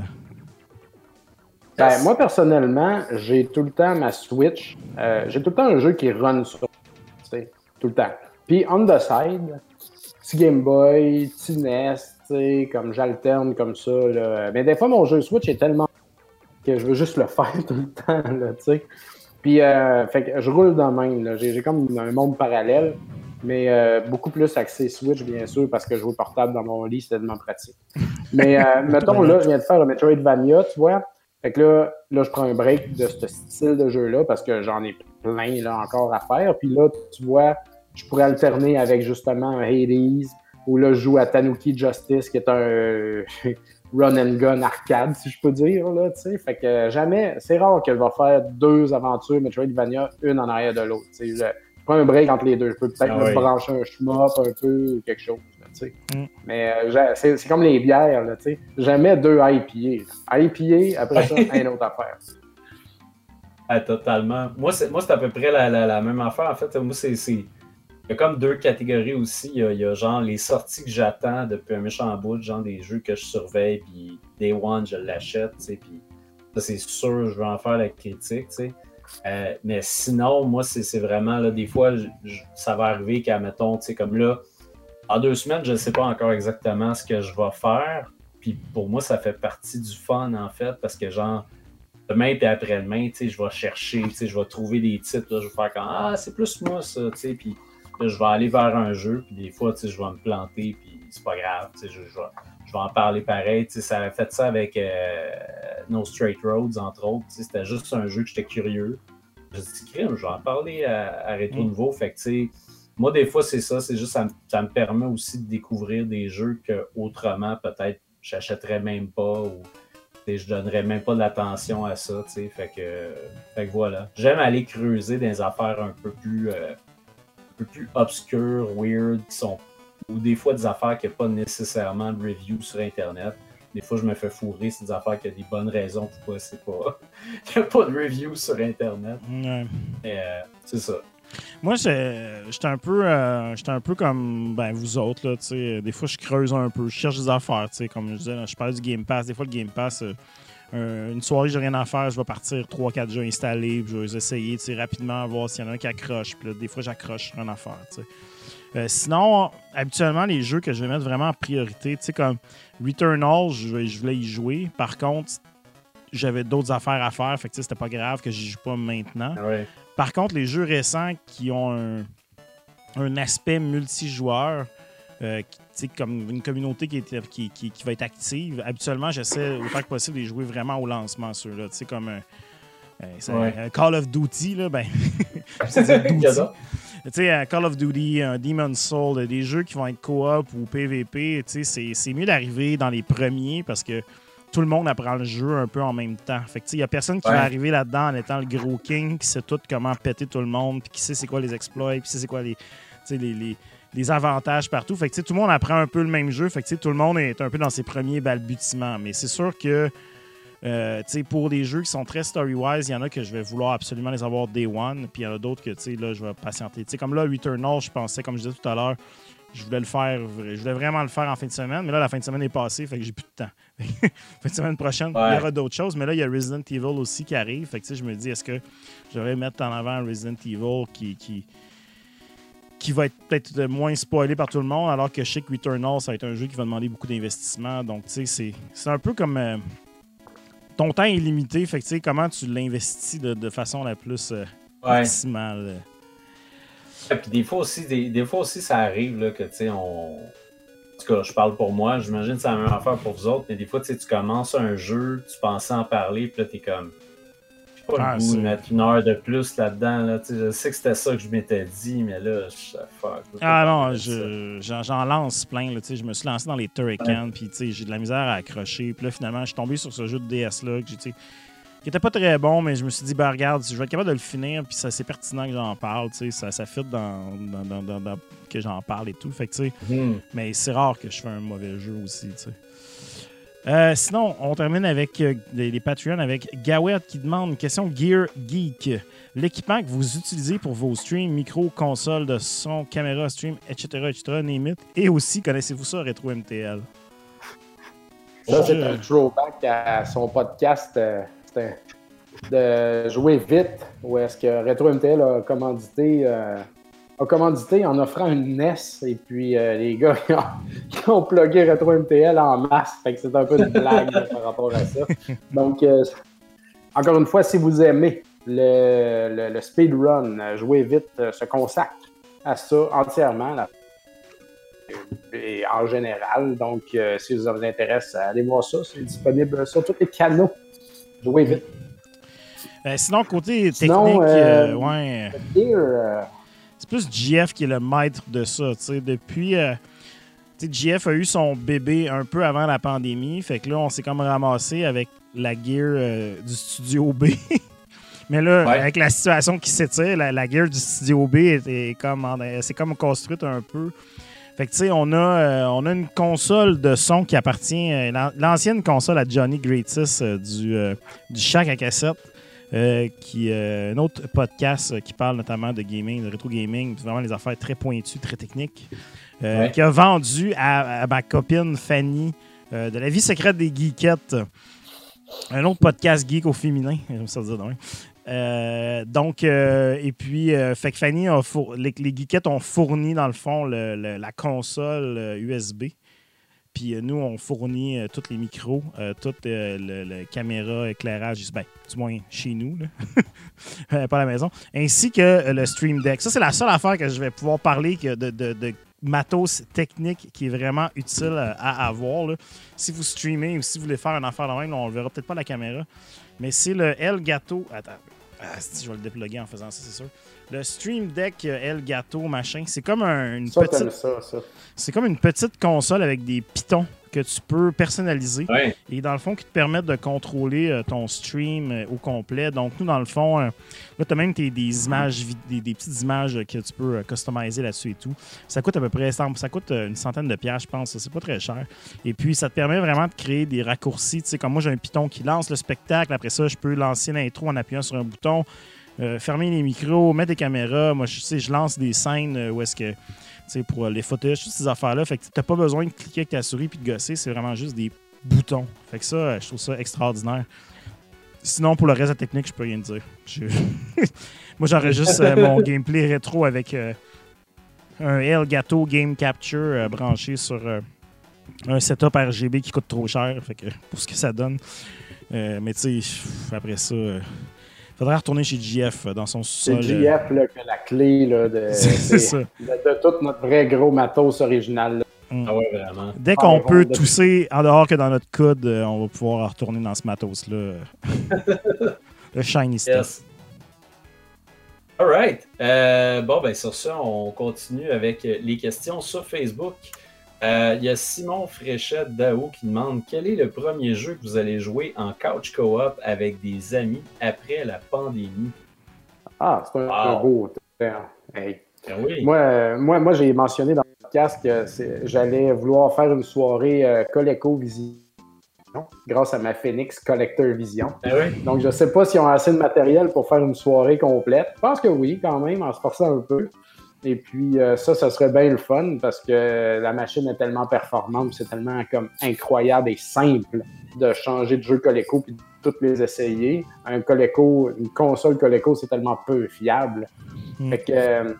Ben, moi, personnellement, j'ai tout le temps ma Switch. j'ai tout le temps un jeu qui run sur. Tout le temps. Puis, on the side, petit Game Boy, petit NES, comme j'alterne comme ça. Là. Mais des fois, mon jeu Switch est tellement que je veux juste le faire tout le temps, là, tu sais. Puis, euh, fait que je roule dans le même. là. J'ai comme un monde parallèle, mais euh, beaucoup plus axé Switch, bien sûr, parce que jouer portable dans mon lit, c'est tellement pratique. Mais euh, mettons, là, je viens de faire un Metroidvania, tu vois. Fait que là, là, je prends un break de ce style de jeu-là parce que j'en ai plein là, encore à faire. Puis là, tu vois, je pourrais alterner avec justement un Hades, où là, je joue à Tanuki Justice, qui est un run and gun arcade, si je peux dire. Là, tu sais. fait que jamais, c'est rare que je vais faire deux aventures Metroidvania, une en arrière de l'autre. tu sais. Je, je prends un break entre les deux. Je peux peut-être Ah me oui. brancher un shmup un peu ou quelque chose. là. Mm. Mais euh, c'est c'est comme les bières, là, tu sais. Jamais deux IPA. là. IPA, après ça, un autre affaire. Ah, totalement. Moi, c'est moi, c'est à peu près la, la- la même affaire. En fait, moi, c'est. c'est- Il y a comme deux catégories aussi. Il y a, genre les sorties que j'attends depuis un méchant bout, genre des jeux que je surveille, puis Day One, je l'achète, tu sais, puis ça, c'est sûr, je vais en faire la critique, tu sais. Euh, mais sinon, moi, c'est vraiment, là, des fois, ça va arriver qu'à, mettons, tu sais, comme là, en deux semaines, je ne sais pas encore exactement ce que je vais faire. Puis pour moi, ça fait partie du fun, en fait, parce que, genre, demain et après-demain, tu sais, je vais chercher, tu sais, je vais trouver des titres, là, je vais faire comme Ah, c'est plus moi ça, tu sais, puis là, je vais aller vers un jeu, puis des fois, tu sais, je vais me planter, puis c'est pas grave, tu sais, je, je vais, je vais en parler pareil, tu sais, ça a fait ça avec euh, No Straight Roads, entre autres, tu sais, c'était juste un jeu que j'étais curieux. Je me suis dit, crime, je vais en parler à, à Rétro Mm. Nouveau, fait que, tu sais, moi, des fois, c'est ça, c'est juste, ça me, ça me permet aussi de découvrir des jeux que autrement, peut-être, j'achèterais même pas, ou tu sais, je donnerais même pas de l'attention à ça, tu sais, fait que, fait que voilà. J'aime aller creuser des affaires un peu plus, euh, peu plus obscures, weird, qui sont, ou des fois des affaires qui n'ont pas nécessairement de review sur Internet. Des fois, je me fais fourrer, c'est des affaires qui ont des bonnes raisons pourquoi c'est pas, il n'y a pas de review sur Internet. Ouais. Euh, c'est ça. Moi, j'étais un peu euh, j'étais un peu comme ben, vous autres. Là, des fois, je creuse un peu. Je cherche des affaires. tu sais, Comme je disais, je parlais du Game Pass. Des fois, le Game Pass, euh, un- une soirée, j'ai rien à faire. Je vais partir 3-4 jeux installés. puis Je vais les essayer tu sais, rapidement, voir s'il y en a un qui accroche. Puis là, des fois, j'accroche tu sais. Euh, sinon, habituellement, les jeux que je vais mettre vraiment en priorité, tu sais, comme Returnal, je, je voulais y jouer. Par contre, j'avais d'autres affaires à faire. Fait que c'était pas grave que j'y joue pas maintenant. Ouais. Par contre, les jeux récents qui ont un, un aspect multijoueur, euh, qui- comme une communauté qui, est- qui, qui- qui va être active, habituellement, j'essaie autant que possible de les jouer vraiment au lancement, ceux-là. Tu sais, comme un, euh, Ouais. un Call of Duty, là, ben. Tu sais, Call of Duty, un Demon's Soul, euh, des jeux qui vont être coop ou PVP, tu sais, c'est- c'est mieux d'arriver dans les premiers parce que tout le monde apprend le jeu un peu en même temps. Fait que, tu sais, il n'y a personne qui Ouais. va arriver là-dedans en étant le gros king, qui sait tout comment péter tout le monde, puis qui sait c'est quoi les exploits, puis qui sait c'est quoi les, les- les avantages partout. Fait que, tu sais, tout le monde apprend un peu le même jeu. Fait que, tout le monde est un peu dans ses premiers balbutiements. Mais c'est sûr que euh, pour des jeux qui sont très story-wise, il y en a que je vais vouloir absolument les avoir day one, puis il y en a d'autres que tu sais, là, je vais patienter. Comme là, Returnal, je pensais, comme je disais tout à l'heure, je voulais le faire, je voulais vraiment le faire en fin de semaine, mais là, la fin de semaine est passée, fait que j'ai plus de temps. fin de semaine prochaine, il y aura d'autres choses, mais là, il y a Resident Evil aussi qui arrive, fait que tu sais, je me dis, est-ce que je devrais mettre en avant Resident Evil qui. qui qui va être peut-être moins spoilé par tout le monde, alors que je sais que Returnal, ça va être un jeu qui va demander beaucoup d'investissement. Donc, tu sais, c'est- c'est un peu comme euh, ton temps est limité, fait que tu sais, comment tu l'investis de, de façon la plus euh, Ouais. maximale? Et puis des fois aussi, des, des fois aussi, ça arrive là, que tu sais, on. En tout cas, je parle pour moi, j'imagine que c'est la même affaire pour vous autres, mais des fois, tu sais, tu commences un jeu, tu pensais en parler, puis là, t'es comme. Pas Ah, le goût c'est- de mettre une heure de plus là-dedans. Là, tu sais, je sais que c'était ça que je m'étais dit, mais là, je fuck. je Ah non, je- j'en lance plein. Là, tu sais, je me suis lancé dans les Turrican, puis tu sais, j'ai de la misère à accrocher. Puis là, finalement, je suis tombé sur ce jeu de DS-là que j'ai, tu sais, qui était pas très bon, mais je me suis dit, bah regarde, je vais être capable de le finir, puis c'est pertinent que j'en parle. tu sais, Ça, ça fit dans, dans, dans- dans- dans- que j'en parle et tout. Fait que, tu sais, Hmm. mais c'est rare que je fais un mauvais jeu aussi, tu sais. Euh, sinon, on termine avec euh, les, les Patreons avec Gawet qui demande une question Gear Geek. L'équipement que vous utilisez pour vos streams, micro, console de son, caméra, stream, etc., etc., name it. Et aussi, connaissez-vous ça, Retro MTL? Ça, c'est un throwback à son podcast euh, de jouer vite, où est-ce que Retro MTL a commandité, a commandité en offrant une NES, et puis euh, les gars ils ont, ils ont plugué Retro MTL en masse. Fait que c'est un peu une blague par rapport à ça. Donc, euh, encore une fois, si vous aimez le, le, le speedrun, jouer vite, euh, se consacre à ça entièrement. là. Et en général, donc si ça vous intéresse, allez voir ça. C'est disponible sur tous les canaux. Jouer vite. Sinon, côté technique, Sinon, ouais, Gear, c'est plus GF qui est le maître de ça. Depuis. euh, GF a eu son bébé un peu avant la pandémie. Fait que là, on s'est comme ramassé avec la gear euh, du studio B. Mais là, Ouais. avec la situation qui s'étire, la, la gear du studio B est, est comme c'est comme construite un peu. Fait que tu sais, on a, euh, on a une console de son qui appartient, euh, l'an- l'ancienne console à Johnny Greatest euh, du, du Shack à cassette. Euh, qui euh, un autre podcast euh, qui parle notamment de gaming, de rétro gaming, vraiment les affaires très pointues, très techniques, Ouais. qui a vendu à, à ma copine Fanny de la vie secrète des geekettes, un autre podcast geek au féminin, j'aime ça dire. Euh, donc, euh, et puis, euh, fait que Fanny, a four- les, les geekettes ont fourni, dans le fond, le- le- la console USB. Puis euh, nous, on fournit euh, tous les micros, euh, toute le, caméra, éclairage, ben, du moins chez nous, pas à la maison, ainsi que le Stream Deck. Ça, c'est la seule affaire que je vais pouvoir parler que de, matos technique qui est vraiment utile à avoir. Si vous streamez ou si vous voulez faire une affaire de même, on le verra peut-être pas la caméra, mais c'est le Elgato. Attends, ah, si, je vais le déploguer en faisant ça, c'est sûr. Le Stream Deck euh, Elgato, machin, c'est comme un- une ça, petite c'est comme une petite console avec des pitons que tu peux personnaliser Ouais. et dans le fond qui te permettent de contrôler euh, ton stream euh, au complet. Donc nous dans le fond, euh, là tu as même tes- des images, des, des petites images que tu peux customiser là-dessus et tout. Ça coûte à peu près, ça ça coûte une centaine de pièces je pense, c'est pas très cher. Et puis ça te permet vraiment de créer des raccourcis. Tu sais comme moi j'ai un piton qui lance le spectacle, après ça je peux lancer l'intro en appuyant sur un bouton. euh, fermer les micros, mettre des caméras. Moi, je sais, je lance des scènes où est-ce que pour euh, les footages, toutes ces affaires-là. Fait que t'as pas besoin de cliquer avec ta souris puis de gosser, c'est vraiment juste des boutons. Fait que ça, euh, je trouve ça extraordinaire. Sinon, pour le reste de la technique, je peux rien dire. Je- Moi, j'enregistre euh, mon gameplay rétro avec euh, un Elgato Game Capture euh, branché sur un setup RGB qui coûte trop cher. Fait que pour ce que ça donne. Mais tu sais, après ça, faudrait retourner chez GF euh, dans son C'est sous-sol. euh, GF là, que la clé là, de, de, de tout notre vrai gros matos original. là. Ah ouais, vraiment. Dès Ah, qu'on peut de- tousser en dehors que dans notre coude, euh, on va pouvoir retourner dans ce matos-là. le shiny stuff. Yes. All right. Euh, bon, ben sur ça, on continue avec les questions sur Facebook. Euh, Il y a Simon Fréchette Dao qui demande quel est le premier jeu que vous allez jouer en couch co-op avec des amis après la pandémie? Ah, c'est un, Wow. beau terme. Hey. Oui. Moi, euh, moi, moi j'ai mentionné dans le podcast que j'allais vouloir faire une soirée euh, Coleco Vision grâce à ma Phoenix Collector Vision. Oui. Donc, je ne sais pas s'ils ont assez de matériel pour faire une soirée complète. Je pense que oui, quand même, en se forçant un peu. Et puis, euh, ça, ça serait bien le fun parce que la machine est tellement performante, c'est tellement comme incroyable et simple de changer de jeu Coleco puis de toutes les essayer. Un Coleco, une console Coleco, c'est tellement peu fiable. Mm. Fait que. euh,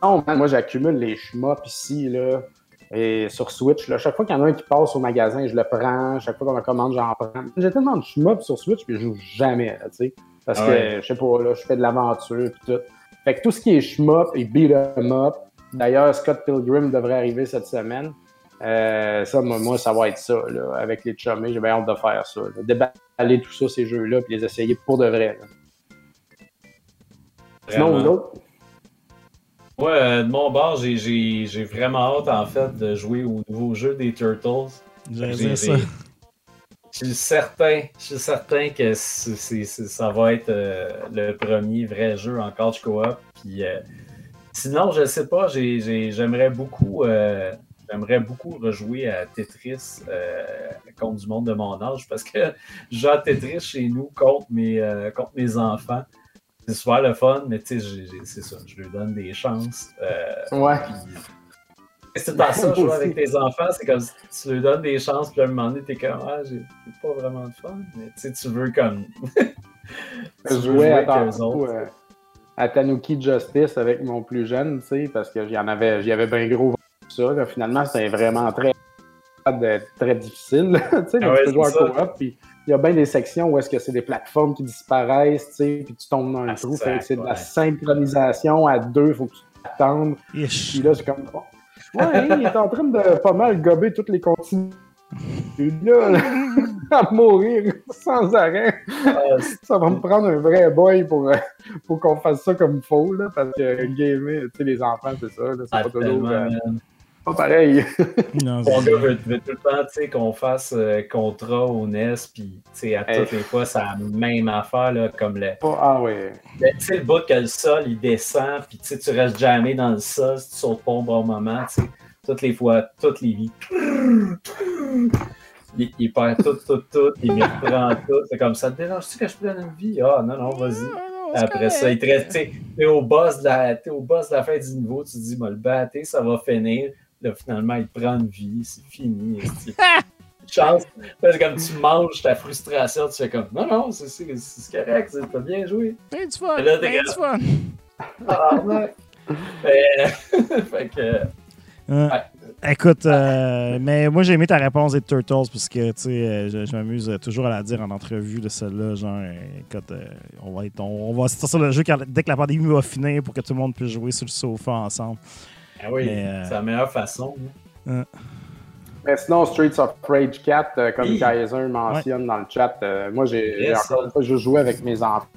non, moi, j'accumule les shmups ici, là. Et sur Switch, là, chaque fois qu'il y en a un qui passe au magasin, je le prends. Chaque fois qu'on me commande, j'en prends. J'ai tellement de shmups sur Switch, puis je joue jamais, tu sais. Parce Ah que, je sais pas, là, je fais de l'aventure, puis tout. Fait que tout ce qui est shmup et beat 'em up, d'ailleurs, Scott Pilgrim devrait arriver cette semaine. Euh, ça, moi, ça va être ça, là, avec les chummés. J'ai bien hâte de faire ça. là. Déballer tout ça, ces jeux-là, puis les essayer pour de vrai. là. Sinon, autres? Moi, euh, de mon bord, j'ai- vraiment hâte, en fait, de jouer au nouveau jeu des Turtles. J'ai- ça. Suis certain, je suis certain que ça va être euh, le premier vrai jeu en couch co-op. Puis, euh, sinon, je sais pas, j'ai- j'ai- j'aimerais beaucoup, euh, j'aimerais beaucoup rejouer à Tetris contre du monde de mon âge parce que je joue à Tetris chez nous contre mes, contre mes enfants. C'est super le fun, mais tu sais, c'est ça, je leur donne des chances. Ouais. C'est tout à ça, jouer avec tes enfants, c'est comme si tu leur donnes des chances, puis à un moment donné, t'es comme, ah, j'ai pas vraiment de fun, mais tu sais, tu veux comme. tu veux à, avec eux autres. euh, à Tanuki Justice avec mon plus jeune, tu sais, parce que j'y en avais, j'y avais bien gros ça. là. Finalement, c'était vraiment très très difficile. tu sais, Ah ouais, tu peux jouer c'est en ça. coop, puis il y a bien des sections où est-ce que c'est des plateformes qui disparaissent, tu sais, puis tu tombes dans un Ah, trou. c'est c'est de la synchronisation à deux, faut que tu t'attendes. Puis là, c'est comme. oh, Ouais, il est en train de pas mal gober toutes les continues. Puis là, là, à mourir sans arrêt. Ah, Ça va me prendre un vrai boy pour, euh, pour qu'on fasse ça comme il faut, là, parce que gamer, tu sais, les enfants, c'est ça, c'est ah, pas toujours euh, man. Pas pareil. Non, Mon c'est- gars veut, veut tout le temps tu sais, qu'on fasse euh, contrat au NES, puis tu sais, à Hey. toutes les fois, c'est la même affaire, là, comme le, Pas- ah ouais. le- tu sais, le bout que le sol, il descend, puis tu sais, tu restes jamais dans le sol si tu sautes pas au bon moment, tu sais, toutes les fois, toutes les vies. Il, il perd tout, tout, tout, il me reprend tout. C'est comme ça, te dérange-tu que je prenne une vie? Ah, non, non, vas-y. Après ça, il te reste, tu sais, t'es au boss de la, t'es au boss de la fin du niveau, tu te dis, moi, le batté, ça va finir. Là, finalement, il prend une vie, c'est fini. Chance. Là, c'est comme tu manges ta frustration, tu fais comme, non, non, c'est, c'est, c'est correct, c'est- t'as bien joué. T'as du fun, t'es du fun. Ah, ouais. Euh, fait que, Hein. Ouais. Écoute, euh, mais moi j'ai aimé ta réponse des Turtles parce que tu sais, euh, je, je m'amuse toujours à la dire en entrevue de celle-là, genre euh, écoute, euh, on va être, on, on va sortir le jeu quand- dès que la pandémie va finir pour que tout le monde puisse jouer sur le sofa ensemble. Ah oui, euh, c'est la meilleure façon. hein. Mais sinon, Streets of Rage 4, euh, comme Oui. Kaiser mentionne dans le chat, euh, moi, j'ai Yes. encore une fois, je jouais avec mes enfants.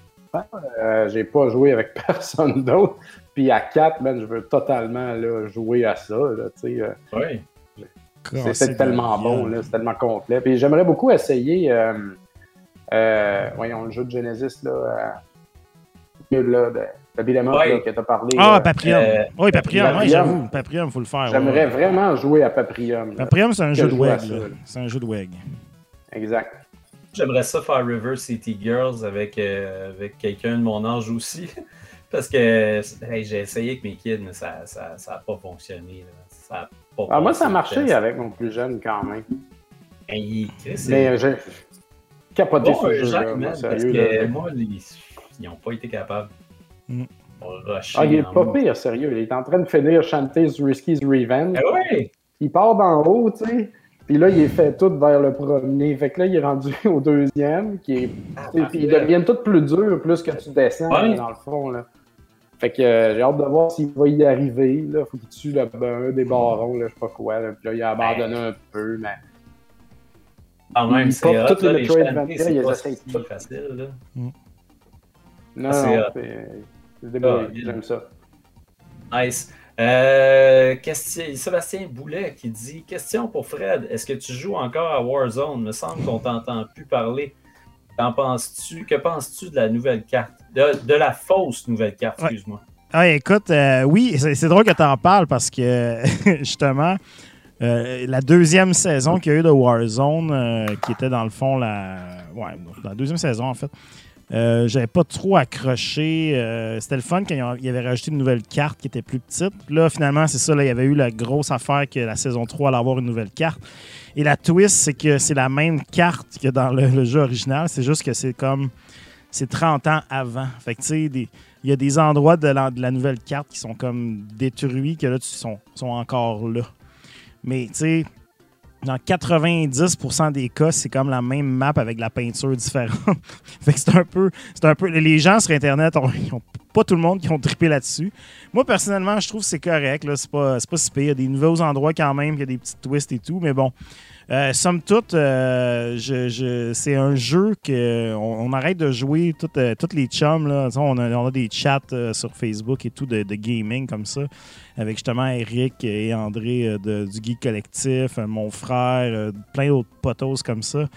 Euh, j'ai pas joué avec personne d'autre. Puis à 4, man, je veux totalement là, jouer à ça. là, tu sais, euh, Oui. c'est tellement bon, là, c'est tellement complet. Puis j'aimerais beaucoup essayer, euh, euh, voyons, le jeu de Genesis, là, euh, là de, parlé. Ah, là. Paprium. Euh, oui, Paprium, oui, j'avoue. Paprium, faut le faire. J'aimerais ouais. vraiment jouer à Paprium. là. Paprium, c'est un jeu de WEG. C'est un jeu de WEG. Exact. J'aimerais ça faire River City Girls avec, euh, avec quelqu'un de mon âge aussi. Parce que hey, j'ai essayé avec mes kids, mais ça n'a ça, ça a pas fonctionné. là. Ça a pas Ah, moi, ça a marché test. avec mon plus jeune quand même. Hey, Mais euh, j'ai capoté bon, moi, man, parce que là. moi, ils n'ont pas été capables. Mm. Ah, il est pas pire, sérieux. Il est en train de finir Shantae's Risky's Revenge. Ah ouais! Il part d'en haut, tu sais. Puis là, il est fait tout vers le premier. Fait que là, il est rendu au deuxième, qui est. Ah, Puis ils deviennent tout plus durs plus que tu descends, Ouais. dans le fond, là. Fait que euh, j'ai hâte de voir s'il va y arriver. Là. Faut qu'il tue le, un des barons, là, je sais pas quoi. Là. Puis là, il a abandonné un peu, mais. Quand même, c'est là, les les Metroidvania, il c'est pas, c'est facile. Là. Non, Ah, c'est non, hot. c'est. Ah, J'aime ça. Nice. Euh, question, Sébastien Boulet qui dit Question pour Fred, est-ce que tu joues encore à Warzone? Me semble qu'on t'entend plus parler. Qu'en penses-tu? Que penses-tu de la nouvelle carte? De, de la fausse nouvelle carte, Ouais. excuse-moi. Ah, écoute, euh, oui, c'est drôle que tu en parles parce que, justement, euh, la deuxième saison qu'il y a eu de Warzone, euh, qui était dans le fond la, ouais, la deuxième saison, en fait, euh, j'avais pas trop accroché. euh, C'était le fun quand ils avaient rajouté une nouvelle carte qui était plus petite. Là, finalement, c'est ça, là, il y avait eu la grosse affaire que la saison 3 allait avoir une nouvelle carte. Et la twist, c'est que c'est la même carte que dans le, jeu original. C'est juste que c'est comme. C'est 30 ans avant. Fait que, tu sais, il y a des endroits de la, de la nouvelle carte qui sont comme détruits, que là, tu sont, sont encore là. Mais, tu sais, dans 90% des cas, c'est comme la même map avec la peinture différente. fait que c'est un peu. C'est un peu. Les gens sur Internet, pas tout le monde qui ont trippé là-dessus. Moi, personnellement, je trouve que c'est correct. C'est, pas, pas si pire. Il y a des nouveaux endroits quand même, il y a des petits twists et tout. Mais bon. Euh, somme toute, euh, je, je- c'est un jeu que on, arrête de jouer toutes euh, les chums. On, a, des chats sur Facebook et tout de gaming comme ça, avec justement Eric et André euh, du Geek Collectif, euh, mon frère, euh, plein d'autres potos comme ça.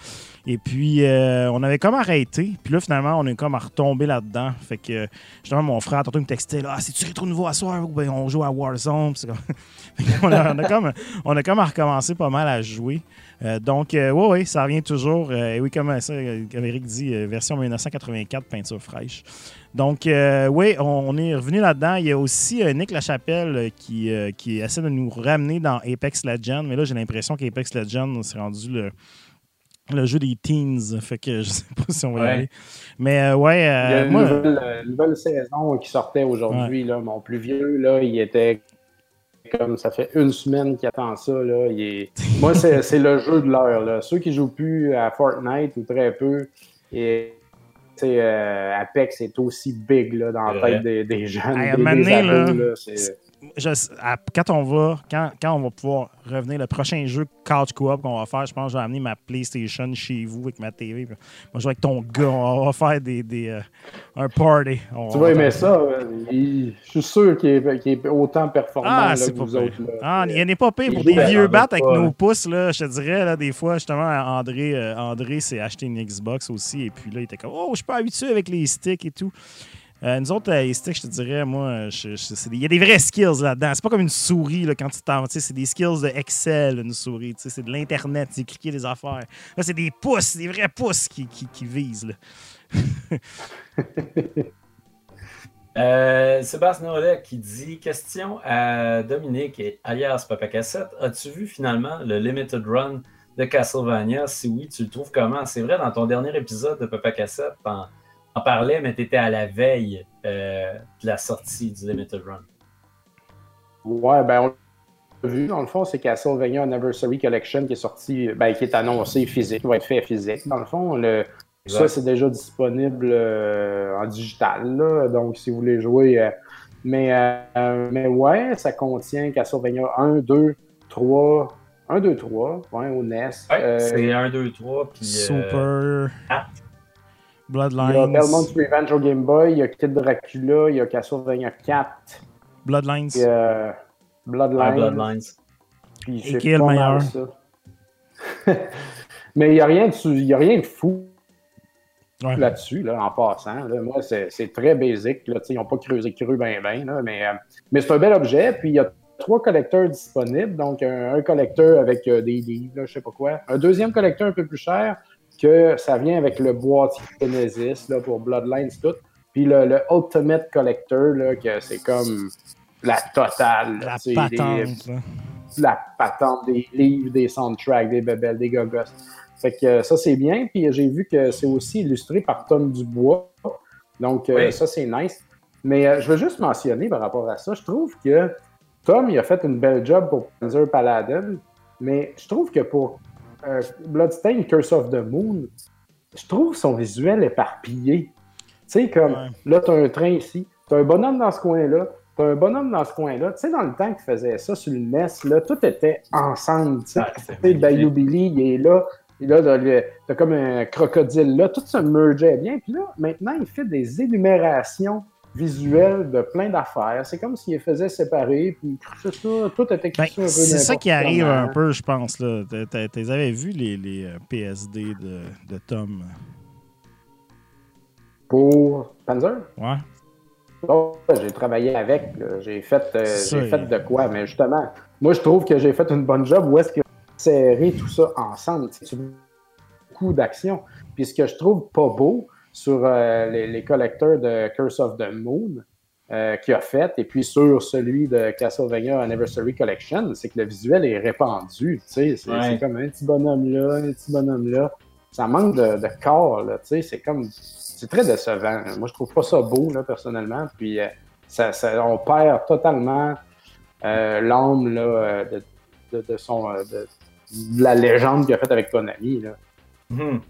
Et puis, euh, on avait comme arrêté. Puis là, finalement, on est comme à retomber là-dedans. Fait que, justement, mon frère, tantôt, me textait ah, c'est-tu rétro nouveau à soir ben, on joue à Warzone? On, a comme, on a comme à recommencer pas mal à jouer. Euh, donc, oui, oui, ouais, ça revient toujours. Euh, et oui, comme ça, euh, comme Eric dit, euh, version 1984, peinture fraîche. Donc, euh, oui, on, est revenu là-dedans. Il y a aussi euh, Nick Lachapelle euh, qui, euh, qui essaie de nous ramener dans Apex Legends. Mais là, j'ai l'impression qu'Apex Legends, c'est rendu le, le jeu des teens. Fait que je sais pas si on va y aller. Mais ouais, Il y a une moi. nouvelle, nouvelle saison qui sortait aujourd'hui. là. Mon plus vieux, là, il était comme ça fait une semaine qu'il attend ça. Là. Il est... Moi, c'est le jeu de l'heure. Ceux qui jouent plus à Fortnite ou très peu, et sais, euh, Apex est aussi big là, dans la tête des, des jeunes. Hey, à un des, moment des donné, ados, là, Je- à- quand on va, quand, quand on va pouvoir revenir, le prochain jeu couch co-op qu'on va faire, je pense que je vais amener ma PlayStation chez vous avec ma TV. Moi, je vais avec ton gars, on va faire des, des, euh, un party. On Tu va vas aimer ça. il- Je suis sûr qu'il est, autant performant Ah, là, que pas vous autres. là. Ah, il n'est pas pire pour des vieux battes avec nos pouces. Là, je te dirais, là, des fois, justement, André, euh, André s'est acheté une Xbox aussi. Et puis là, il était comme Oh, je suis pas habitué avec les sticks et tout. Euh, nous autres, euh, les sticks, je te dirais, moi, il y a des vrais skills là-dedans. C'est pas comme une souris quand tu t'en. C'est des skills de Excel, une souris. C'est de l'Internet, c'est cliquer des affaires. Là, c'est des pouces, des vrais pouces qui, qui, visent. Là. Euh, Sébastien qui dit Question à Dominique alias Papa Cassette. As-tu vu finalement le Limited Run de Castlevania? Si oui, tu le trouves comment? C'est vrai, dans ton dernier épisode de Papa Cassette, t'en en parlait, mais tu étais à la veille euh, de la sortie du Limited Run. Ouais, ben on l'a vu, dans le fond, c'est Castlevania Anniversary Collection qui est sorti, ben, qui est annoncé physique, qui va être fait physique. Dans le fond, le, ça, c'est déjà disponible euh, en digital, donc si vous voulez jouer. Euh, mais, ouais, ça contient Castlevania 1, 2, 3. 1, 2, 3, ouais, au NES. C'est 1, 2, 3, puis. Super. 4. Bloodlines. Il y a Belmont's Revenge au Game Boy, il y a Kid Dracula, il y a Castlevania 4. Bloodlines. Puis, euh, Bloodlines. Ah, Bloodlines. Puis, Et qui est le meilleur? Mais il n'y a, rien de, y a rien de fou ouais. là-dessus, là, en passant. Là. Moi, c'est très basique. Là. Ils n'ont pas creusé cru ben ben, là, mais, euh, mais c'est un bel objet. Puis il y a trois collecteurs disponibles. Donc, un, un collecteur avec euh, des livres, je sais pas quoi. Un deuxième collecteur un peu plus cher que ça vient avec le boîtier Genesis là, pour Bloodlines, tout. Puis le, le Ultimate Collector, là, que c'est comme la totale. là, La des- patente. là. la patente des livres, des soundtracks, des bebelles, des gogos. Fait que euh, ça, c'est bien. Puis j'ai vu que c'est aussi illustré par Tom Dubois. Donc, euh, ça, c'est nice. Mais euh, je veux juste mentionner par rapport à ça, je trouve que Tom, il a fait une belle job pour Panzer Paladin, mais je trouve que pour euh, Bloodstained Curse of the Moon, je trouve son visuel éparpillé. Tu sais, comme Ouais. là, tu as un train ici, tu as un bonhomme dans ce coin-là, tu as un bonhomme dans ce coin-là. Tu sais, dans le temps qu'il faisait ça sur le NES, là, tout était ensemble. Tu sais, Ah, Bayou. Billy, il est là. Et là, t'as t'as comme un crocodile là. Tout se mergeait bien. Puis là, maintenant, il fait des énumérations visuelles de plein d'affaires. C'est comme s'il les faisait séparer. Puis c'est ça, tout était Ben, écrit un peu c'est ça qui arrive un peu, je pense. là. T'as- t'as- T'as avais vu les, les euh, PSD de, de Tom? Pour Panzer? Ouais. Oh, j'ai travaillé avec. J'ai fait, euh, j'ai fait de quoi? Mais justement, moi, je trouve que j'ai fait une bonne job. Où est-ce que serrer tout ça ensemble? Tu- beaucoup d'action. Puis ce que je trouve pas beau sur euh, les, les collecteurs de Curse of the Moon euh, qu'il a fait, et puis sur celui de Castlevania Anniversary Collection, c'est que le visuel est répandu. C'est Ouais. comme un petit bonhomme là, un petit bonhomme là. Ça manque de, de corps. C'est comme. C'est très décevant. Moi, je trouve pas ça beau, là, personnellement. Puis euh, ça, ça- on perd totalement euh, l'âme de, de- de son, de, la légende qu'il a faite avec Konami. Là. Mhm.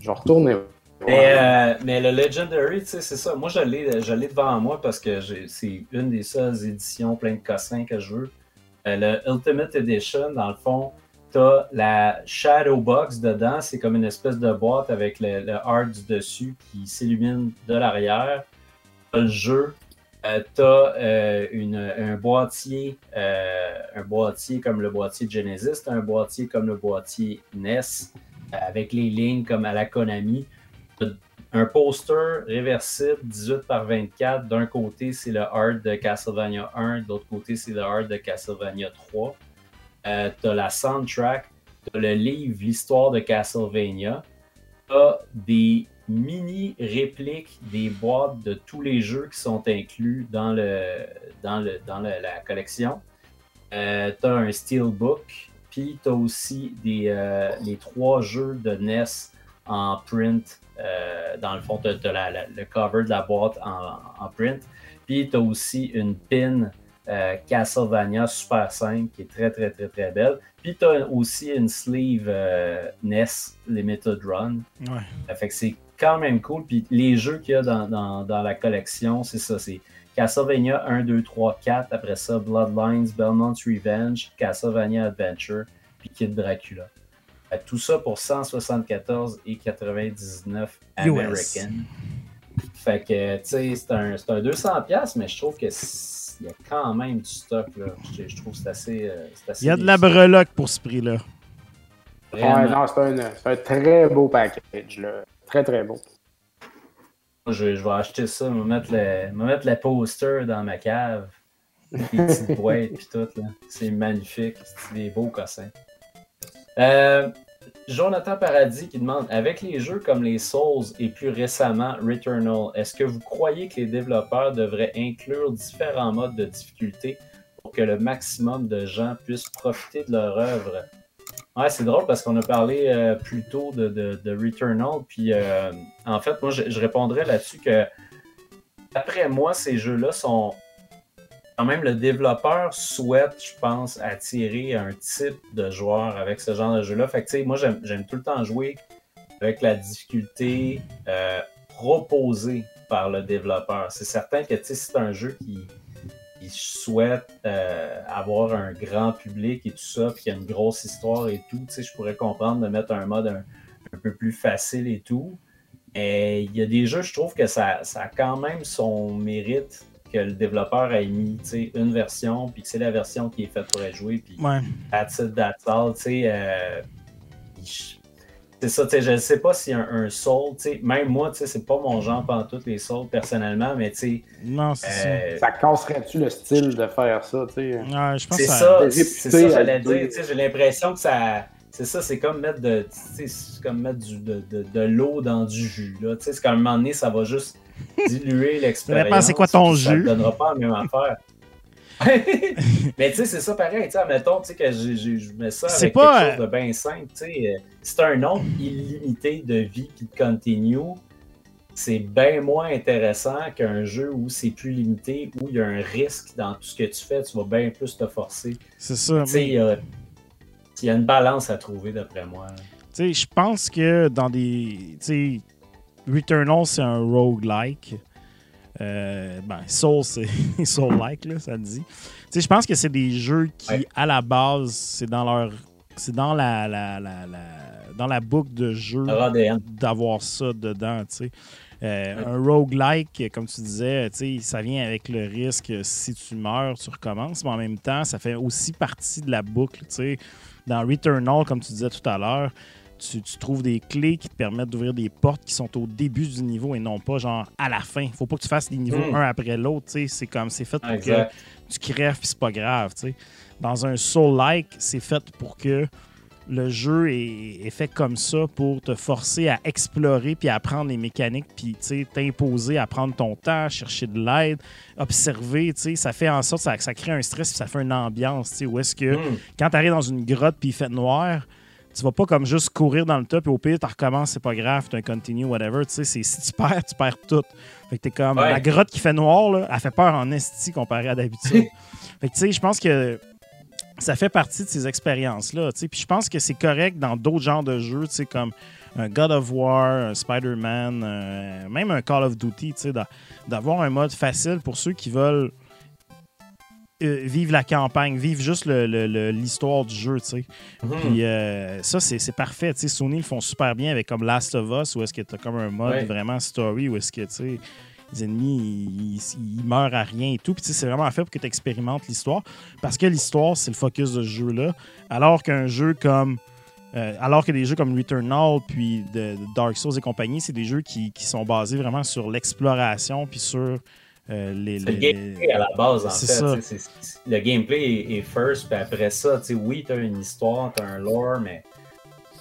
Je vais retourner. Mais, euh, mais le Legendary, c'est ça. Moi, je l'ai, devant moi parce que c'est une des seules éditions plein de cossins que je veux. Euh, le Ultimate Edition, dans le fond, tu as la Shadow Box dedans. C'est comme une espèce de boîte avec le, le art du dessus qui s'illumine de l'arrière. Le jeu. tu as un boîtier, euh, un boîtier comme le boîtier Genesis, un boîtier comme le boîtier NES, euh, avec les lignes comme à la Konami. Un poster réversible 18 par 24. D'un côté, c'est le art de Castlevania 1, de l'autre côté, c'est le art de Castlevania 3. Euh, tu as la soundtrack, tu as le livre L'histoire de Castlevania. Tu as des mini répliques des boîtes de tous les jeux qui sont inclus dans, le, dans, le, dans la collection. Euh, tu as un steelbook, puis tu as aussi des, euh, les trois jeux de NES en print. Euh, dans le fond, tu as, le cover de la boîte en, en print. Puis tu as aussi une pin euh, Castlevania Super 5, qui est très, très, très, très belle. Puis tu as aussi une sleeve euh, NES Limited Run. Ouais. Ça fait que c'est quand même cool. Puis les jeux qu'il y a dans, dans- dans la collection, c'est ça. C'est Castlevania 1, 2, 3, 4. Après ça, Bloodlines, Belmont's Revenge, Castlevania Adventure, puis Kid Dracula. Tout ça pour 174 et 99 American. Fait que, tu sais, c'est un, c'est un 200$, piastres, mais je trouve que il y a quand même du stock. Là. Je, je trouve que c'est assez, euh, c'est assez Il y a de la breloque pour ce prix-là. Ouais, non, c'est un, un très beau package. Là. Très, très beau. Je, je vais acheter ça, me mettre le, me mettre le poster dans ma cave. Les petites boîtes puis tout. là. C'est magnifique. C'est des beaux cossins. Euh, Jonathan Paradis qui demande Avec les jeux comme les Souls et plus récemment Returnal, est-ce que vous croyez que les développeurs devraient inclure différents modes de difficulté pour que le maximum de gens puissent profiter de leur œuvre? Ouais, c'est drôle parce qu'on a parlé euh, plus tôt de, de- Returnal. Puis euh, en fait, moi, je, je répondrais là-dessus que, d'après moi, ces jeux-là sont. Quand même, le développeur souhaite, je pense, attirer un type de joueur avec ce genre de jeu-là. Fait que, moi, j'aime tout le temps jouer avec la difficulté euh, proposée par le développeur. C'est certain que, si c'est un jeu qui, souhaite euh, avoir un grand public et tout ça, puis qu'il y a une grosse histoire et tout, je pourrais comprendre de mettre un mode un, peu plus facile et tout. Il y a des jeux, je trouve que ça a quand même son mérite que le développeur ait mis tu sais, une version, puis que c'est la version qui est faite pour être jouée, puis Ouais. that's it, that's all, tu sais. euh, je- c'est ça, tu sais, je ne sais pas si un, un Soul, tu sais, même moi, tu sais, c'est pas mon genre pendant toutes les Souls personnellement, mais tu sais, Non, c'est euh, Ça casserait-tu le style de faire ça, tu sais? ça. Ouais, je pense c'est ça, c'est ça, j'allais dire. deux. tu sais, J'ai l'impression que ça. C'est ça, c'est comme mettre de, tu sais, c'est comme mettre du- de, de- de l'eau dans du jus. Là. Tu sais, C'est qu'à un moment donné, ça va juste diluer l'expérience. dépend c'est quoi ton puis Ça ne donnera pas la même affaire. Mais tu sais, c'est ça pareil. Tu sais, que je mets ça C'est avec pas, quelque chose de bien simple. Tu sais, euh, c'est un nombre illimité de vie de continue. C'est bien moins intéressant qu'un jeu où c'est plus limité, où il y a un risque dans tout ce que tu fais. Tu vas bien plus te forcer. c'est ça. Tu sais, il y y a une balance à trouver, d'après moi. Tu sais, je pense que dans des. Tu sais, Returnal, c'est un roguelike. Euh, ben, Soul, c'est Soul-like, là, ça le dit. Je pense que c'est des jeux qui, Ouais. à la base, c'est dans leur. C'est dans la, la, la, la- dans la boucle de jeu d'avoir ça dedans, sais. Euh, Ouais. Un roguelike, comme tu disais, ça vient avec le risque, si tu meurs, tu recommences, mais en même temps, ça fait aussi partie de la boucle, sais. Dans Returnal, comme tu disais tout à l'heure, tu, tu trouves des clés qui te permettent d'ouvrir des portes qui sont au début du niveau et non pas genre à la fin. Faut pas que tu fasses les niveaux Mm. un après l'autre. C'est comme, c'est fait pour Exact. que tu crèves puis c'est pas grave. Dans un Soul-like, c'est fait pour que le jeu est, est fait comme ça pour te forcer à explorer puis à apprendre les mécaniques puis t'imposer à prendre ton temps, chercher de l'aide, observer, ça fait en sorte ça, ça crée un stress puis ça fait une ambiance, où est-ce que Hmm. quand tu arrives dans une grotte puis il fait noir, tu vas pas comme juste courir dans le top et au pire tu recommences, c'est pas grave, tu un continue whatever, tu sais, c'est si tu perds, tu perds tout. Fait que t'es comme Ouais. la grotte qui fait noir là, elle fait peur en esti comparé à d'habitude. fait que tu sais, je pense que ça fait partie de ces expériences-là. Puis je pense que c'est correct dans d'autres genres de jeux, tu sais, comme un God of War, un Spider-Man, euh, même un Call of Duty, tu sais, d'a- d'avoir un mode facile pour ceux qui veulent euh, vivre la campagne, vivre juste l'histoire du jeu, tu sais. Mhm. Puis euh, ça, c'est parfait. Tu sais, Sony le font super bien avec comme Last of Us, où est-ce que tu as comme un mode Ouais. vraiment story, où est-ce que, tu sais, les ennemis, ils, ils- ils meurent à rien et tout. Puis c'est vraiment fait pour que tu expérimentes l'histoire. Parce que l'histoire, c'est le focus de ce jeu-là. Alors qu'un jeu comme... euh, alors que des jeux comme Returnal, puis de, de Dark Souls et compagnie, c'est des jeux qui, qui sont basés vraiment sur l'exploration, puis sur euh, les... Le gameplay à la base, en fait. Ça. c'est- le gameplay est, est first, puis après ça, tu sais, oui, tu as une histoire, tu as un lore, mais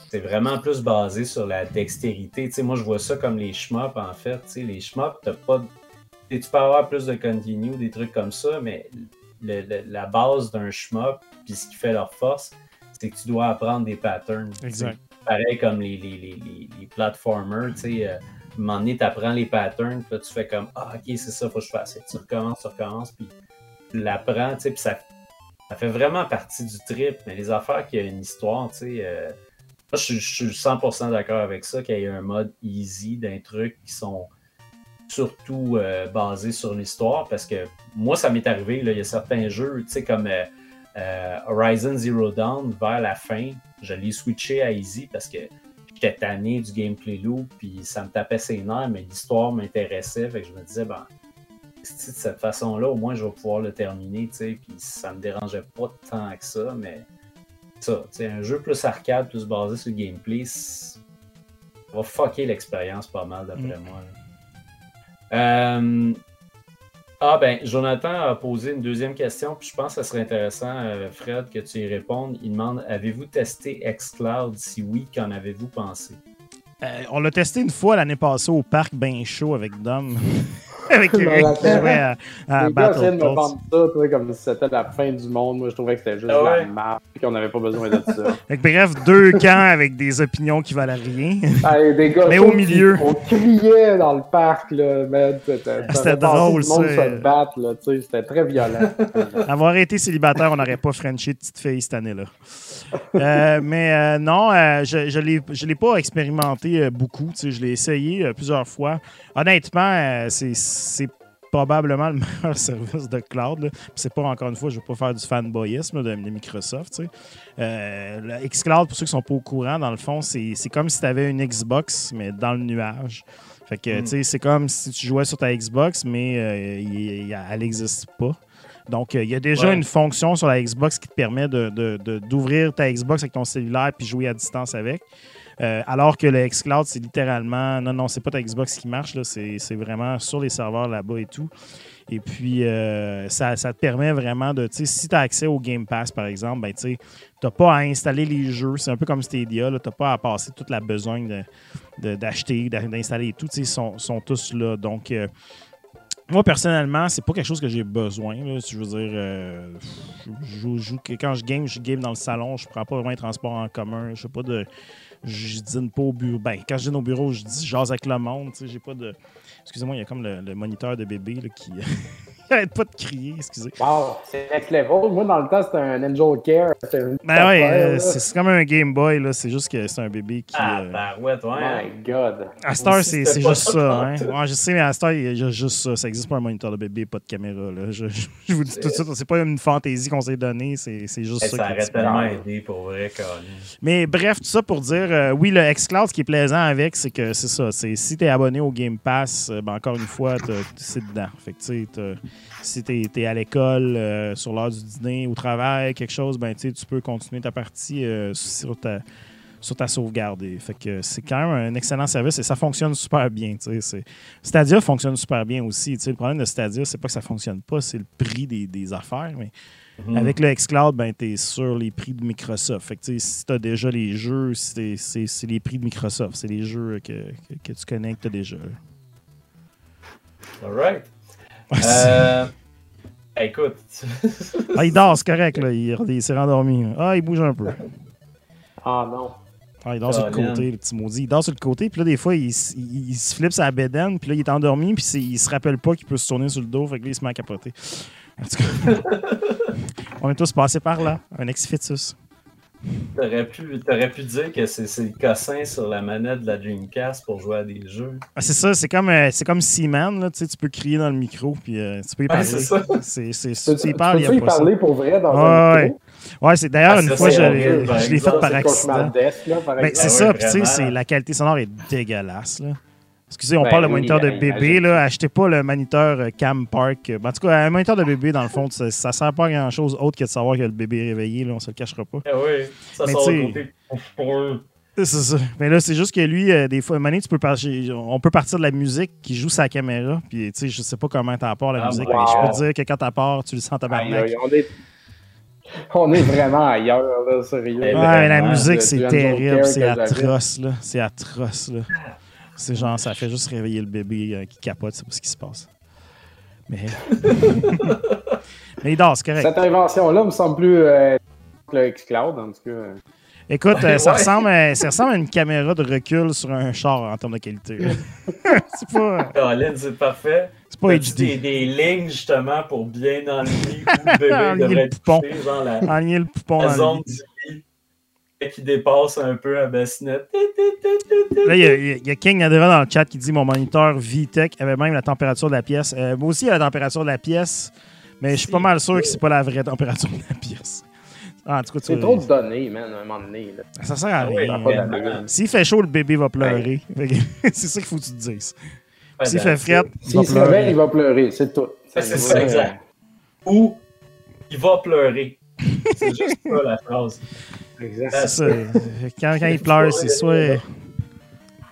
c'est vraiment plus basé sur la dextérité. Tu sais, moi, je vois ça comme les shmups, en fait. Tu sais, les shmups, t'as pas... de- tu peux avoir plus de continue, des trucs comme ça, mais le- le- la base d'un shmup, puis ce qui fait leur force, c'est que tu dois apprendre des patterns. Exact. Pareil comme les, les, les, les, les platformers, tu sais, euh, à un moment donné, tu apprends les patterns, puis là, tu fais comme Ah, ok, c'est ça, faut que je fasse. Tu recommences, tu recommences, puis tu l'apprends, tu sais, puis ça, ça fait vraiment partie du trip. Mais les affaires qui ont une histoire, tu sais, euh, moi, je, suis- je suis 100% d'accord avec ça, qu'il y ait un mode easy d'un truc qui sont surtout euh, basés sur l'histoire, parce que moi, ça m'est arrivé, il y a certains jeux, tu sais, comme euh, Horizon Zero Dawn, vers la fin, je l'ai switché à easy parce que j'étais tanné du gameplay loop, puis ça me tapait ses nerfs, mais l'histoire m'intéressait, fait que je me disais, ben, si de cette façon-là, au moins, je vais pouvoir le terminer, tu sais, puis ça me dérangeait pas tant que ça, mais ça, tu sais, un jeu plus arcade, plus basé sur le gameplay, ça va fucker l'expérience pas mal, d'après Mm. moi. Euh, Ah ben, Jonathan a posé une deuxième question, puis je pense que ce serait intéressant, euh, Fred, que tu y répondes. Il demande Avez-vous testé xCloud? Si oui, qu'en avez-vous pensé? Euh, on l'a testé une fois l'année passée au parc Ben Chaud avec Dom. avec Eric qui jouait à, à Les gars essayaient de me vendre ça, tu sais, comme si c'était la fin du monde. Moi, je trouvais que c'était juste Ah de la ouais? merde et qu'on n'avait pas besoin de ça. Bref, deux camps avec des opinions qui valent rien. Hey, des gars Mais au milieu. qui- On criait dans le parc, là. man, C'était drôle, Tout le monde ça. se battre, là. Tu sais, c'était très violent. Avoir été célibataire, on n'aurait pas frenché de petite fille cette année-là. Euh, mais euh, non, euh, je je l'ai- je l'ai pas expérimenté euh, beaucoup. tu sais, Je l'ai essayé euh, plusieurs fois. Honnêtement, euh, c'est- c'est probablement le meilleur service de cloud. C'est pas, encore une fois, je ne veux pas faire du fanboyisme là, de, de Microsoft. tu sais. Euh, le xCloud, pour ceux qui sont pas au courant, dans le fond, c'est comme si tu avais une Xbox, mais dans le nuage. Fait que, Mm. tu sais, c'est comme si tu jouais sur ta Xbox, mais euh, elle n'existe pas. Donc, euh, il y a déjà Ouais. une fonction sur la Xbox qui te permet de- de- de- d'ouvrir ta Xbox avec ton cellulaire puis jouer à distance avec. Euh, alors que le xCloud, c'est littéralement. Non, non, c'est pas ta Xbox qui marche, c'est vraiment sur les serveurs là-bas et tout. Et puis, euh, ça, ça te permet vraiment de. Si tu as accès au Game Pass, par exemple, ben, tu t'as pas à installer les jeux. C'est un peu comme Stadia, tu n'as pas à passer toute la besogne de- de- d'acheter, d'a- d'installer et tout. Tu sais, Ils sont, sont tous là. Donc, euh, moi, personnellement, c'est pas quelque chose que j'ai besoin. Je veux dire, je quand je game, je game dans le salon. Je prends pas vraiment les transports en commun. Je sais pas de. Je dîne pas au bureau. Ben, quand je dîne au bureau, je dis jase avec le monde. J'ai pas de. Excusez-moi, il y a comme le, le moniteur de bébé là, qui. arrête pas de crier, excusez. Wow, c'est next level. Moi, dans le temps, c'était un Angel Care. Une Ben ouais, euh, c'est comme un Game Boy, là. C'est juste que c'est un bébé qui. Ah, euh, barouette, ouais. hein. My God. À Star, Aussi, c'est juste ça, ça. Hein? Ouais, je sais, mais à Star, il y a juste ça. Ça existe pas un moniteur de bébé, pas de caméra. Là. Je, je- je vous dis tout de suite, c'est pas une fantaisie qu'on s'est donnée, c'est c'est juste ça. ça aurait tellement aidé pour vrai. Mais bref, tout ça pour dire, euh, oui, le xCloud, ce qui est plaisant avec, c'est que c'est ça. C'est si tu es abonné au Game Pass, euh, ben, encore une fois, c'est dedans. Fait que, tu sais, t'as- si tu es, à l'école, euh, sur l'heure du dîner, au travail, quelque chose, ben, tu peux continuer ta partie euh, sur ta sur ta sauvegarde. Et fait que c'est quand même un excellent service et ça fonctionne super bien. Stadia fonctionne super bien aussi. Le problème de Stadia, c'est pas que ça fonctionne pas, c'est le prix des, des affaires. Mais Mhm. avec le xCloud, ben, tu es sur les prix de Microsoft. Fait que, si tu as déjà les jeux, c'est les prix de Microsoft. C'est les jeux que, que, que tu connais, que tu as déjà. Ouais, c'est- Euh, écoute, Ah, il dort, c'est correct. Là. Il, il s'est rendormi. Ah, il bouge un peu. Ah non. Ah, il dort sur le côté, le petit maudit. Il dort sur le côté, puis là, des fois, il, s- il- il se flippe sa bédaine, puis là, il est endormi, puis il se rappelle pas qu'il peut se tourner sur le dos, fait que là, il se met à capoter. En tout cas, on est tous passés par là. Un ex-fœtus. T'aurais pu, t'aurais pu dire que c'est c'est le cossin sur la manette de la Dreamcast pour jouer à des jeux. Ah, c'est ça, c'est comme, euh, c'est comme Seaman, là, tu sais, tu peux crier dans le micro, puis euh, tu peux y Ouais, parler. c'est ça. C'est, c'est, Tu tu y peux parles, tu y a pas ça. parler pour vrai dans un micro? Ouais, c'est d'ailleurs Ah, une fois, je, l'ai fait par C'est accident. cauchemardesque, là, par Ben, c'est Ah ça, ouais, puis tu sais, la qualité sonore est dégueulasse. Là. Excusez, on Ben parle de oui, moniteur de euh, bébé. Là. Achetez pas le moniteur euh, Cam Park. Ben, en tout cas, un moniteur de bébé, dans le fond, ça, ça sert pas à grand chose autre que de savoir que le bébé est réveillé. Là, on se le cachera pas. Ah oui, ça Mais sort côté. Pour eux. C'est ça. Mais là, c'est juste que lui, euh, des fois, Mané, tu peux par- on peut partir de la musique qui joue sa caméra. Puis, tu sais, je sais pas comment t'apports la Ah, musique, wow. mais je peux te dire que quand t'apports, tu le sens tabarnak. aïe, on, est... on est vraiment ailleurs, là, sérieux. Eh Ouais, ben, la musique, c'est terrible, c'est atroce, là. C'est atroce, là. C'est genre, ça fait juste réveiller le bébé euh, qui capote, c'est pas ce qui se passe. Mais. Mais il dort, c'est correct. Cette invention-là me semble plus euh, que le xCloud, en tout cas. Écoute, euh, ça, Ouais. ressemble à, ça ressemble à une caméra de recul sur un char en termes de qualité. c'est pas, c'est parfait. c'est pas As-tu des, HD. des lignes justement pour bien enlever où le bébé Enlever devrait le poupon. toucher, genre la, Aligner le poupon la zone du qui dépasse un peu à bassinette. Là, il y, a- il y a King Nadera dans le chat qui dit Mon moniteur VTech avait même la température de la pièce. Euh, moi aussi, il y a la température de la pièce, mais je suis pas mal sûr que c'est pas la vraie température de la pièce. Ah, en tout cas, tu C'est trop de données, man, à un moment donné. Là. ça sert à Ah oui, rien. S'il fait chaud, le bébé va pleurer. C'est ça qu'il faut que tu te dises. S'il fait fret, il se pleurer. il va pleurer, c'est tout. C'est ça, exact. Ou il va pleurer. C'est juste ça la phrase. Exact. C'est ça. Quand, quand il pleure, c'est soit,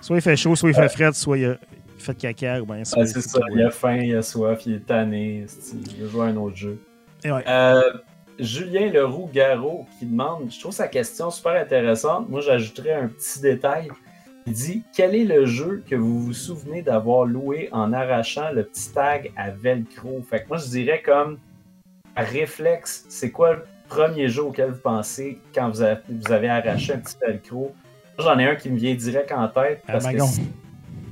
soit il fait chaud, soit il fait fret, soit il, a, fait caca. Ou bien, soit Ah, il c'est ça, il a faim, il a soif, il est tanné, il veut jouer à un autre jeu. Et ouais. Euh, Julien Leroux-Garot qui demande, je trouve sa question super intéressante. Moi, j'ajouterais un petit détail. Il dit Quel est le jeu que vous vous souvenez d'avoir loué en arrachant le petit tag à velcro Fait que moi, je dirais comme réflexe, c'est quoi le premier jeu auquel vous pensez quand vous avez, vous avez arraché un petit velcro? J'en ai un qui me vient direct en tête parce que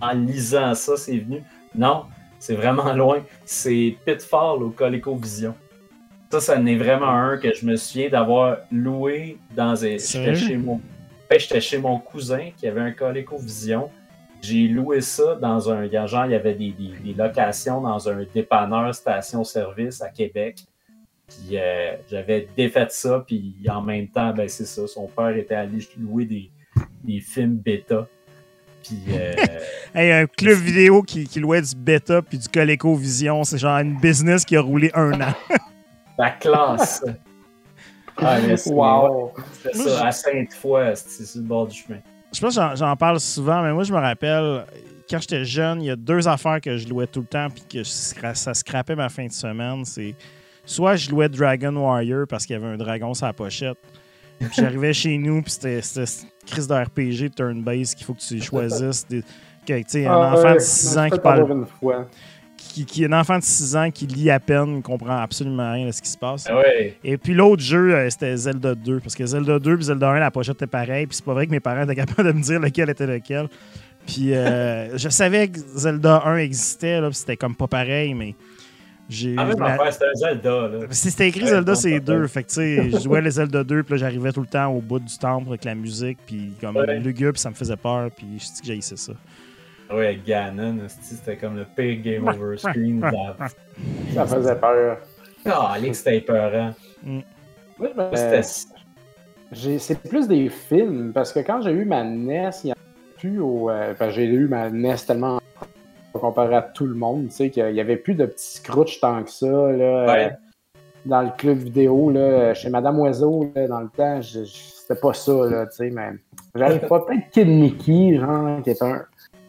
en lisant ça, c'est venu. Non, c'est vraiment loin. C'est Pitfall au ColecoVision. Ça, ça en est vraiment un que je me souviens d'avoir loué dans un. J'étais chez mon. Ben, chez mon cousin qui avait un ColecoVision. J'ai loué ça dans un. il y a- Genre, il y avait des, des- des locations dans un dépanneur station-service à Québec. Puis euh, j'avais défait ça, puis en même temps, ben c'est ça. Son père était allé louer des, des films bêta. Puis. euh, Hey, un club vidéo qui, qui louait du bêta puis du ColecoVision, c'est genre une business qui a roulé un an. La classe! Ah, mais c'est- Wow. C'était ça, à Sainte-Foy, c'était sur le bord du chemin. Je sais pas si j'en- parle souvent, mais moi, je me rappelle, quand j'étais jeune, il y a deux affaires que je louais tout le temps puis que ça scrapait ma fin de semaine. C'est soit je louais Dragon Warrior parce qu'il y avait un dragon sur la pochette. Puis j'arrivais chez nous, puis c'était cette crise de RPG turn-based qu'il faut que tu choisisses. Des, que, un Ah, enfant ouais, de 6 ans qui parle t'avoir une fois. qui, qui- un enfant de 6 ans qui lit à peine, ne comprend absolument rien de ce qui se passe. Ah ouais, Et puis l'autre jeu, euh, c'était Zelda 2. Parce que Zelda 2 et Zelda 1, la pochette était pareille. Puis c'est pas vrai que mes parents étaient capables de me dire lequel était lequel. Puis euh, je savais que Zelda 1 existait, là, puis c'était comme pas pareil, mais j'ai. en même la- affaire, c'était un Zelda, là. si c'était écrit Ouais, Zelda, c'est deux. Fait que tu sais, je jouais les Zelda 2, puis là j'arrivais tout le temps au bout du temple avec la musique, puis comme Ouais. lugubre, puis ça me faisait peur, puis je dis que j'haïssais ça. Ouais, Ganon, c'était comme le pire game over screen. la- Ça faisait peur. Ah, Alex, c'était épeurant. Moi, je me- C'était J'ai- C'est plus des films, parce que quand j'ai eu ma NES, il n'y en a plus au. euh, que j'ai eu ma NES tellement comparé à tout le monde, tu sais, qu'il n'y avait plus de petits scrooch tant que ça, là. Ouais. euh, dans le club vidéo, là, chez Madame Oiseau, là, dans le temps, c'était pas ça, là, tu sais, mais j'arrive pas. Peut-être Kid Mickey, genre, qui est un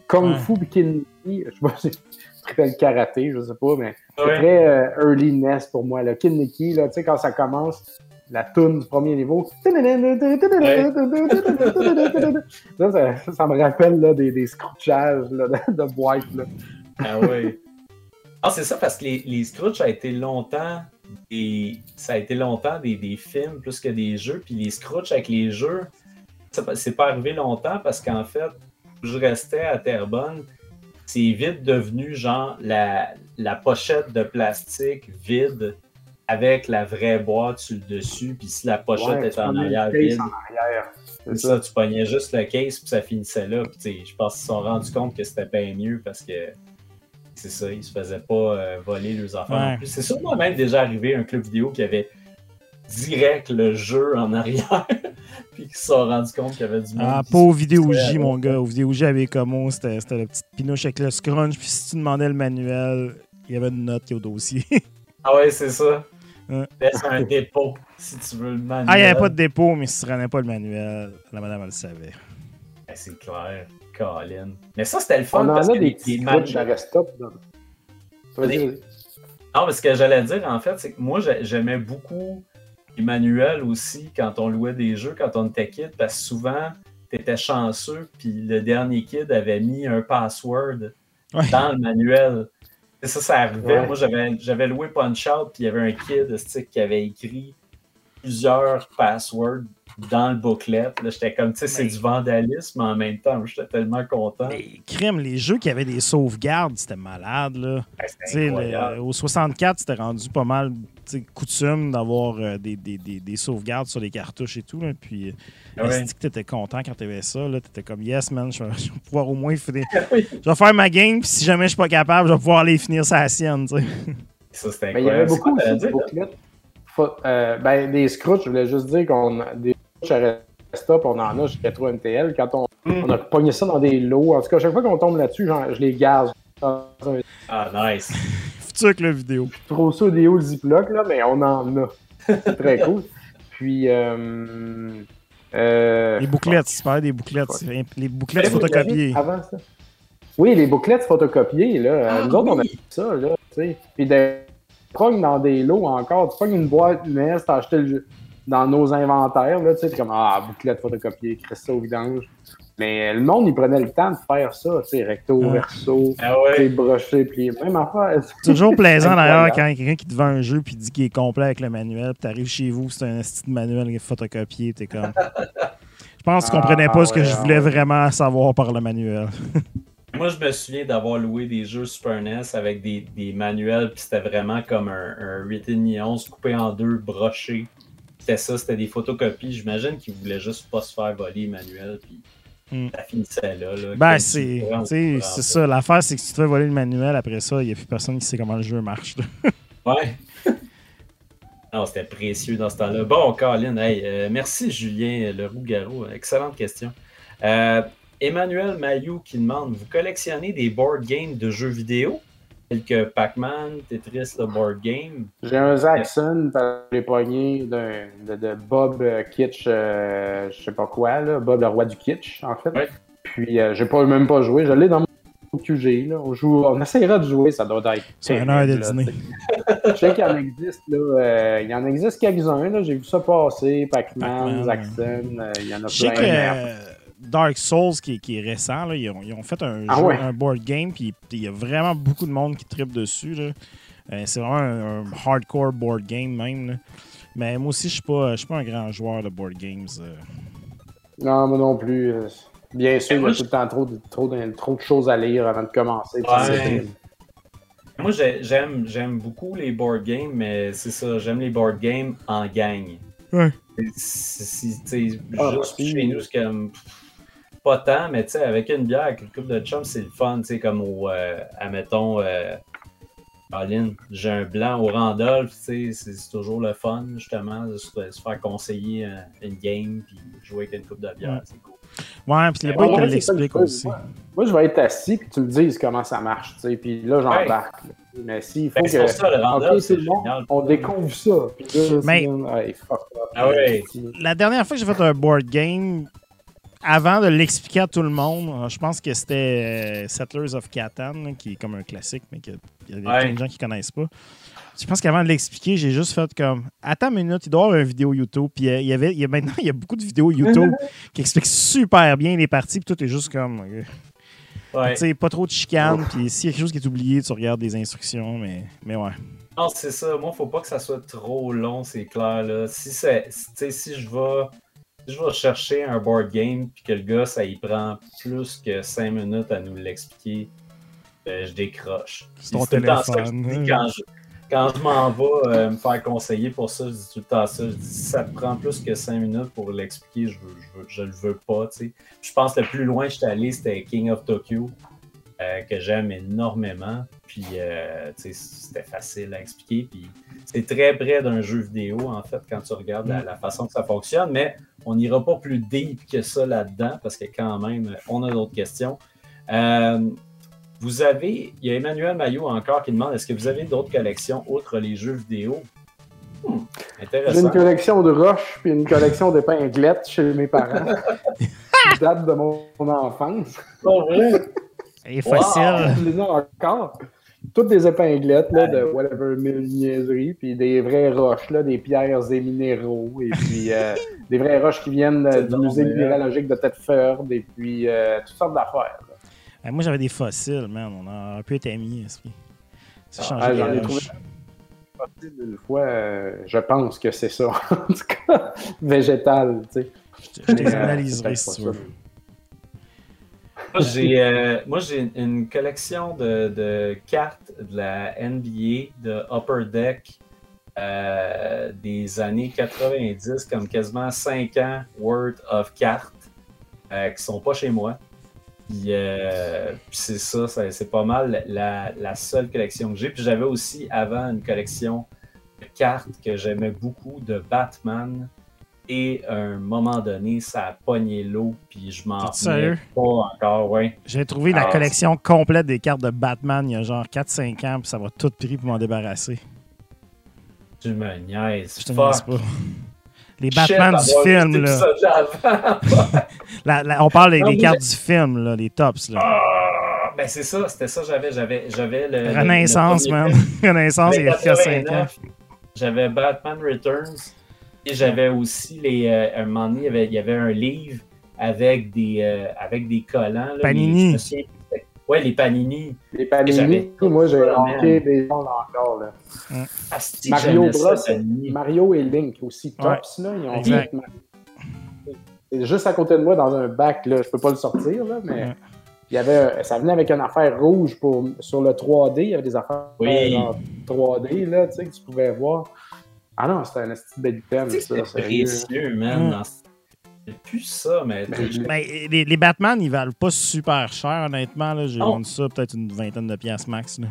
Kung Ouais. Fu puis Kid Mickey, je sais pas si je préfère le karaté, je sais pas, mais c'est Ouais. très euh, early NES pour moi. Le Kid Mickey, là, tu sais, quand ça commence, la toune du premier niveau. Ça, ça, ça me rappelle là, des, des là, de, de boîtes. Là. Ah ouais. Ah, c'est ça, parce que les, les Scrooge, ça a été longtemps des, ça a été longtemps des, des films plus que des jeux. Puis les Scrooge avec les jeux, ça- c'est pas arrivé longtemps parce qu'en fait, je restais à Terrebonne, c'est vite devenu genre la, la pochette de plastique vide avec la vraie boîte sur le dessus. Puis si la pochette Ouais, était tu en arrière case vide, en arrière. c'est ça, tu pognais juste le case puis ça finissait là. Puis tu sais, je pense qu'ils se sont rendus compte que c'était bien mieux parce que c'est ça, ils se faisaient pas euh, voler leurs affaires Ouais. C'est sûrement même déjà arrivé un club vidéo qui avait direct le jeu en arrière puis qu'ils se sont rendus compte qu'il y avait du monde. Ah, pas au Vidéo. J, mon gars. Au Vidéo J avec Como, c'était c'était la petite pinouche avec le scrunch. Puis si tu demandais le manuel, il y avait une note qui est au dossier. Ah ouais, c'est ça. Laisse un dépôt si tu veux le manuel. ah, il n'y avait pas de dépôt, mais si tu prenais pas le manuel, la madame, elle le savait. Ben, c'est clair, Colin. Mais ça, c'était le fun On en parce a que des les- petits les scrutch manuels- à Restop. là. Vas-y, Des- vas-y. Non, mais ce que j'allais dire, en fait, c'est que moi, j'ai- j'aimais beaucoup les manuels aussi quand on louait des jeux, quand on était kid, parce que souvent, t'étais chanceux, puis le dernier kid avait mis un password Ouais. dans le manuel. Et ça, ça arrivait. Ouais. Moi, j'avais j'avais loué Punch Out, puis il y avait un kid stick qui avait écrit plusieurs passwords dans le booklet. Là, j'étais comme, tu sais, c'est du vandalisme, mais en même temps, j'étais tellement content. Mais crime, les jeux qui avaient des sauvegardes, c'était malade, là. Incroyable. le- au 64, c'était rendu pas mal coutume d'avoir euh, des, des- des- des sauvegardes sur les cartouches et tout. Là. Puis, euh, Ah ouais. que t'étais content quand t'avais ça? là? T'étais comme, yes, man, je vais, je vais pouvoir au moins finir. Je vais faire ma game, puis si jamais je suis pas capable, je vais pouvoir aller finir sa sienne, tu sais. Ça, c'était Mais il y avait beaucoup aussi de. Faut- euh, ben, des scrouts, je voulais juste dire qu'on a des à Restop, on en a chez Retro MTL. Quand on, Mm. on a pogné ça dans des lots, en tout cas, chaque fois qu'on tombe là-dessus, genre, je les garde Ah, nice. Futur avec la vidéo. trop ça des hauts Ziploc, là, mais on en a. C'est très cool. Puis, euh, euh, Les bouclettes, parlais des bouclettes. Les bouclettes photocopiées. Avant ça? Oui, les bouclettes photocopiées, là. Ah, Nous autres, on a fait ça, là. sais. Puis de prendre dans des lots encore. Tu pognes une boîte NES, t'as acheté le jeu dans nos inventaires, là. Tu sais, comme, ah, bouclette photocopiée, crée ça au vidange. Mais euh, le monde, il prenait le temps de faire ça, tu sais, recto, Ah. verso, Ah tu ouais. broché, plié. Même affaire. C'est toujours plaisant d'ailleurs quand il y a quelqu'un qui te vend un jeu puis dit qu'il est complet avec le manuel, puis t'arrives chez vous, c'est un style manuel qui est photocopié, t'es comme. Je pense qu'ils Ah, comprenaient pas ce que ouais, je voulais ouais. vraiment savoir par le manuel. Moi, je me souviens d'avoir loué des jeux Super NES avec des, des manuels, puis c'était vraiment comme un, un 8,5 coupé en deux, broché. C'était ça, c'était des photocopies. J'imagine qu'ils voulaient juste pas se faire voler les manuels, puis Hmm. ça finissait là. là. Ben, c'est ça. L'affaire, c'est que si tu te fais voler le manuel, après ça, il n'y a plus personne qui sait comment le jeu marche. Ouais. non, c'était précieux dans ce temps-là. Bon, Colin, hey, euh, merci Julien Leroux-Garou. Excellente question. Euh, Emmanuel Mayou qui demande Vous collectionnez des board games de jeux vidéo? Tels que Pac-Man, Tetris, le board game J'ai un Zaxxon, parce que je l'ai pogné d'un- de, de Bob euh, Kitsch, euh, je sais pas quoi, là, Bob le roi du kitsch, en fait. Ouais. Puis euh, j'ai pas, même pas joué, je l'ai dans mon QG, là. On, joue, on essaiera de jouer, ça doit être. C'est une heure de dîner. Je sais qu'il y en existe, là. euh, il y en existe quelques-uns, là. J'ai vu ça passer, Pac-Man, Pac-Man, Zaxxon, euh, il y en a Je sais plein. Dark Souls, qui, est- qui est récent, là, ils, ont, ils ont fait un, Ah jeu, ouais. un board game, puis il y a vraiment beaucoup de monde qui tripe dessus. Euh, c'est vraiment un, un hardcore board game même. là. Mais moi aussi, je suis pas, je suis pas un grand joueur de board games. euh. Non, moi non plus. euh, Bien sûr, il y moi, a tout le temps trop de, trop, de, trop de choses à lire avant de commencer. Ouais. c'est. Moi, j'ai- j'aime j'aime beaucoup les board games, mais c'est ça, j'aime les board games en gang. Ouais. Si- si- tu sais, Ah, juste oui. chez nous, c'est comme pff, pas tant, mais tu sais, avec une bière, avec une coupe de chum, c'est le fun, tu sais, comme au, euh, admettons, euh, j'ai un blanc au Randolph, tu sais, c'est toujours le fun, justement, de se, de se faire conseiller euh, une game, puis jouer avec une coupe de bière, Ouais. c'est cool. Ouais, puis le Ouais, boy te ouais, l'explique aussi. ouais. Moi, je vais être assis puis tu me dises comment ça marche, tu sais, puis là, j'embarque. là. Mais s'il faut Ben, que... ça, le Randolph, bon, on découvre ça. Puis là, Mais- fuck. Ah ouais. La dernière fois que j'ai fait un board game, avant de l'expliquer à tout le monde, euh, je pense que c'était euh, Settlers of Catan, qui est comme un classique, mais qu'il y a des- Ouais. plein de gens qui connaissent pas. Je pense qu'avant de l'expliquer, j'ai juste fait comme Attends une minute, il doit y avoir une vidéo YouTube. Puis euh, il y avait, il y a, maintenant, il y a beaucoup de vidéos YouTube qui expliquent super bien les parties. Puis tout est juste comme. Ouais. Tu sais, pas trop de chicane. Puis s'il y a quelque chose qui est oublié, tu regardes des instructions. Mais, mais ouais. Non, c'est ça. Moi, faut pas que ça soit trop long, c'est clair. Là. Si, c'est, si, je vais je vais chercher un board game puis que le gars, ça y prend plus que 5 minutes à nous l'expliquer, euh, je décroche. C'est ton Puis tout le temps ça que je téléphone, dis hein. quand je, quand je m'en vais euh, me faire conseiller pour ça, je dis tout le temps ça. Je dis si ça te prend plus que 5 minutes pour l'expliquer, je veux, je veux, je le veux pas. tu sais. Je pense que le plus loin que je suis allé, c'était King of Tokyo. Euh, que j'aime énormément. Puis, euh, tu sais, c'était facile à expliquer. Puis, c'est très près d'un jeu vidéo, en fait, quand tu regardes la, la façon que ça fonctionne. Mais on n'ira pas plus deep que ça là-dedans, parce que quand même, on a d'autres questions. Euh, vous avez, il y a Emmanuel Maillot encore qui demande est-ce que vous avez d'autres collections outre les jeux vidéo? Hmm, J'ai une collection de roches puis une collection d'épinglettes chez mes parents. date de mon, enfance. Vrai? Et facile. Je les encore. Toutes des épinglettes là, de whatever, mille niaiseries, puis des vraies roches, là, des pierres et minéraux, et puis euh, des vraies roches qui viennent euh, du musée minéralogique de Thetford, et puis euh, toutes sortes d'affaires. Euh, moi, j'avais des fossiles, man. On a un peu été amis. C'est Ah, changé j'en ai trouvé. une fois, euh, je pense que c'est ça. en tout cas, végétal, tu sais. Je, je les analyserai si tu veux. Pas Moi, j'ai euh, moi, j'ai une collection de, cartes de la NBA de Upper Deck euh, des années 90, comme quasiment 5 ans worth of cartes euh, qui sont pas chez moi. Puis, euh, c'est ça, ça- c'est pas mal la, la seule collection que j'ai. Puis j'avais aussi avant une collection de cartes que j'aimais beaucoup de Batman. Et à un moment donné, ça a pogné l'eau, puis je m'en remets pas encore, ouais. J'ai trouvé la Ah, collection complète des cartes de Batman il y a genre 4-5 ans, puis ça va tout pris pour m'en débarrasser. Tu me niaises. Je te niaise pas. Les Batman du film, là. La- la- on parle des, Non, des mais cartes du film, là, les tops. Là. Ah, ben c'est ça, c'était ça, j'avais, j'avais, j'avais le. Renaissance, le man. Renaissance, il y a 5 ans. 89, J'avais Batman Returns et j'avais aussi les. euh, un moment donné, il y avait, il y avait un livre avec des, euh, avec des collants. Là, Panini. Les, ouais, les Panini. Les Panini, moi j'ai manqué man. des ondes encore. Là. Asti, Mario j'aimais ça, Bros. Mario et Link aussi, Ouais. tops, là, ils ont Exact. fait Mario. C'est juste à côté de moi dans un bac, là, je peux pas le sortir, là, mais Ouais. il y avait, ça venait avec une affaire rouge pour, sur le 3D, il y avait des affaires Oui. genre 3D là, tu sais, que tu pouvais voir. Ah non, c'était un esti de bel item, Tu sais, ça, C'était sérieux. précieux, man. Mm. dans ce- C'est plus ça, mais. Ben, Ben, les, les Batman, ils valent pas super cher, honnêtement. là. J'ai vendu ça peut-être une vingtaine de pièces max. là.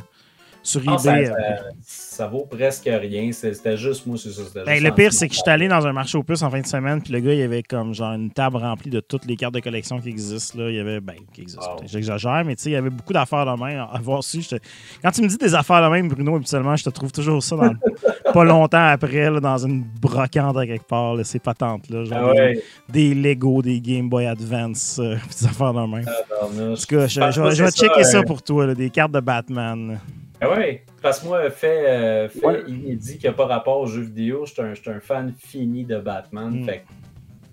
Sur Ah, ça, eBay. ça- euh. ça vaut presque rien. C'était juste moi, c'est ça. Ben, juste le en pire, c'est que je suis allé dans un marché aux puces en fin de semaine, puis le gars, il y avait comme genre une table remplie de toutes les cartes de collection qui existent. Là. Il y avait, ben, qui existent. Peut-être J'exagère, mais tu sais, il y avait beaucoup d'affaires de même. À voir si j'étais- Quand tu me dis des affaires de même, Bruno, habituellement, je te trouve toujours ça dans pas longtemps après, là, dans une brocante à quelque part, là, ces patentes-là. Genre Ah ouais, des, des Lego, des Game Boy Advance, euh, des affaires de même. En tabarnouche. tout cas, je, vais- je vais c'est checker ça, pour toi, là, des cartes de Batman. Ah ouais, parce que moi, fait, euh, fait Ouais. inédit qui n'a pas rapport aux jeux vidéo, je suis un, fan fini de Batman. Mm. Fait que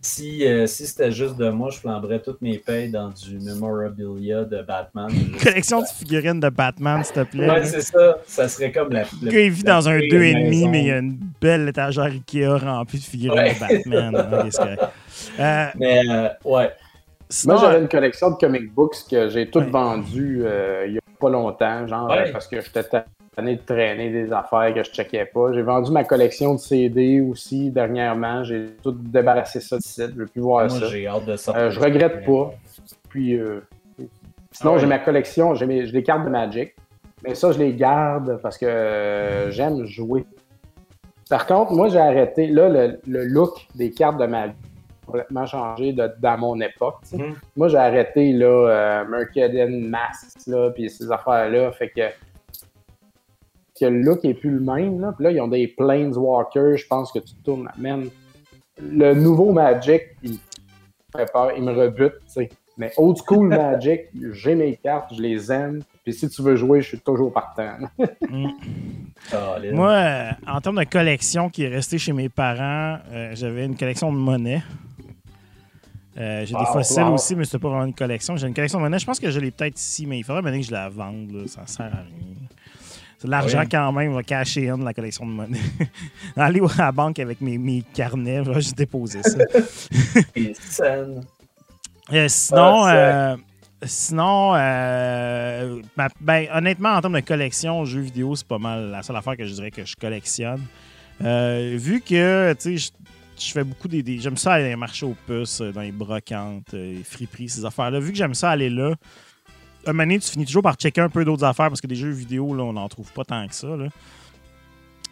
si, euh, si c'était juste de moi, je flamberais toutes mes payes dans du memorabilia de Batman. Collection de figurines de Batman, s'il te plaît. Ouais, c'est ça. Ça serait comme la. Le gars, il vit dans un la 2,5, maison. mais il y a une belle étagère Ikea remplie de figurines Ouais. de Batman. hein, que- Euh, Mais euh, ouais. Sinon, Moi, j'avais une collection de comic books que j'ai toutes Ouais. vendues euh, il y a pas longtemps, genre Ouais. parce que j'étais tanné de traîner des affaires que je checkais pas. J'ai vendu ma collection de CD aussi dernièrement. J'ai tout débarrassé ça d'ici. Je veux plus voir Moi, ça. j'ai hâte de. Euh, je regrette pas. Puis euh, sinon, Ah ouais. j'ai ma collection, j'ai mes- des cartes de Magic. Mais ça, je les garde parce que euh, j'aime jouer. Par contre, moi, j'ai arrêté. Là, le, le look des cartes de Magic complètement changé de- dans mon époque. Mhm. Moi, j'ai arrêté là, euh, Mercaden Masks, là, puis ces affaires-là. Fait que, que le look est plus le même. Là. Puis là, ils ont des Planeswalkers. Je pense que tu tournes. Même le nouveau Magic, il me fait peur, il me rebute. tu sais. Mais old school Magic, j'ai mes cartes, je les aime. Puis si tu veux jouer, je suis toujours partant. mm. Moi, en termes de collection qui est restée chez mes parents, euh, j'avais une collection de monnaie. Euh, j'ai des fossiles wow. aussi, mais c'était pas vraiment une collection. J'ai une collection de monnaie. Je pense que je l'ai peut-être ici, mais il faudrait maintenant que je la vende. là. Ça sert à rien. C'est de l'argent Oui. quand même, va cacher une la collection de monnaie. Aller à la banque avec mes, mes carnets, je vais juste déposer ça. Euh, sinon, Ah, euh, sinon euh, ma- ben, honnêtement, en termes de collection, jeux vidéo, c'est pas mal la seule affaire que je dirais que je collectionne. Vu que, tu sais, je- fais beaucoup des. des- j'aime ça aller dans les marchés aux puces, euh, dans les brocantes, euh, les friperies, ces affaires-là. Vu que j'aime ça aller là, un moment tu finis toujours par checker un peu d'autres affaires parce que des jeux vidéo, là, on n'en trouve pas tant que ça. Là.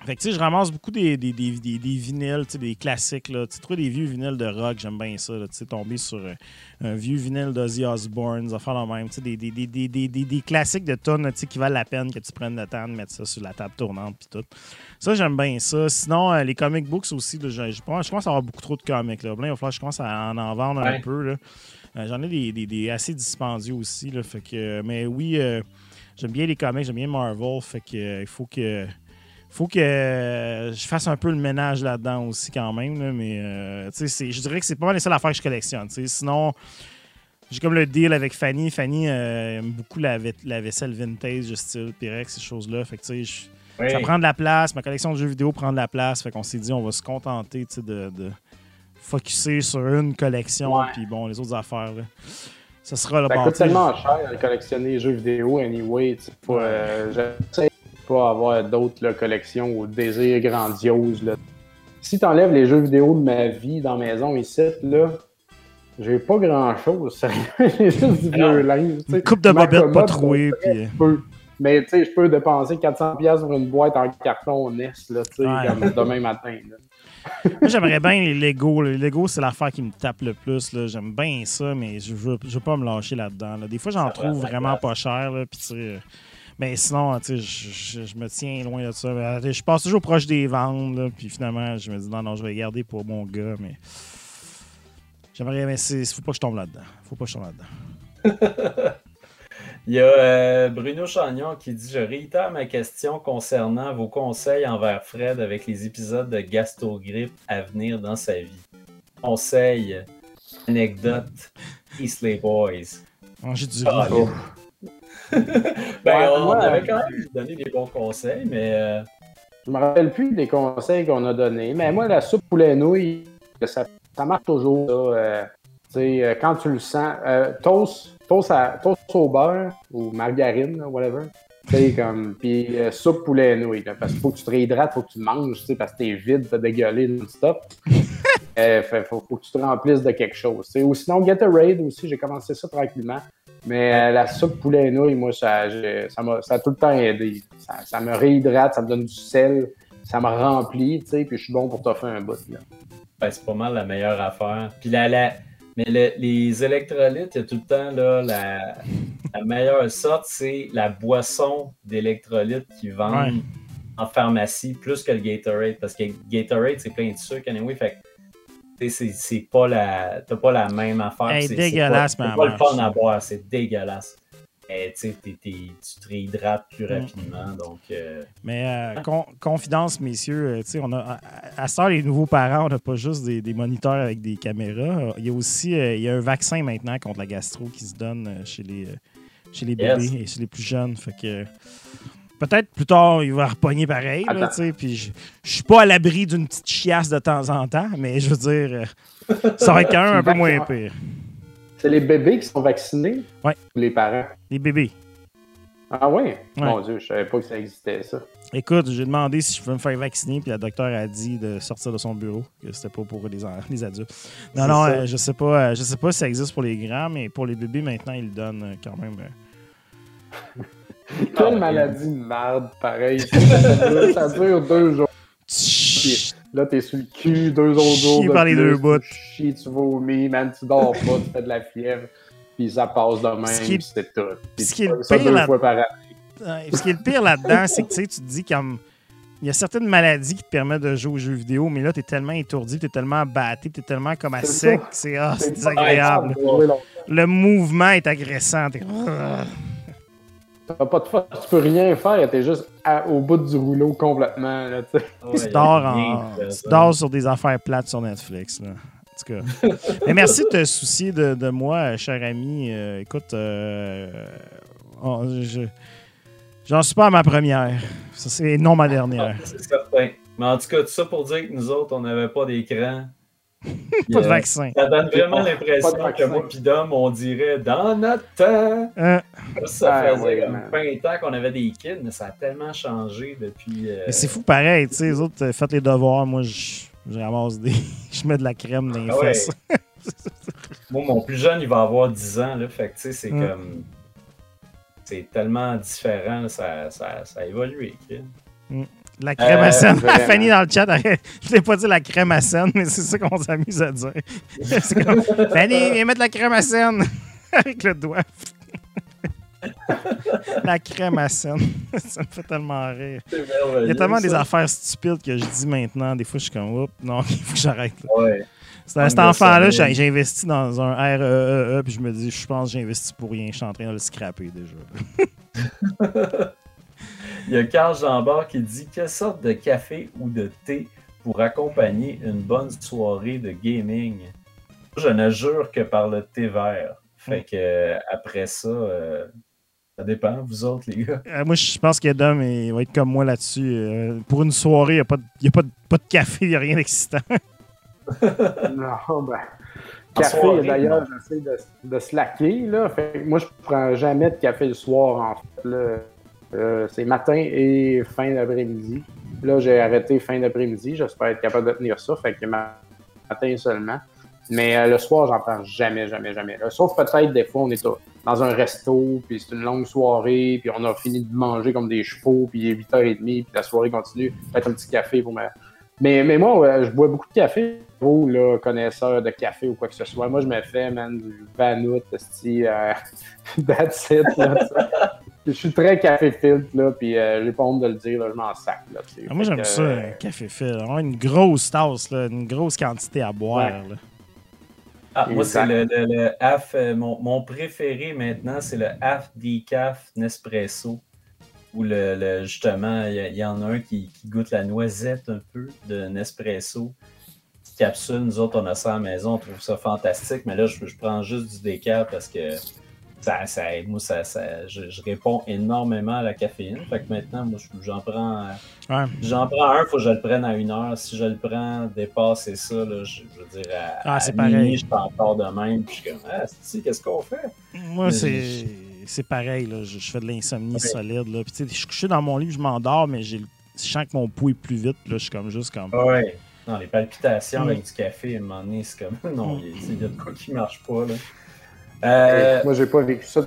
Fait que, tu sais, je ramasse beaucoup des, des, des, des- des vinyles, tu sais, des classiques, là. Tu sais, trouver des vieux vinyles de rock, j'aime bien ça. Tu sais, tomber sur euh, un vieux vinyle d'Ozzy Osbourne, des affaires la même, tu sais, des, des, des, des, des, des- des classiques de tonnes, tu sais, qui valent la peine que tu prennes le temps de mettre ça sur la table tournante, puis tout. Ça, j'aime bien ça. Sinon, euh, les comic books aussi, là, je, je pense je commence à avoir beaucoup trop de comics, là. Là, je commence à en, en vendre un peu, là. Euh, J'en ai des, assez dispendieux aussi, là, fait que... Mais oui, j'aime bien les comics, j'aime bien Marvel, fait que il faut que faut que euh, je fasse un peu le ménage là-dedans aussi quand même. là, mais euh, je dirais que c'est pas mal les seules affaires que je collectionne. Sinon, j'ai comme le deal avec Fanny. Fanny euh, aime beaucoup la, vai- la vaisselle vintage, style Pyrex, ces choses-là. Fait que tu sais, je- Oui. Ça prend de la place. Ma collection de jeux vidéo prend de la place. Fait qu'on s'est dit, on va se contenter de, de focuser sur une collection. Puis bon, les autres affaires, là, ça sera le Ça coûte tellement cher de collectionner les jeux vidéo anyway. euh, J'essaie pas avoir d'autres collections ou désirs grandioses. Là. Si tu enlèves les jeux vidéo de ma vie dans la maison ici, là, j'ai pas grand chose. j'ai juste du vieux linge. tu sais. Une coupe de bobettes pas pour Puis... Mais tu sais, je peux dépenser 400$ pour une boîte en carton NES, là, tu sais, Ouais. comme demain matin. là. Moi, j'aimerais bien les Lego. Les Lego, c'est l'affaire qui me tape le plus. là. J'aime bien ça, mais je veux, je veux pas me lâcher là-dedans. là. Des fois, j'en trouve vraiment place. pas cher. Là, puis tu sais, euh, mais sinon, tu sais, je, je- je me tiens loin de ça. Mais, Je passe toujours proche des ventes. là, puis finalement, je me dis non, non, je vais garder pour mon gars. Mais j'aimerais, mais c'est faut pas que je tombe là-dedans. Faut pas que je tombe là-dedans. Il y a euh, Bruno Chagnon qui dit Je réitère ma question concernant vos conseils envers Fred avec les épisodes de gastrogrippe à venir dans sa vie. Conseils, anecdotes, Eastley Boys. Manger du Ah, riz. Ben, Ouais, on, moi, avait quand même donné des bons conseils, mais euh, Je me rappelle plus des conseils qu'on a donnés, mais moi, la soupe poulet nouilles, ça, ça marche toujours. là, euh, tu sais, euh, quand tu le sens, euh, toast, toast, à- toast au beurre ou margarine, là, whatever. Tu sais, comme, puis euh, soupe poulet nouilles, là, parce qu'il faut que tu te réhydrates, faut que tu manges, tu sais, parce que t'es vide, t'as dégueulé non-stop. Euh, fait- faut, faut que tu te remplisses de quelque chose. tu sais. Ou sinon, Gatorade aussi, j'ai commencé ça tranquillement. Mais euh, la soupe poulet et nouilles, moi, ça, ça, m'a, ça a tout le temps aidé. Ça, ça me réhydrate, ça me donne du sel, ça me remplit, tu sais, puis je suis bon pour t'offrir un bout. Là. ben, c'est pas mal la meilleure affaire. Puis la, la- mais le- les électrolytes, il y a tout le temps là, la, la meilleure sorte, c'est la boisson d'électrolytes qu'ils vendent Ouais. en pharmacie plus que le Gatorade. Parce que Gatorade, c'est plein de sucre anyway. Fait c'est, pas la. T'as pas la même affaire. C'est, dégueulasse, c'est pas, pas le fun à boire, c'est dégueulasse. Mais tu te réhydrates plus Mm. rapidement. Donc, euh, Mais euh, con- confidence, messieurs, euh, on a à, ça, les nouveaux parents, on n'a pas juste des, des moniteurs avec des caméras. Il y a aussi euh, il y a un vaccin maintenant contre la gastro qui se donne chez les, chez les Yes. bébés et chez les plus jeunes. Fait que peut-être plus tard, il va repogner pareil. Là, puis je je suis pas à l'abri d'une petite chiasse de temps en temps, mais je veux dire, euh, ça va être quand même un peu moins pire. C'est les bébés qui sont vaccinés? Ouais. Ou les parents? Les bébés. Ah ouais? Mon Dieu, je savais pas que ça existait, ça. Écoute, j'ai demandé si je pouvais me faire vacciner, puis la docteur a dit de sortir de son bureau, que c'était pas pour les, adultes. Non, non, euh, je sais pas, euh, je sais pas si ça existe pour les grands, mais pour les bébés maintenant, ils le donnent quand même. Quelle Ah, maladie de merde, pareil. ça, dure, ça dure deux jours. Là, t'es sur le cul, deux autres jours. Chier par les deux bouts. Tu chies, tu vomis, man, tu dors pas, tu fais de la fièvre. Puis ça passe de même, Ce qui est- c'est tout. Puis ce qui est le ça pire deux là- fois par année. Ouais, Ce qui est le pire là-dedans, c'est que tu sais, tu te dis comme. Il y a certaines maladies qui te permettent de jouer aux jeux vidéo, mais là, tu es tellement étourdi, tu es tellement batté, tu es tellement comme à C'est sec, c'est ah, c'est C'est désagréable. Le mouvement est agressant. T'as pas de force, tu peux rien faire, t'es juste à- au bout du rouleau complètement. Là, tu ouais, dors, en- tu dors sur des affaires plates sur Netflix. Là. En tout cas. Mais merci de te soucier de, de moi, cher ami. Euh, écoute, euh, oh, je, j'en suis pas à ma première. Ça, c'est non ma dernière. Ah, C'est certain. Mais en tout cas, tout ça pour dire que nous autres, on n'avait pas d'écran. Pas de vaccin. Ça donne vraiment l'impression que moi pis Dom, on dirait dans notre temps. Hein? Ça Ah, faisait ouais, comme man. 20 ans qu'on avait des kids, mais ça a tellement changé depuis. euh, Mais c'est fou pareil. Tu sais, les autres, euh, faites les devoirs. Moi, je, je ramasse des. je mets de la crème dans les Ah ouais. fesses. Moi, mon plus jeune, il va avoir 10 ans, là. Fait que, tu sais, c'est Mm. comme. C'est tellement différent, là, ça, ça, ça a évolué, kid. La crème à Euh, scène. Fanny dans le chat, je l'ai pas dit la crème à scène, mais c'est ça qu'on s'amuse à dire. C'est comme, Fanny, viens mettre la crème à scène avec le doigt. la crème à scène. ça me fait tellement rire. Il y a tellement des affaires stupides que je dis maintenant. Des fois, je suis comme, oups, non, il faut que j'arrête. là. Ouais. C'est- Cet enfant-là, j'ai investi dans un REEE, puis je me dis, je pense que j'ai investi pour rien. Je suis en train de le scraper déjà. Il y a Carl Jambard qui dit Quelle sorte de café ou de thé pour accompagner une bonne soirée de gaming Je ne jure que par le thé vert. Fait que euh, après ça, euh, Ça dépend, vous autres, les gars. Euh, moi, je pense que Dom il va être comme moi là-dessus. Euh, pour une soirée, il n'y a, pas de, y a pas de- pas de café, il n'y a rien d'excitant. Non, ben. En Café, d'ailleurs, j'essaie de, de slacker. Là. Fait que moi, je prends jamais de café le soir, en fait. là. Euh, c'est matin et fin d'après-midi. Là, j'ai arrêté fin d'après-midi. J'espère être capable de tenir ça. Fait que ma- matin seulement. Mais euh, le soir, j'en prends jamais, jamais, jamais. là. Sauf peut-être des fois, on est dans un resto, puis c'est une longue soirée, puis on a fini de manger comme des chevaux, puis il est 8h30, puis la soirée continue. Peut-être un petit café pour me. Mais, mais moi, je bois beaucoup de café. Gros, là, connaisseur de café ou quoi que ce soit. Moi, je me fais, man, du Vanout, euh, that's it, là. Je suis très café filtre, là, puis euh, j'ai pas honte de le dire, là, je m'en sac, là. Ah, moi, j'aime que, ça, euh, un café. Avoir une grosse tasse, là, une grosse quantité à boire. Ouais. là. Ah, moi, c'est le, le, le half, euh, mon, mon préféré maintenant, c'est le half decaf Nespresso. Où le, le- justement, il y, en a un qui, qui goûte la noisette un peu de Nespresso. Petite capsule, nous autres, on a ça à la maison, on trouve ça fantastique, mais là, je, je prends juste du décaf parce que ça, ça, moi, ça, ça- je, je réponds énormément à la caféine. Fait que maintenant, moi, je- j'en prends. Ouais. J'en prends un, il faut que je le prenne à une heure. Si je le prends, dépasser ça, là, je, je veux dire, à, Ah, c'est pareil. je suis encore de même. Puis je suis comme, ah, qu'est-ce qu'on fait? Moi, c'est. C'est pareil, là. Je, je fais de l'insomnie solide. Là. Puis, tu sais, je suis couché dans mon lit, je m'endors, mais j'ai je sens que mon pouls est plus vite. Là, je suis comme juste comme. Ouais. Non, les palpitations Mm. avec du café, à un moment donné, c'est comme, non, Mm. il y a- il y a de quoi qui marche pas, là. Euh, Moi, j'ai pas vécu ça.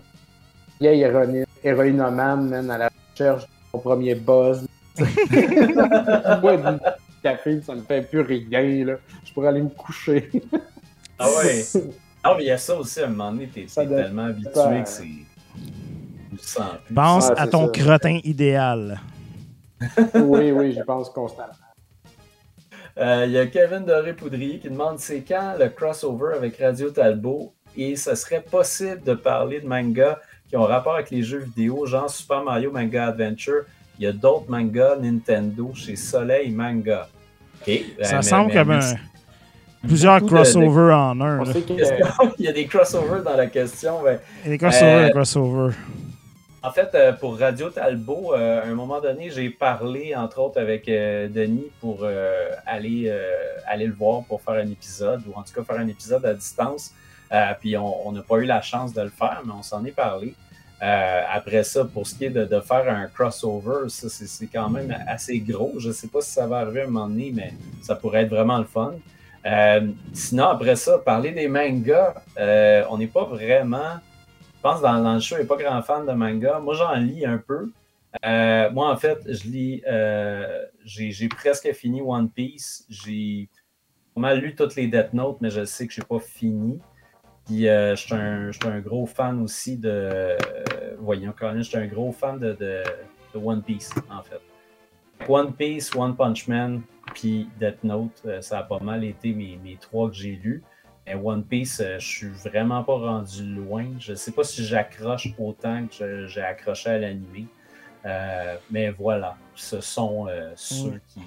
Vieille héroïne, héroïnomane, man, à la recherche de mon premier buzz. Moi, du café, ça me fait plus rien, là. Je pourrais aller me coucher. ah ouais. Non, mais il y a ça aussi, à un moment donné, t'es tellement habitué que c'est. Pense à ton ça. crottin idéal. oui, oui, j'y pense constamment. Euh, Il y a Kevin Doré-Poudrier qui demande c'est quand le crossover avec Radio Talbot et ce serait possible de parler de mangas qui ont rapport avec les jeux vidéo, genre Super Mario Manga Adventure. Il y a d'autres mangas Nintendo chez Soleil Manga. Ça Euh, mais- semble comme un- plusieurs Beaucoup de- de- crossovers en un. Il y a des crossovers dans la question. mais Il y a des crossovers, Euh, des crossovers. En fait, euh, pour Radio Talbot, euh, à un moment donné, j'ai parlé, entre autres, avec euh, Denis pour euh, aller, euh, aller le voir pour faire un épisode, ou en tout cas faire un épisode à distance. Euh, puis on n'a pas eu la chance de le faire, mais on s'en est parlé. Euh, après ça, pour ce qui est de, faire un crossover, ça, c'est quand même assez gros. Je ne sais pas si ça va arriver à un moment donné, mais ça pourrait être vraiment le fun. Euh, sinon, après ça, parler des mangas, on n'est pas vraiment. Je pense dans, dans le show, il n'est pas grand fan de manga. Moi, j'en lis un peu. Moi, en fait, je lis. j'ai presque fini One Piece. J'ai pas mal lu toutes les Death Note, mais je sais que je n'ai pas fini. Puis, euh, je suis un, gros fan aussi de. euh, voyons, Colin, je suis un gros fan de, de, de One Piece, en fait. One Piece, One Punch Man, puis Death Note, euh, ça a pas mal été mes, mes trois que j'ai lus. Mais One Piece, euh, je suis vraiment pas rendu loin. Je sais pas si j'accroche autant que j'ai accroché à l'animé. Mais voilà, ce sont ceux qui.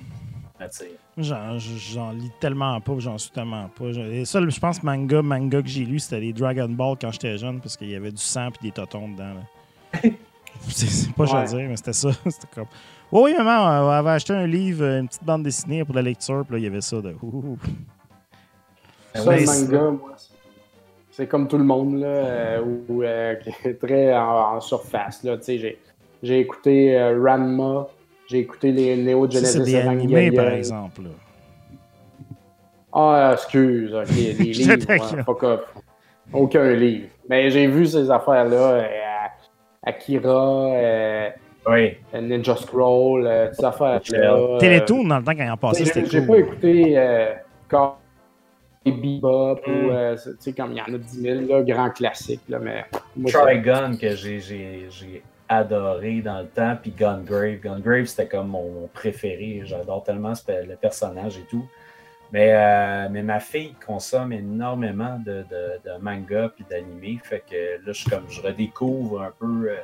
J'en, j'en lis tellement pas, j'en suis tellement pas. Je- Les seuls, je pense, manga, manga que j'ai lu, c'était les Dragon Ball quand j'étais jeune, parce qu'il y avait du sang et des totons dedans. là. c'est, c'est pas Ouais. à dire, mais c'était ça. c'était comme. Oui, oui, maman, on avait acheté un livre, une petite bande dessinée pour la lecture, puis là, il y avait ça de. Ouh. Ça, Ouais, le c'est- manga, moi, c'est- comme tout le monde, là, euh, ou, euh, qui est très en, en surface. Là, Tu sais, j'ai, j'ai écouté euh, Ranma, j'ai écouté les Neo Ça, Genesis c'est des animés, par exemple. là. Ah, excuse, ok, les livres, fuck off. Aucun livre. Mais j'ai vu ces affaires-là, euh, Akira, euh, Oui, Ninja Scroll, euh, ces affaires-là. euh, Télétoon, dans le temps, quand il en passait, J'ai c'était j'ai cool. pas écouté euh, Call- et Bebop Mm. ou, euh, tu sais, comme il y en a 10 000, là, grands classiques, là, mais moi, Trigun que j'ai- j'ai j'ai adoré dans le temps, puis Gungrave. Gungrave, c'était comme mon, préféré. J'adore tellement le personnage et tout. Mais, euh, mais ma fille consomme énormément de, de, manga puis d'animé. Fait que là, je, comme, je redécouvre un peu euh,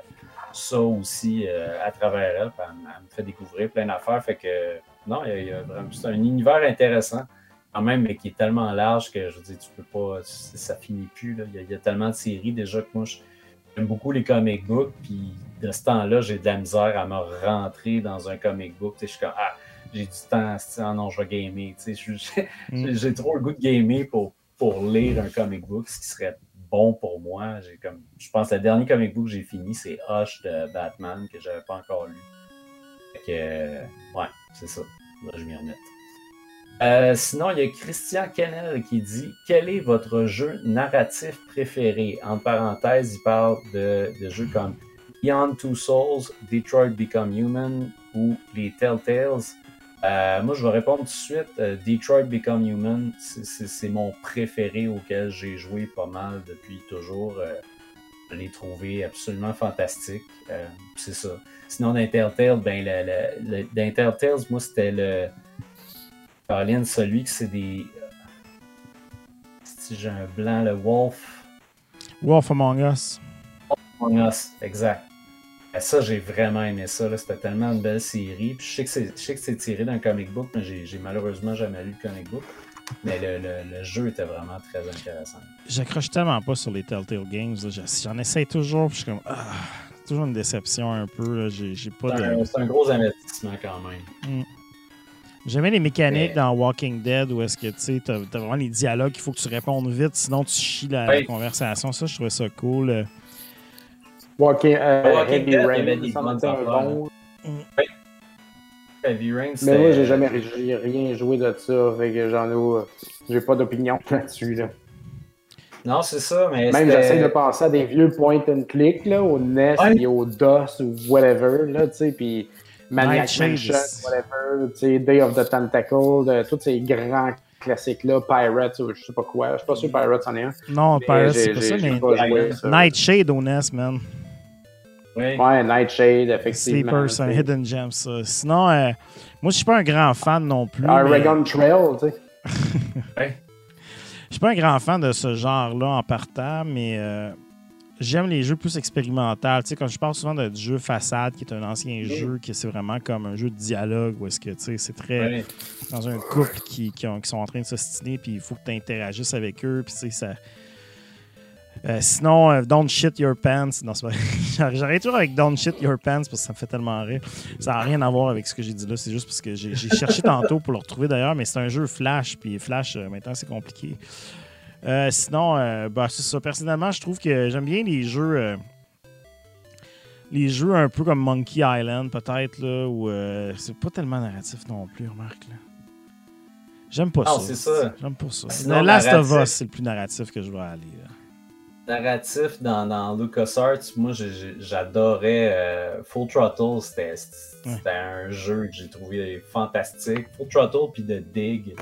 ça aussi euh, à travers elle. Elle, me- fait découvrir plein d'affaires. Fait que non, il y a- vraiment- un univers intéressant quand même, mais qui est tellement large que je veux dire, tu peux pas, ça finit plus. là. Il, y a, tellement de séries déjà que moi, j'aime beaucoup les comic books, puis de ce temps-là, j'ai de la misère à me rentrer dans un comic book. Je suis comme, ah, j'ai du temps, ah non, je vais gamer. J'ai Mm. j'ai trop le goût de gamer pour, pour lire un comic book, ce qui serait bon pour moi. J'ai comme, je pense que le dernier comic book que j'ai fini, c'est Hush de Batman, que j'avais pas encore lu. Fait que, ouais, c'est ça. Là, je m'y remets. Euh, sinon, il y a Christian Kennel qui dit Quel est votre jeu narratif préféré En parenthèse, il parle de, de jeux comme Beyond Two Souls, Detroit Become Human ou les Telltales. Euh, moi, je vais répondre tout de suite. Euh, Detroit Become Human, c'est- mon préféré auquel j'ai joué pas mal depuis toujours. Euh, je l'ai trouvé absolument fantastique. C'est ça. Sinon, dans Telltale, ben, le, le- le- dans Telltales, moi, c'était le. Caroline, celui que c'est des. Si j'ai un blanc, le Wolf. Wolf Among Us. Among Us, exact. Et ça, j'ai vraiment aimé ça. C'était tellement une belle série. Puis je sais que c'est- tiré d'un comic book, mais j'ai malheureusement jamais lu le comic book. Mais le, le- le jeu était vraiment très intéressant. J'accroche tellement pas sur les Telltale Games. J'en essaie toujours, puis je suis comme. Ah, toujours une déception un peu. J'ai pas C'est de. un, c'est un gros investissement quand même. J'aimais les mécaniques Mais- dans Walking Dead où est-ce que tu sais, t'as t'as vraiment les dialogues, il faut que tu répondes vite, sinon tu chies la, la conversation. Ça, je trouvais ça cool. Euh, Walking, euh, Walking Heavy Dead, il y Rain, bonnes c'était un bon. Heavy Rain, Mais moi, j'ai jamais j'ai rien joué de ça. Fait que j'en ai. euh, J'ai pas d'opinion là-dessus. Là. Non, c'est ça, mais Même j'essaie de penser à des vieux point and click là, au NES Ouais. et au DOS ou whatever. Là, tu sais, puis Maniac. Mansion, whatever, tu sais, Day of the Tentacle, de, tous ces grands classiques-là, Pirates, ou je sais pas quoi. Je suis pas sûr que Pirates en est un. non, Mais Pirates, c'est j'ai- pas ça, mais pas joué à ça. Nightshade au NES, man. Ouais. Ouais, Nightshade, effectivement. Sleeper, c'est un. Hidden Gem, ça. Sinon, euh, moi, je suis pas un grand fan non plus. mais- Oregon Trail, tu sais. Ouais. Je suis pas un grand fan de ce genre-là en partant, mais euh, j'aime les jeux plus expérimentaux. Tu sais, quand je parle souvent de du jeu Façade, qui est un ancien jeu, qui c'est vraiment comme un jeu de dialogue, où est-ce que, tu sais, c'est très dans un couple qui, qui, ont- qui sont en train de s'ostiner, puis il faut que tu interagisses avec eux, puis tu sais, ça... Euh, sinon, euh, Don't Shit Your Pants. Non. J'arrête toujours avec Don't Shit Your Pants parce que ça me fait tellement rire. Ça n'a rien à voir avec ce que j'ai dit là. C'est juste parce que j'ai cherché tantôt pour le retrouver d'ailleurs, mais c'est un jeu Flash. Puis Flash, euh, maintenant, c'est compliqué. Sinon, euh, bah, c'est ça. Personnellement, je trouve que j'aime bien les jeux. les jeux un peu comme Monkey Island, peut-être, là, où c'est pas tellement narratif non plus, remarque. là. J'aime pas Non, ça. c'est ça. J'aime pas ça. Sinon, The Last of. Us, c'est le plus narratif que je vais aller. là. Narratif dans, dans LucasArts, moi j'adorais euh, Full Throttle, c'était un jeu que j'ai trouvé fantastique. Full Throttle puis The Dig.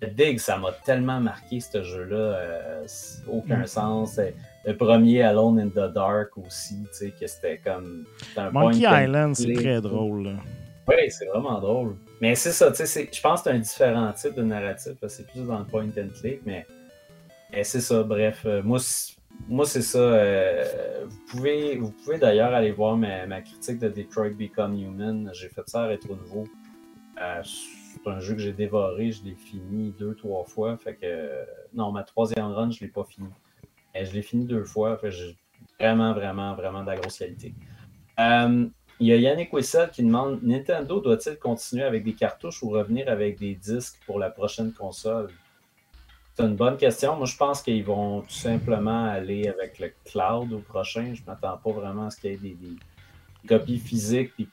The Dig, ça m'a tellement marqué ce jeu-là, euh, aucun Mm. sens. Le premier Alone in the Dark aussi, tu sais, que c'était comme. un Monkey Island, c'est très drôle. Oui, c'est vraiment drôle. Mais c'est ça, tu sais, je pense que c'est un différent type de narratif, parce que c'est plus dans le point and click, mais, c'est ça, bref. euh, moi, moi, c'est ça. euh, vous pouvez, vous pouvez d'ailleurs aller voir ma, critique de Detroit Become Human. J'ai fait ça à Rétro Nouveau. Euh, c'est un jeu que j'ai dévoré, je l'ai fini deux, trois fois. Fait que, euh, non, ma troisième run, je l'ai pas fini. Mais je l'ai fini deux fois. Fait que j'ai vraiment, vraiment, vraiment de la grosse qualité. Euh, il y a Yannick Wissel qui demande Nintendo doit-il continuer avec des cartouches ou revenir avec des disques pour la prochaine console? C'est une bonne question. Moi, je pense qu'ils vont tout simplement aller avec le cloud au prochain. Je ne m'attends pas vraiment à ce qu'il y ait des, des copies physiques. puis-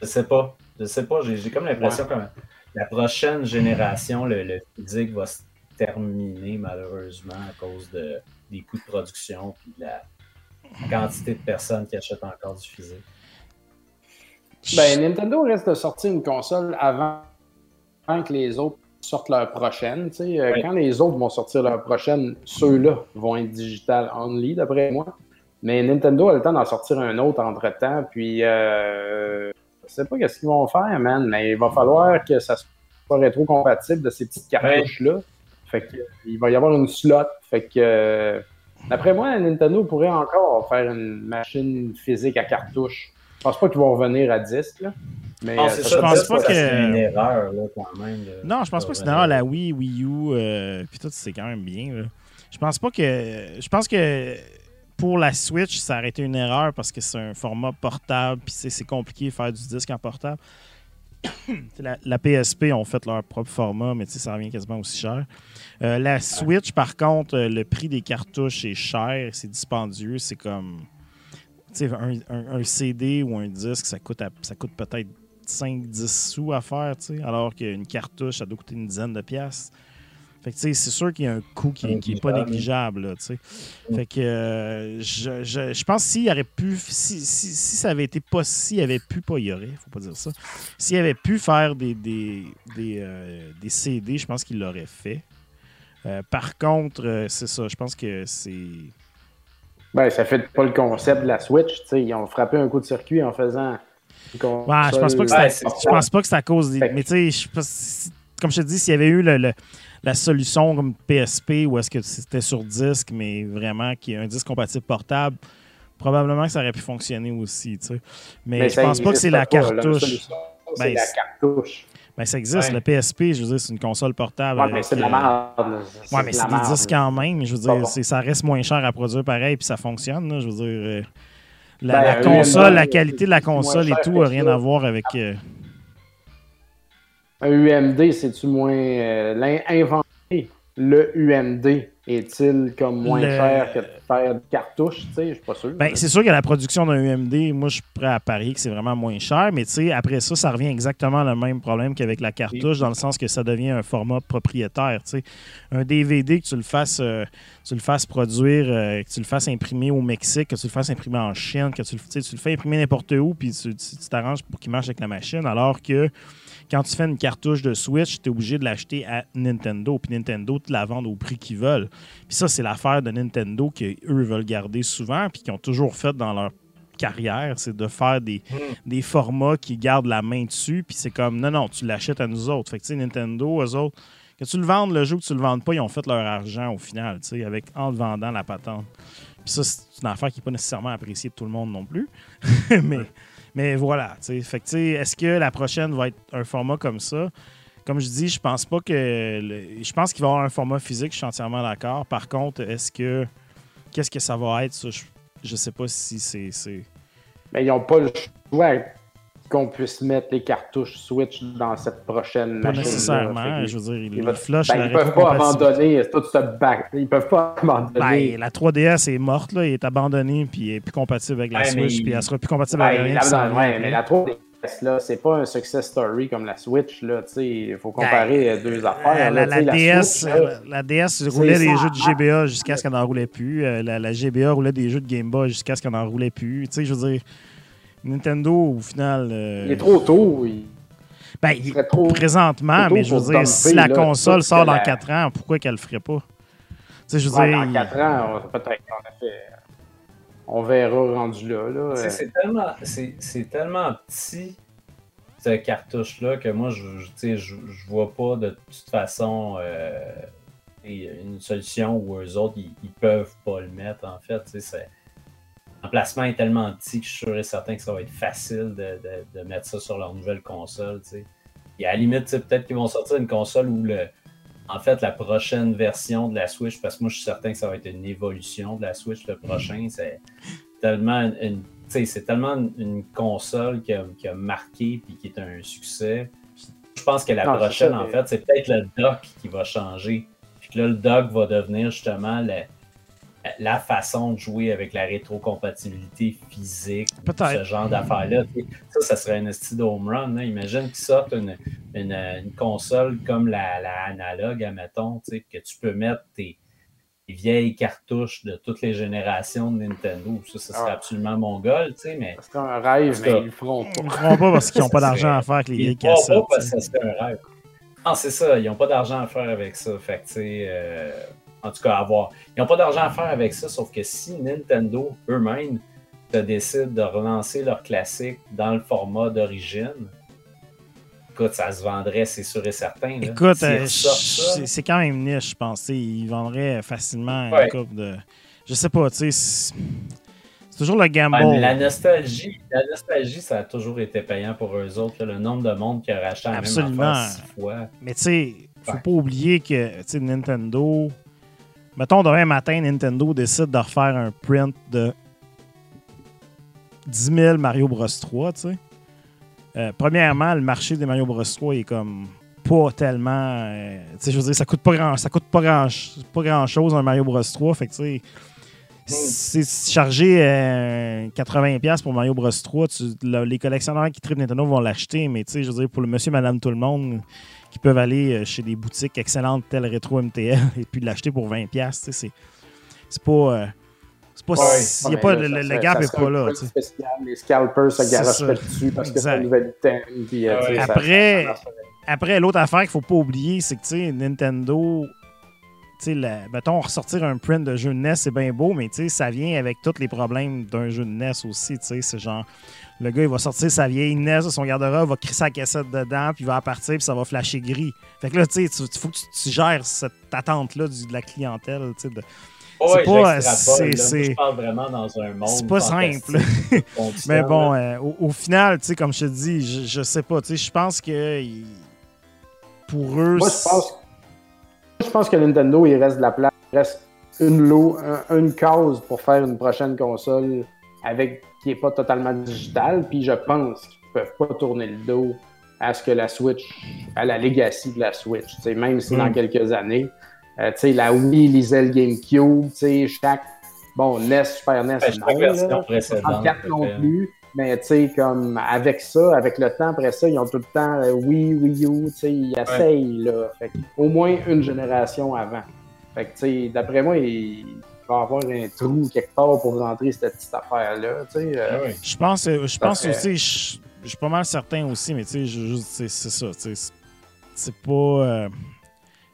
Je sais pas. Je sais pas. J'ai comme l'impression que la prochaine génération, le, le physique va se terminer malheureusement à cause de, des coûts de production et de la quantité de personnes qui achètent encore du physique. Ben, Nintendo risque de sortir une console avant, avant que les autres sortent leur prochaine. tu sais. Euh. Quand les autres vont sortir leur prochaine, ceux-là vont être digital only, d'après moi. Mais Nintendo a le temps d'en sortir un autre entre-temps. Puis, euh, je sais pas qu'est-ce qu'ils vont faire, man, mais il va falloir que ça soit rétro-compatible de ces petites cartouches-là. Fait que, il va y avoir une slot. Fait que, euh, d'après moi, Nintendo pourrait encore faire une machine physique à cartouche. Je pense pas qu'ils vont revenir à disque, là. Mais Non, euh, c'est ça ça, je pense pas que- serait une erreur là, quand même. de- Non, je pense pas que c'est une erreur. La Wii, Wii U, euh, puis tout, c'est quand même bien. là. Je pense pas que. Je pense que pour la Switch, ça aurait été une erreur parce que c'est un format portable, puis c'est c'est compliqué de faire du disque en portable. La, la PSP ont fait leur propre format, mais ça revient quasiment aussi cher. Euh, la Switch, par contre, euh, le prix des cartouches est cher, c'est dispendieux, c'est comme. Tu sais, un, un- un CD ou un disque, ça coûte, à- ça coûte peut-être 5-10 sous à faire, alors qu'une cartouche, ça doit coûter une dizaine de piastres. Fait que, c'est sûr qu'il y a un coût qui n'est pas négligeable, là, sais. Fait que euh, je, je- je pense s'il aurait pu, si, si, si ça avait été pas, s'il avait pu, pas il y aurait, faut pas dire ça, s'il avait pu faire des, des, des, euh, des CD, je pense qu'il l'aurait fait. Euh, par contre, euh, c'est ça, je pense que c'est. Ben, ça fait pas le concept de la Switch. tu sais. Ils ont frappé un coup de circuit en faisant. Ouais, je pense pas que Ouais, je pense pas que c'est à cause des. Mais tu sais, comme je te dis, s'il y avait eu le- le- la solution comme PSP ou est-ce que c'était sur disque, mais vraiment qu'il y a un disque compatible portable, probablement que ça aurait pu fonctionner aussi, tu sais. Mais, je pense pas que c'est la Ben, la cartouche. Ben, ça existe, Ouais. le PSP, je veux dire, c'est une console portable. Ouais, mais avec, c'est de la euh, merde. Ouais, mais c'est des disques quand même. Je veux dire, bon. ça reste moins cher à produire pareil, puis ça fonctionne. là. je veux dire, euh, la, Ben, la console, la qualité de la console et tout n'a rien ça. à voir avec. euh, Un UMD, c'est-tu moins. euh, le UMD est-il comme moins Le- cher que de faire de cartouche? Tu sais, je suis pas sûr. Ben, c'est sûr que la production d'un UMD, moi, je suis prêt à parier que c'est vraiment moins cher, mais tu sais, après ça, ça revient exactement le même problème qu'avec la cartouche, dans le sens que ça devient un format propriétaire. tu sais. Un DVD, que tu le fasses, euh, tu le fasses produire, euh, que tu le fasses imprimer au Mexique, que tu le fasses imprimer en Chine, que tu le, tu le fais imprimer n'importe où, puis tu t'arranges pour qu'il marche avec la machine, alors que quand tu fais une cartouche de Switch, tu es obligé de l'acheter à Nintendo, puis Nintendo te la vend au prix qu'ils veulent. Puis ça, c'est l'affaire de Nintendo qu'eux veulent garder souvent, puis qu'ils ont toujours fait dans leur carrière, c'est de faire des, des formats qui gardent la main dessus, puis c'est comme, non, non, tu l'achètes à nous autres. Fait que, tu sais, Nintendo, eux autres, que tu le vendes le jeu ou que tu le vendes pas, ils ont fait leur argent au final, tu sais, avec, en te vendant la patente. Puis ça, c'est une affaire qui n'est pas nécessairement appréciée de tout le monde non plus. mais, mais voilà, tu sais. Est-ce que la prochaine va être un format comme ça? Comme je dis, je pense pas que. je pense qu'il va y avoir un format physique, je suis entièrement d'accord. Par contre, est-ce que. Qu'est-ce que ça va être, ça? Je, je sais pas si c'est- Mais ils n'ont pas le choix qu'on puisse mettre les cartouches Switch dans cette prochaine Pas machine. nécessairement. Je veux dire, ils, Il Ben, la ils peuvent pas abandonner tout ce back. Ils peuvent pas abandonner. Ben, la 3DS est morte, là, elle est abandonnée, puis elle est plus compatible avec la mais Switch, il- puis elle sera plus compatible avec rien. la- ouais, mais la 3DS, là, c'est pas un success story comme la Switch. Là, Il faut comparer euh, deux affaires. Ben, La, là, la DS, Switch, là, euh, la DS roulait c'est des jeux de GBA jusqu'à ce qu'elle n'en roulait plus. Euh, La, la GBA roulait des jeux de Game Boy jusqu'à ce qu'elle n'en roulait plus. Tu sais, je veux dire, Nintendo, au final. euh, Il est trop tôt. il- ben, il trop- présentement, trop mais je veux dire, si la là, console sort dans la- 4 ans, pourquoi qu'elle le ferait pas? Tu sais, je veux Ouais, dire. dans il- 4 ans, on- peut-être en effet. On verra rendu là. là. C'est tellement, c'est, c'est tellement petit, cette cartouche-là, que moi, je, je, tu sais, je, je vois pas de toute façon euh, une solution où eux autres, ils, ils peuvent pas le mettre, en fait. tu sais, c'est- L'emplacement est tellement petit que je suis sûr et certain que ça va être facile de, de- de mettre ça sur leur nouvelle console. tu sais. Et à la limite, peut-être qu'ils vont sortir une console où le, en fait, la prochaine version de la Switch, parce que moi, je suis certain que ça va être une évolution de la Switch, le prochain, c'est tellement une, c'est tellement une, console qui a, qui a marqué puis qui est un succès. Je pense que la Non, prochaine, ça, en fait, c'est peut-être le dock qui va changer. Puis que là, le dock va devenir justement le- la façon de jouer avec la rétrocompatibilité physique, ce genre d'affaires-là. Ça, ça serait un esti de home run. là. Imagine qu'ils sortent une, une, une console comme la, la analogue, admettons, que tu peux mettre tes, tes vieilles cartouches de toutes les générations de Nintendo. Ça, ça serait Ah. absolument mongol, tu sais, mais C'est un rêve, mais ils le feront Ils le pas. feront pas parce qu'ils n'ont pas d'argent à faire avec les ils vieilles le feront cassettes. pas parce que serait un rêve. Non, c'est ça. Ils n'ont pas d'argent à faire avec ça. Fait que, tu sais, euh, en tout cas, à voir. Ils n'ont pas d'argent à faire avec ça, sauf que si Nintendo eux-mêmes se décident de relancer leur classique dans le format d'origine, écoute, ça se vendrait, c'est sûr et certain. là. Écoute, euh, c'est quand même niche, je pense. Ils vendraient facilement Ouais. une coupe de. Je sais pas, tu sais. C'est toujours le gamble. la nostalgie, la nostalgie, ça a toujours été payant pour eux autres. là. Le nombre de monde qui a racheté la Absolument. même affaire six fois. Mais tu sais, faut Ouais. pas oublier que Nintendo, mettons, demain matin, Nintendo décide de refaire un print de 10 000 Mario Bros 3, tu sais. Euh, premièrement, le marché des Mario Bros 3 est comme pas tellement. euh, tu sais, je veux dire, ça coûte pas grand, ça coûte pas grand, pas grand chose un Mario Bros 3. Fait que, tu sais, c'est chargé euh, 80$ pour Mario Bros 3. tu- le- les collectionneurs qui tripent Nintendo vont l'acheter, mais tu sais, je veux dire, pour le monsieur, madame, tout le monde qui peuvent aller euh, chez des boutiques excellentes telles Retro MTL et puis l'acheter pour 20$, tu sais, c'est c'est pas. euh, c'est pas. Ouais, si- y a pas, là, le, ça le serait- gap ça est serait pas là. spécial, les scalpers se pas dessus parce que c'est Exact. un nouvel item. Puis, euh, Ouais. tu sais, ça- Après- ça. Après, l'autre affaire qu'il faut pas oublier, c'est que tu sais, Nintendo, tu sais, la- mettons, ressortir un print de jeu de NES, c'est bien beau, mais tu sais, ça vient avec tous les problèmes d'un jeu de NES aussi. Tu sais, c'est genre, le gars, il va sortir sa vieille NES de son garde-robe, va crisser sa cassette dedans, puis il va partir, puis ça va flasher gris. Fait que là, tu sais, il faut que tu, tu gères cette attente-là de la clientèle, tu sais. de- Ouais, pas- j'extrapole, c'est- là. Moi, c'est- Je parle vraiment dans un monde. C'est pas simple. Mais bon, euh, au, au final, tu sais, comme je te dis, je, je sais pas, tu sais, je pense que il- pour eux, Moi, je pense, je pense que Nintendo, il reste de la place. Il reste une lot, un- une cause pour faire une prochaine console avec qui n'est pas totalement digitale. Puis je pense qu'ils ne peuvent pas tourner le dos à ce que la Switch, à la legacy de la Switch. Même si dans Mm. quelques années, euh, la Wii lisait le GameCube, chaque. Bon, NES, Super NES, non, là. précédente, 64 non plus. Mais tu sais, comme avec ça, avec le temps, après ça, ils ont tout le temps euh, Wii, Wii U, tu sais, ils essayent, là. Fait au moins une génération avant. Fait que, tu sais, d'après moi, il va y avoir un trou quelque part pour rentrer cette petite affaire-là, tu sais. euh, Ah oui. Je pense, euh, je pense aussi, je, je suis pas mal certain aussi, mais tu sais, c'est ça. tu sais, c'est- pas. euh,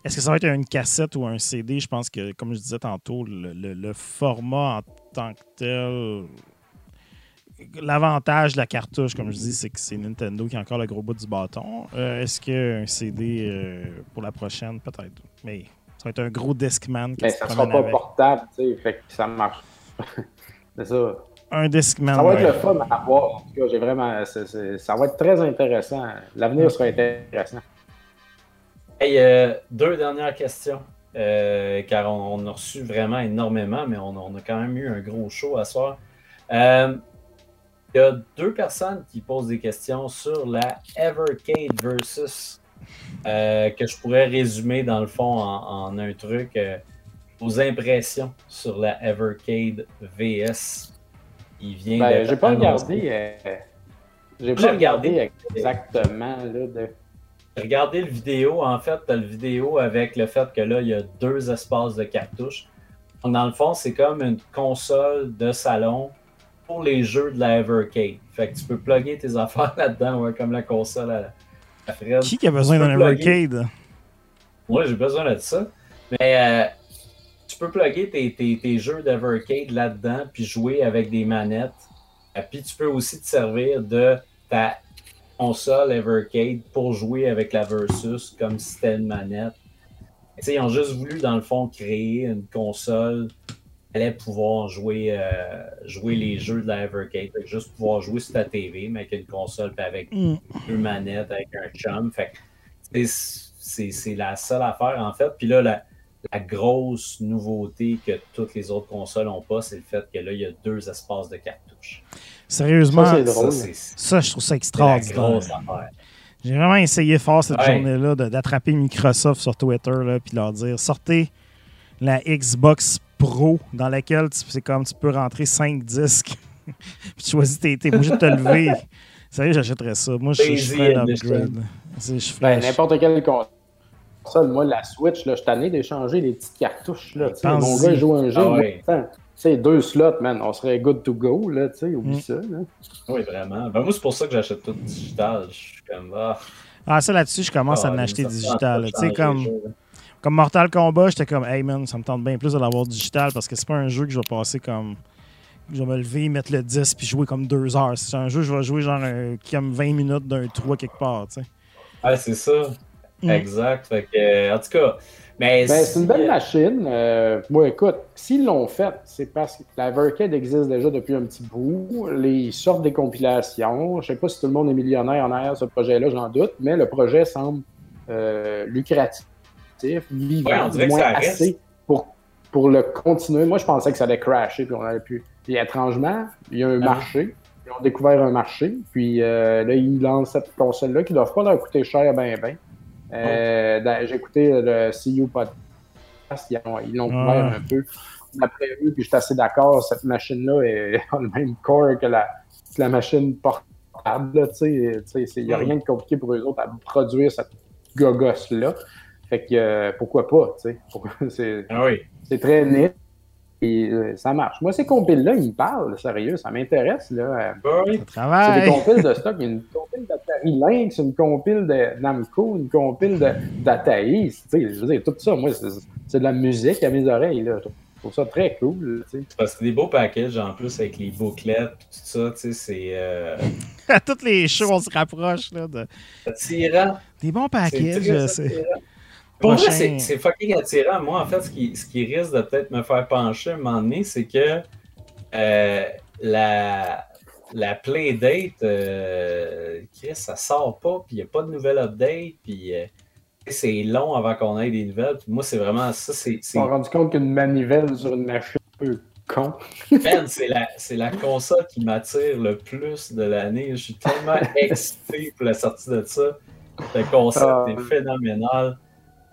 Est-ce que ça va être une cassette ou un CD? Je pense que, comme je disais tantôt, le, le- le format en tant que tel. L'avantage de la cartouche, comme je dis, c'est que c'est Nintendo qui a encore le gros bout du bâton. Euh, Est-ce qu'un CD euh, pour la prochaine, peut-être? Mais ça va être un gros Discman qui Mais se ça sera pas avec. portable, tu sais, fait que ça marche. c'est ça. Un Discman. Ça va être ouais. le fun à voir. En tout cas, j'ai vraiment. ça va être très intéressant. L'avenir sera intéressant. Hey, euh, deux dernières questions. euh, car on, on a reçu vraiment énormément, mais on, on a quand même eu un gros show à soir. Euh, Il y a deux personnes qui posent des questions sur la Evercade versus euh, que je pourrais résumer dans le fond en, en un truc. euh, vos impressions sur la Evercade VS. Il vient Ben, d'être j'ai pas regardé. euh, j'ai J'ai pas regardé. regardé exactement. Là, de... Regardez le vidéo, en fait, tu le vidéo avec le fait que là, il y a deux espaces de cartouches. Dans le fond, c'est comme une console de salon pour les jeux de la Evercade. Fait que tu peux plugger tes affaires là-dedans, ouais, comme la console à, à Fred. Qui qui a besoin d'un arcade? Moi, j'ai besoin de ça. Mais euh, tu peux plugger tes, tes- tes jeux d'Evercade là-dedans, puis jouer avec des manettes. Euh, Puis tu peux aussi te servir de ta console Evercade pour jouer avec la Versus comme si c'était une manette. Ils ont juste voulu, dans le fond, créer une console allait pouvoir jouer, euh, jouer les jeux de la que juste pouvoir jouer sur ta TV, mais avec une console, puis avec Hmm. deux manettes avec un chum. Fait que c'est- la seule affaire en fait. Puis là, la, la grosse nouveauté que toutes les autres consoles n'ont pas, c'est le fait que là, il y a deux espaces de cartouches. Sérieusement, Ça, drôle. Ça, je trouve ça la extraordinaire. grosse affaire. J'ai vraiment essayé fort cette Ouais. journée-là de- d'attraper Microsoft sur Twitter là, puis leur dire sortez la Xbox Pro dans laquelle tu- c'est comme tu peux rentrer 5 disques. puis tu choisis, t'es t'es obligé de te lever. Sérieux, j'achèterais ça. Moi, je, je Daisy ferais un upgrade. C'est- Je ferais, Ben, n'importe quelle console. Moi, la Switch, là, je suis tanné d'échanger les petites cartouches. Là, mon gars, joue un jeu. Ah moi, ouais. tu sais, deux slots, man, on serait good to go. Là, tu sais, oublie Mm. ça. Là. Oui, vraiment. Ben, moi, c'est pour ça que j'achète tout digital. Je suis comme, ah, Ah, ça là-dessus, je commence à ah, en acheter digital. Tu sais, comme, jeux. Comme Mortal Kombat, j'étais comme, hey man, ça me tente bien plus de l'avoir digital parce que c'est pas un jeu que je vais passer comme. Je vais me lever, mettre le 10 puis jouer comme deux heures. C'est un jeu, je vais jouer genre un- comme 20 minutes d'un trou quelque part. tu sais. Ouais, c'est ça. Mm. Exact. Fait que, euh, en tout cas, mais Ben, c'est une belle si- machine. Euh, moi, écoute, s'ils l'ont fait, c'est parce que la Vercade existe déjà depuis un petit bout. Les, ils sortent des compilations. Je sais pas si tout le monde est millionnaire en arrière de ce projet-là, j'en doute, mais le projet semble euh, lucratif, vivant, Ouais, moins assez pour, pour le continuer, moi, je pensais que ça allait crasher, puis on allait plus. Puis étrangement, il y a un Ah. marché. Ils ont découvert un marché. Puis euh, là, ils lancent cette console-là qui ne doit pas leur coûter cher, ben, ben. Euh, J'ai écouté le CU Podcast. Ils ont- ils l'ont Ah. couvert un peu d'après eux, puis je suis assez d'accord. Cette machine-là a le même corps que la, que la machine portable. Il n'y a Mm. rien de compliqué pour eux autres à produire cette gogosse-là. Fait que euh, pourquoi pas, tu sais? C'est Ah oui. c'est très net. Et euh, ça marche. Moi, ces compiles-là, ils me parlent, sérieux, ça m'intéresse. là. Euh, Ah oui. Ça C'est des compiles de stock. Il y a une compile d'Atari Lynx, une compile de Namco, une compile sais, Je veux dire, tout ça, moi, c'est de la musique à mes oreilles. Là. Je trouve ça très cool. tu sais. Parce que c'est des beaux packages en plus avec les bouclettes et tout ça, tu sais, c'est euh, À toutes les shows, on se rapproche là, de... attirant. des bons packages. c'est-. Pour vrai, Prochain. c'est c'est fucking attirant. Moi, en fait, ce qui, ce qui risque de peut-être me faire pencher à un moment donné, c'est que euh, la, la Playdate, euh, Chris, ça sort pas, puis il n'y a pas de nouvelle update, puis euh, c'est long avant qu'on ait des nouvelles. Puis moi, c'est vraiment ça, c'est Ils se c'est- sont rendus compte qu'une manivelle sur une machine un peu con. Man, c'est la, c'est la console qui m'attire le plus de l'année. Je suis tellement excité pour la sortie de ça. Le concept Ah. est phénoménal.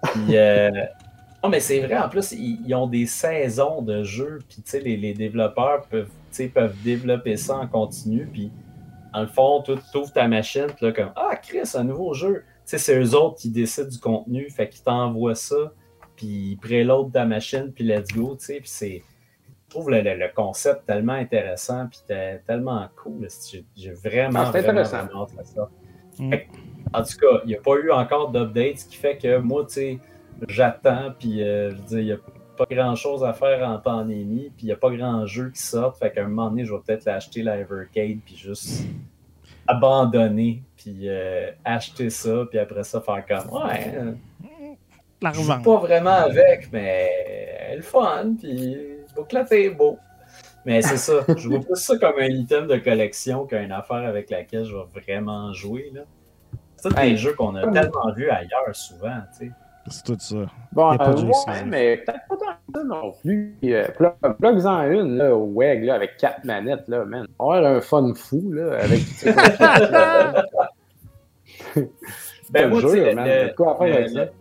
Puis, euh, Non, mais c'est vrai, en plus, ils, ils ont des saisons de jeux, puis tu sais, les, les développeurs peuvent, tu sais, peuvent développer ça en continu, puis dans le fond, tu ouvres ta machine, puis là, comme Ah, Chris, un nouveau jeu. Tu sais, c'est eux autres qui décident du contenu, fait qu'ils t'envoient ça, puis ils préloadent ta machine, puis let's go, tu sais, puis c'est. Je trouve le, le- le concept tellement intéressant, puis te- tellement cool. J'ai j'ai vraiment, Ah, c'est vraiment, intéressant. vraiment hâte à ça. Mm. Fait que, En tout cas, il n'y a pas eu encore d'update, ce qui fait que moi, tu sais, j'attends, puis euh, je dire, il n'y a pas grand-chose à faire en pandémie, puis il n'y a pas grand jeu qui sort, fait qu'à un moment donné, je vais peut-être l'acheter, la Evercade, puis juste abandonner, puis euh, acheter ça, puis après ça, faire comme, ouais, euh, je L'argent. joue pas vraiment avec, mais le fun, puis bouclette est beau. Mais c'est ça, je vois plus ça comme un item de collection qu'une affaire avec laquelle je vais vraiment jouer. Là. C'est tous des jeux qu'on a tellement vus ailleurs souvent, tu sais. C'est tout ça. Bon, Y a pas euh, ouais, mais peut-être pas tant que ça non plus. Euh, plug- Plugs-en une là, au WEG là, avec quatre manettes, là, man. On va avoir un fun fou là, avec. Ben, moi, jeu, sais, man. le- quoi à le- avec ça? le-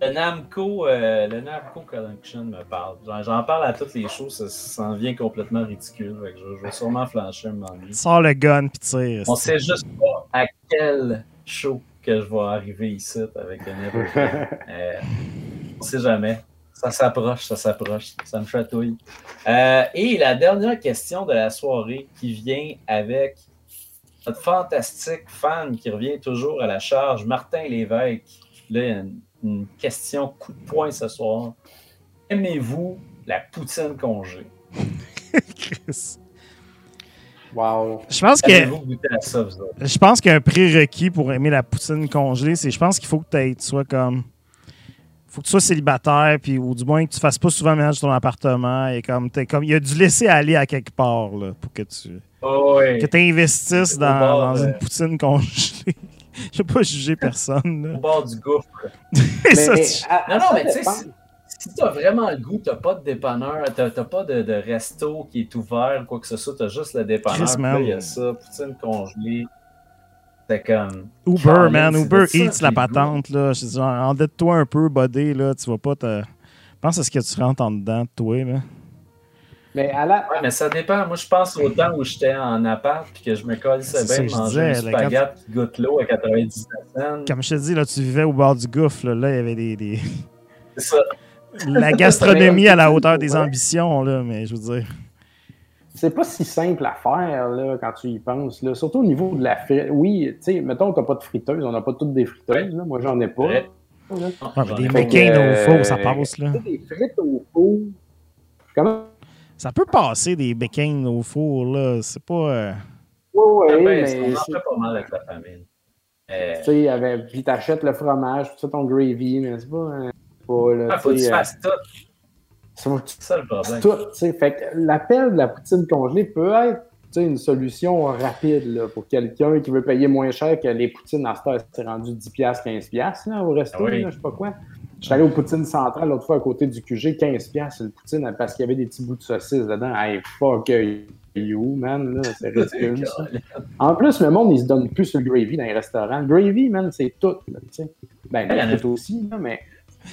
Le Namco, euh, le Namco Collection me parle. J'en- parle à toutes les choses, ça, ça en vient complètement ridicule. Fait que je, je vais sûrement flancher un moment donné. Sors le gun puis tire. On sait juste pas à quel show que je vais arriver ici avec un. Euh, on sait jamais. Ça s'approche, ça s'approche, ça me chatouille. Euh, et la dernière question de la soirée qui vient avec notre fantastique fan qui revient toujours à la charge, Martin Lévesque. Là, il y a une, une question coup de poing ce soir. Aimez-vous la poutine congé? Chris. Wow. Je pense que ça, je pense qu'un prérequis pour aimer la poutine congelée, c'est je pense qu'il faut que tu sois comme faut que tu sois célibataire puis ou du moins que tu fasses pas souvent le ménage de ton appartement et comme t'es comme il y a du laisser aller à quelque part là, pour que tu Oh, oui. que tu investisses dans, bord, dans euh, une poutine congelée. Je vais pas juger personne. Au bord du gouffre. Et ça, Mais, tu- à- à Non, non, mais tu sais. Si, t'as vraiment le goût, t'as pas de dépanneur, t'as t'as pas de, de resto qui est ouvert, quoi que ce soit, t'as juste le dépanneur. Il y a ça, poutine congelée. C'est comme. Uber, man, Uber Eats, la patente, là. Je te dis, endette-toi un peu, buddy, là. Tu vas pas te. Pense à ce que tu rentres en dedans de toi, là. Mais à la, Ouais, mais ça dépend. Moi, je pense au temps où j'étais en appart puis que je me colle C'est bien de manger disais, là, spaghette qui goûte l'eau à 99 cents. Comme je te dis, là, tu vivais au bord du gouffre, là. Là, il y avait des. des- C'est ça. La gastronomie à la hauteur des ambitions, là. Mais je veux dire. c'est pas si simple à faire là, quand tu y penses. Là. Surtout au niveau de la frite. Oui, tu sais, mettons, t'as pas de friteuse, on n'a pas toutes des friteuses. Là. Moi, j'en ai pas. Ouais. là. Mais des. McCain au euh, four, ça passe, là. Des frites au four. Comment? Ça peut passer des bacon au four, là. C'est pas. euh, Oui, Ouais, oui, ben, mais. on en c'est- fait pas mal avec la famille. Euh, Tu sais, avec- puis t'achètes le fromage, puis ça, ton gravy, mais c'est pas. Pas là, ah, faut que tu fasses tout. euh, tu C'est ça le problème. tout. Fait que l'appel de la poutine congelée peut être une solution rapide là, pour quelqu'un qui veut payer moins cher que les poutines à cette heure, c'est rendu 10$, 15$ là, au resto, oui. je sais pas quoi. J'étais allé au Poutine Central l'autre fois à côté du QG, 15$, piastres, le Poutine, parce qu'il y avait des petits bouts de saucisse dedans. Hey, fuck you, man, c'est ridicule, ça. En plus, le monde, il se donne plus sur le gravy dans les restaurants. Le gravy, man, c'est tout, là. Ben, Il y en a- tout aussi, là, mais...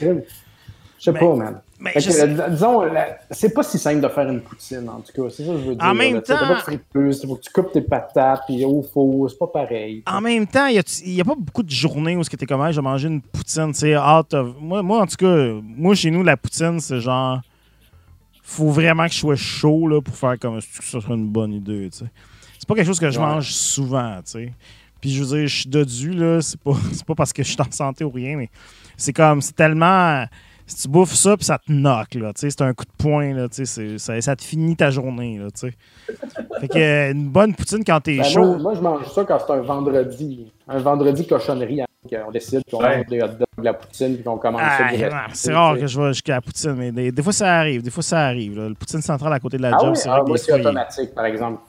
Je sais pas, man. Mais que, sais- euh, disons, c'est pas si simple de faire une poutine, en tout cas. C'est ça que je veux dire. En même là. Temps- T'as pas de friteuse, faut que tu coupes tes patates, puis au four, c'est pas pareil. En même temps, il n'y a, pas beaucoup de journées où tu es comme, Hey, je vais manger une poutine, tu sais, out of... Moi, moi, en tout cas, moi, chez nous, la poutine, c'est genre... Faut vraiment que je sois chaud, là, pour faire comme si ça serait une bonne idée, tu sais. C'est pas quelque chose que je Ouais. mange souvent, tu sais. Puis je veux dire, je suis dodu, là, c'est pas, c'est pas parce que je suis en santé ou rien, mais c'est comme, c'est tellement... Si tu bouffes ça, puis ça te knock, là, tu sais, c'est un coup de poing, là, tu sais, c'est- ça, ça te finit ta journée, là, tu sais. Fait que une bonne poutine quand t'es Ben, chaud... moi, moi, je mange ça quand c'est un vendredi. Un vendredi cochonnerie, hein, qu'on décide qu'on Ouais. mange des hot dogs, de la poutine, puis qu'on commence ça Ah, Tu c'est rare que je vais jusqu'à la poutine, mais des, des fois ça arrive, des fois ça arrive. là. Le poutine central à côté de la Ah job, oui, c'est ah, moi, c'est automatique, par exemple.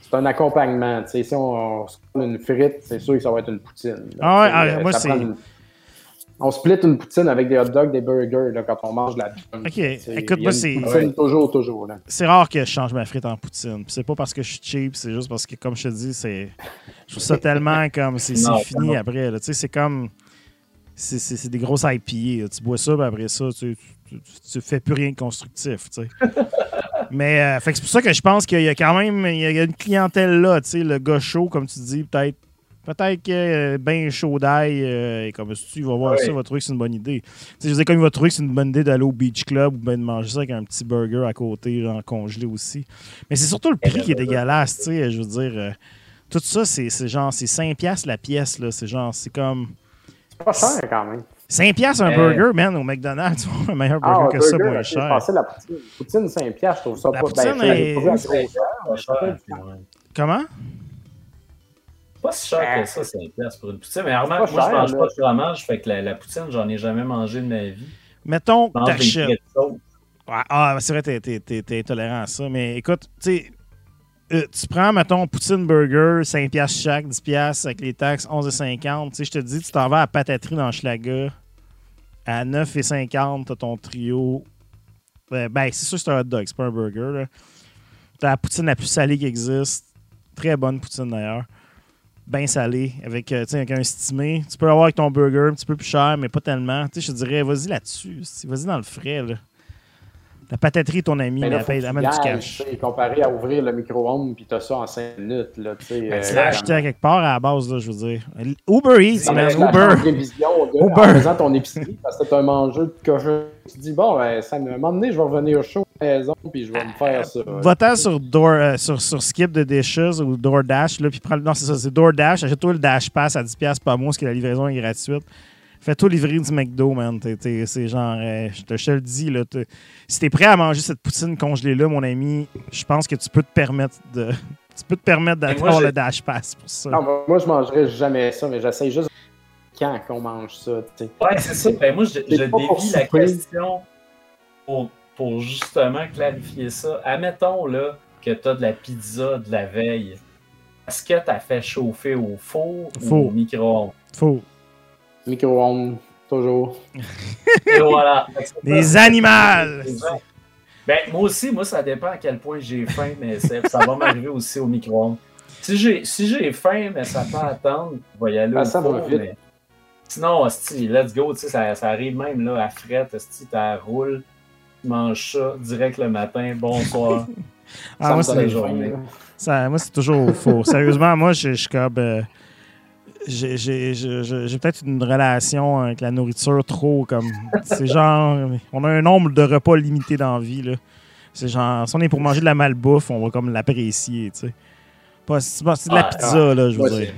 C'est un accompagnement. Si on, on se prend une frite, c'est sûr que ça va être une poutine. là. Ah ouais, ah, euh, moi, ça c'est- On split une poutine avec des hot dogs, des burgers, là, quand on mange de la viande. Ok, Tu sais, écoute, il y a moi, une c'est- poutine Ouais. toujours, toujours. Là. c'est rare que je change ma frite en poutine. Puis c'est pas parce que je suis cheap, c'est juste parce que, comme je te dis, c'est. Je trouve ça tellement comme. C'est fini non. après. là. Tu sais, c'est comme. C'est c'est- c'est des grosses IPA. là. Tu bois ça, puis après ça, tu, tu, tu- tu fais plus rien de constructif. tu sais. Mais euh, fait que c'est pour ça que je pense qu'il y a quand même il y a, il y a une clientèle là. tu sais, Le gars chaud, comme tu dis, peut-être. Peut-être que euh, ben chaud d'ail, euh, et comme si tu vas voir Ouais. ça, il va trouver que c'est une bonne idée. Tu sais, je veux dire, comme il va trouver que c'est une bonne idée d'aller au Beach Club ou bien de manger ça avec un petit burger à côté, congelé aussi. Mais c'est surtout le prix qui est dégueulasse, tu sais. Je veux dire, euh, tout ça, c'est genre, c'est 5$ piastres la pièce, là. C'est genre, c'est comme. C'est pas cher quand même. 5$ piastres un burger, man, au McDonald's, tu vois, un meilleur burger Ah, que un ça, burger, moins cher. Je pensais la poutine. Poutine 5 piastres, je trouve ça La pas... poutine ben, est- puis ouais. Comment? Pas si cher que ça, 5 piastres pour une poutine. Mais pas moi, je cher, mange là. pas de fromage, fait que la, la poutine, j'en ai jamais mangé de ma vie. Mettons Je mange t'achètes. ah, c'est vrai, t'es, t'es- t'es- t'es intolérant à ça. Mais écoute, tu sais, euh, tu prends, mettons, Poutine Burger, 5$ piastres chaque, 10$ piastres avec les taxes, 11,50$. Tu sais, je te dis, tu t'en vas à Patatterie dans Schlaga. À 9,50$, t'as ton trio. Euh, ben, c'est sûr que c'est un hot dog, c'est pas un burger. là. T'as la poutine la plus salée qui existe. Très bonne poutine d'ailleurs. Bien avec, euh, avec un stimé. Tu peux l'avoir avec ton burger, un petit peu plus cher, mais pas tellement. Je te dirais, vas-y là-dessus. Vas-y dans le frais, là. La patatterie, ton ami, Mais là, elle paye- amène du cash. Comparé à ouvrir le micro-ondes puis t'as ça en 5 minutes. Là, tu Ben, euh, l'as acheté à quelque part à la base, là, je veux dire. Uber Eats, man, Uber. de, Uber. en faisant ton épicerie parce que t'es un mangeur de cochon. Tu te dis, bon, ben, ça à un moment donné, je vais revenir au show à la maison puis je vais me faire ça. Va-t'en sur, Door, euh, sur, sur Skip de Dishes ou DoorDash, là, puis prends, non, c'est ça, c'est DoorDash. Achète-toi le Dash Pass à 10$ par mois, parce que la livraison est gratuite. Fais-toi livrer du McDo, man. T'es- t'es- c'est genre, euh, je, te, je te le dis, là, t'es- si t'es prêt à manger cette poutine congelée-là, mon ami, je pense que tu peux te permettre de. Tu peux te permettre d'avoir le Dash Pass pour ça. Non, moi, moi, je mangerais jamais ça, mais j'essaie juste quand qu'on mange ça. tu sais. Ouais, c'est ça. Ben, moi, je, je dévie la question pour, pour justement clarifier ça. Admettons là, que tu as de la pizza de la veille. Est-ce que tu as fait chauffer au four ou Four. au micro-ondes? Faut. Micro-ondes, toujours. Et voilà. Des animaux! Ben, moi aussi, moi, ça dépend à quel point j'ai faim, mais ça va m'arriver aussi au micro-ondes. Si j'ai si j'ai faim, mais ça peut attendre, je vais y aller Ah, au ça va four, vite. mais- Sinon, let's go, tu sais, ça, ça arrive même là, à frette, sti, t'as manges ça direct le matin, bonsoir. Ah, Ça moi, c'est donne la faim, journée. là. Ça, moi, c'est toujours faux. Sérieusement, moi, je je suis comme. euh, j'ai- j'ai j'ai- j'ai- j'ai peut-être une relation avec la nourriture trop comme. C'est genre. On a un nombre de repas limité dans la vie. là. C'est genre. Si on est pour manger de la malbouffe, on va comme l'apprécier, tu sais. Pas- C'est pas- c'est de la Ah, pizza, là, je veux Moi, dire.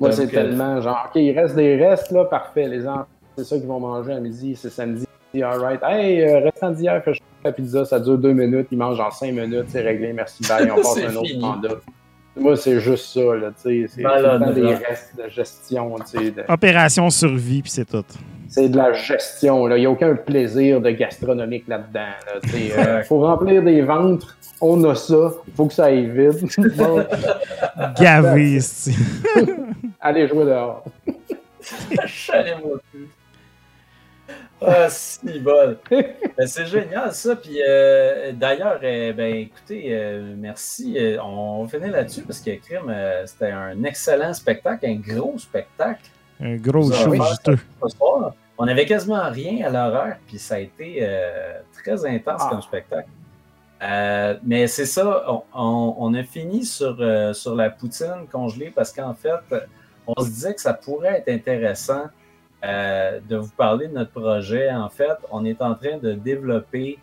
Moi, c'est euh, tellement genre, OK, il reste des restes, là, parfait. Les enfants, c'est ça qu'ils vont manger à midi, c'est samedi. All right. Hey, euh, restant d'hier, fais la pizza, ça dure deux minutes, ils mangent en cinq minutes, c'est réglé, merci, bye, on passe un autre fini. mandat. Moi, c'est juste ça, là, tu sais. C'est des restes de gestion, tu sais. de- Opération survie, puis c'est tout. C'est de la gestion, là. Il n'y a aucun plaisir de gastronomique là-dedans, là. tu sais. Euh, faut remplir des ventres, on a ça, faut que ça aille vite. Bon, Gavé, allez jouer dehors. Chalez-moi plus. Ah, si bol. Ben, c'est génial ça. Puis euh, d'ailleurs, euh, ben écoutez, euh, merci. On va finir là-dessus parce que Crime, euh, c'était un excellent spectacle, un gros spectacle. Un gros show. On avait quasiment rien à l'horaire, puis ça a été euh, très intense Ah. comme spectacle. Euh, mais c'est ça, on, on- on a fini sur, euh, sur la poutine congelée parce qu'en fait, on se disait que ça pourrait être intéressant euh, de vous parler de notre projet. En fait, on est en train de développer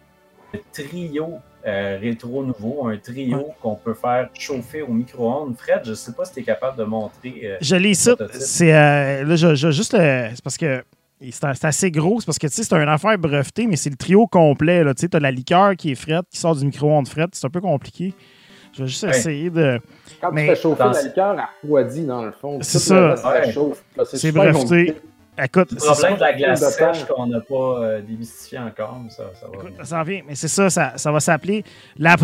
le trio euh, rétro nouveau, un trio qu'on peut faire chauffer au micro-ondes. Fred, je ne sais pas si tu es capable de montrer. euh, Je l'ai ici. Prototype. C'est euh, là, je, je- juste c'est parce que c'est assez gros. C'est parce que tu sais, c'est une affaire brevetée, mais c'est le trio complet. là. Tu sais, as la liqueur qui est frette, qui sort du micro-ondes frette. C'est un peu compliqué. Je vais juste Ouais. essayer de. Quand Mais- tu fais chauffer la liqueur, elle refroidit dans le fond. C'est ça. ça Ouais. C'est breveté. compliqué. Écoute, Le c'est ça. problème de la glace sèche qu'on n'a pas euh, démystifié encore, mais ça, ça va Écoute, venir. ça s'en vient, mais c'est ça, ça, ça va s'appeler la,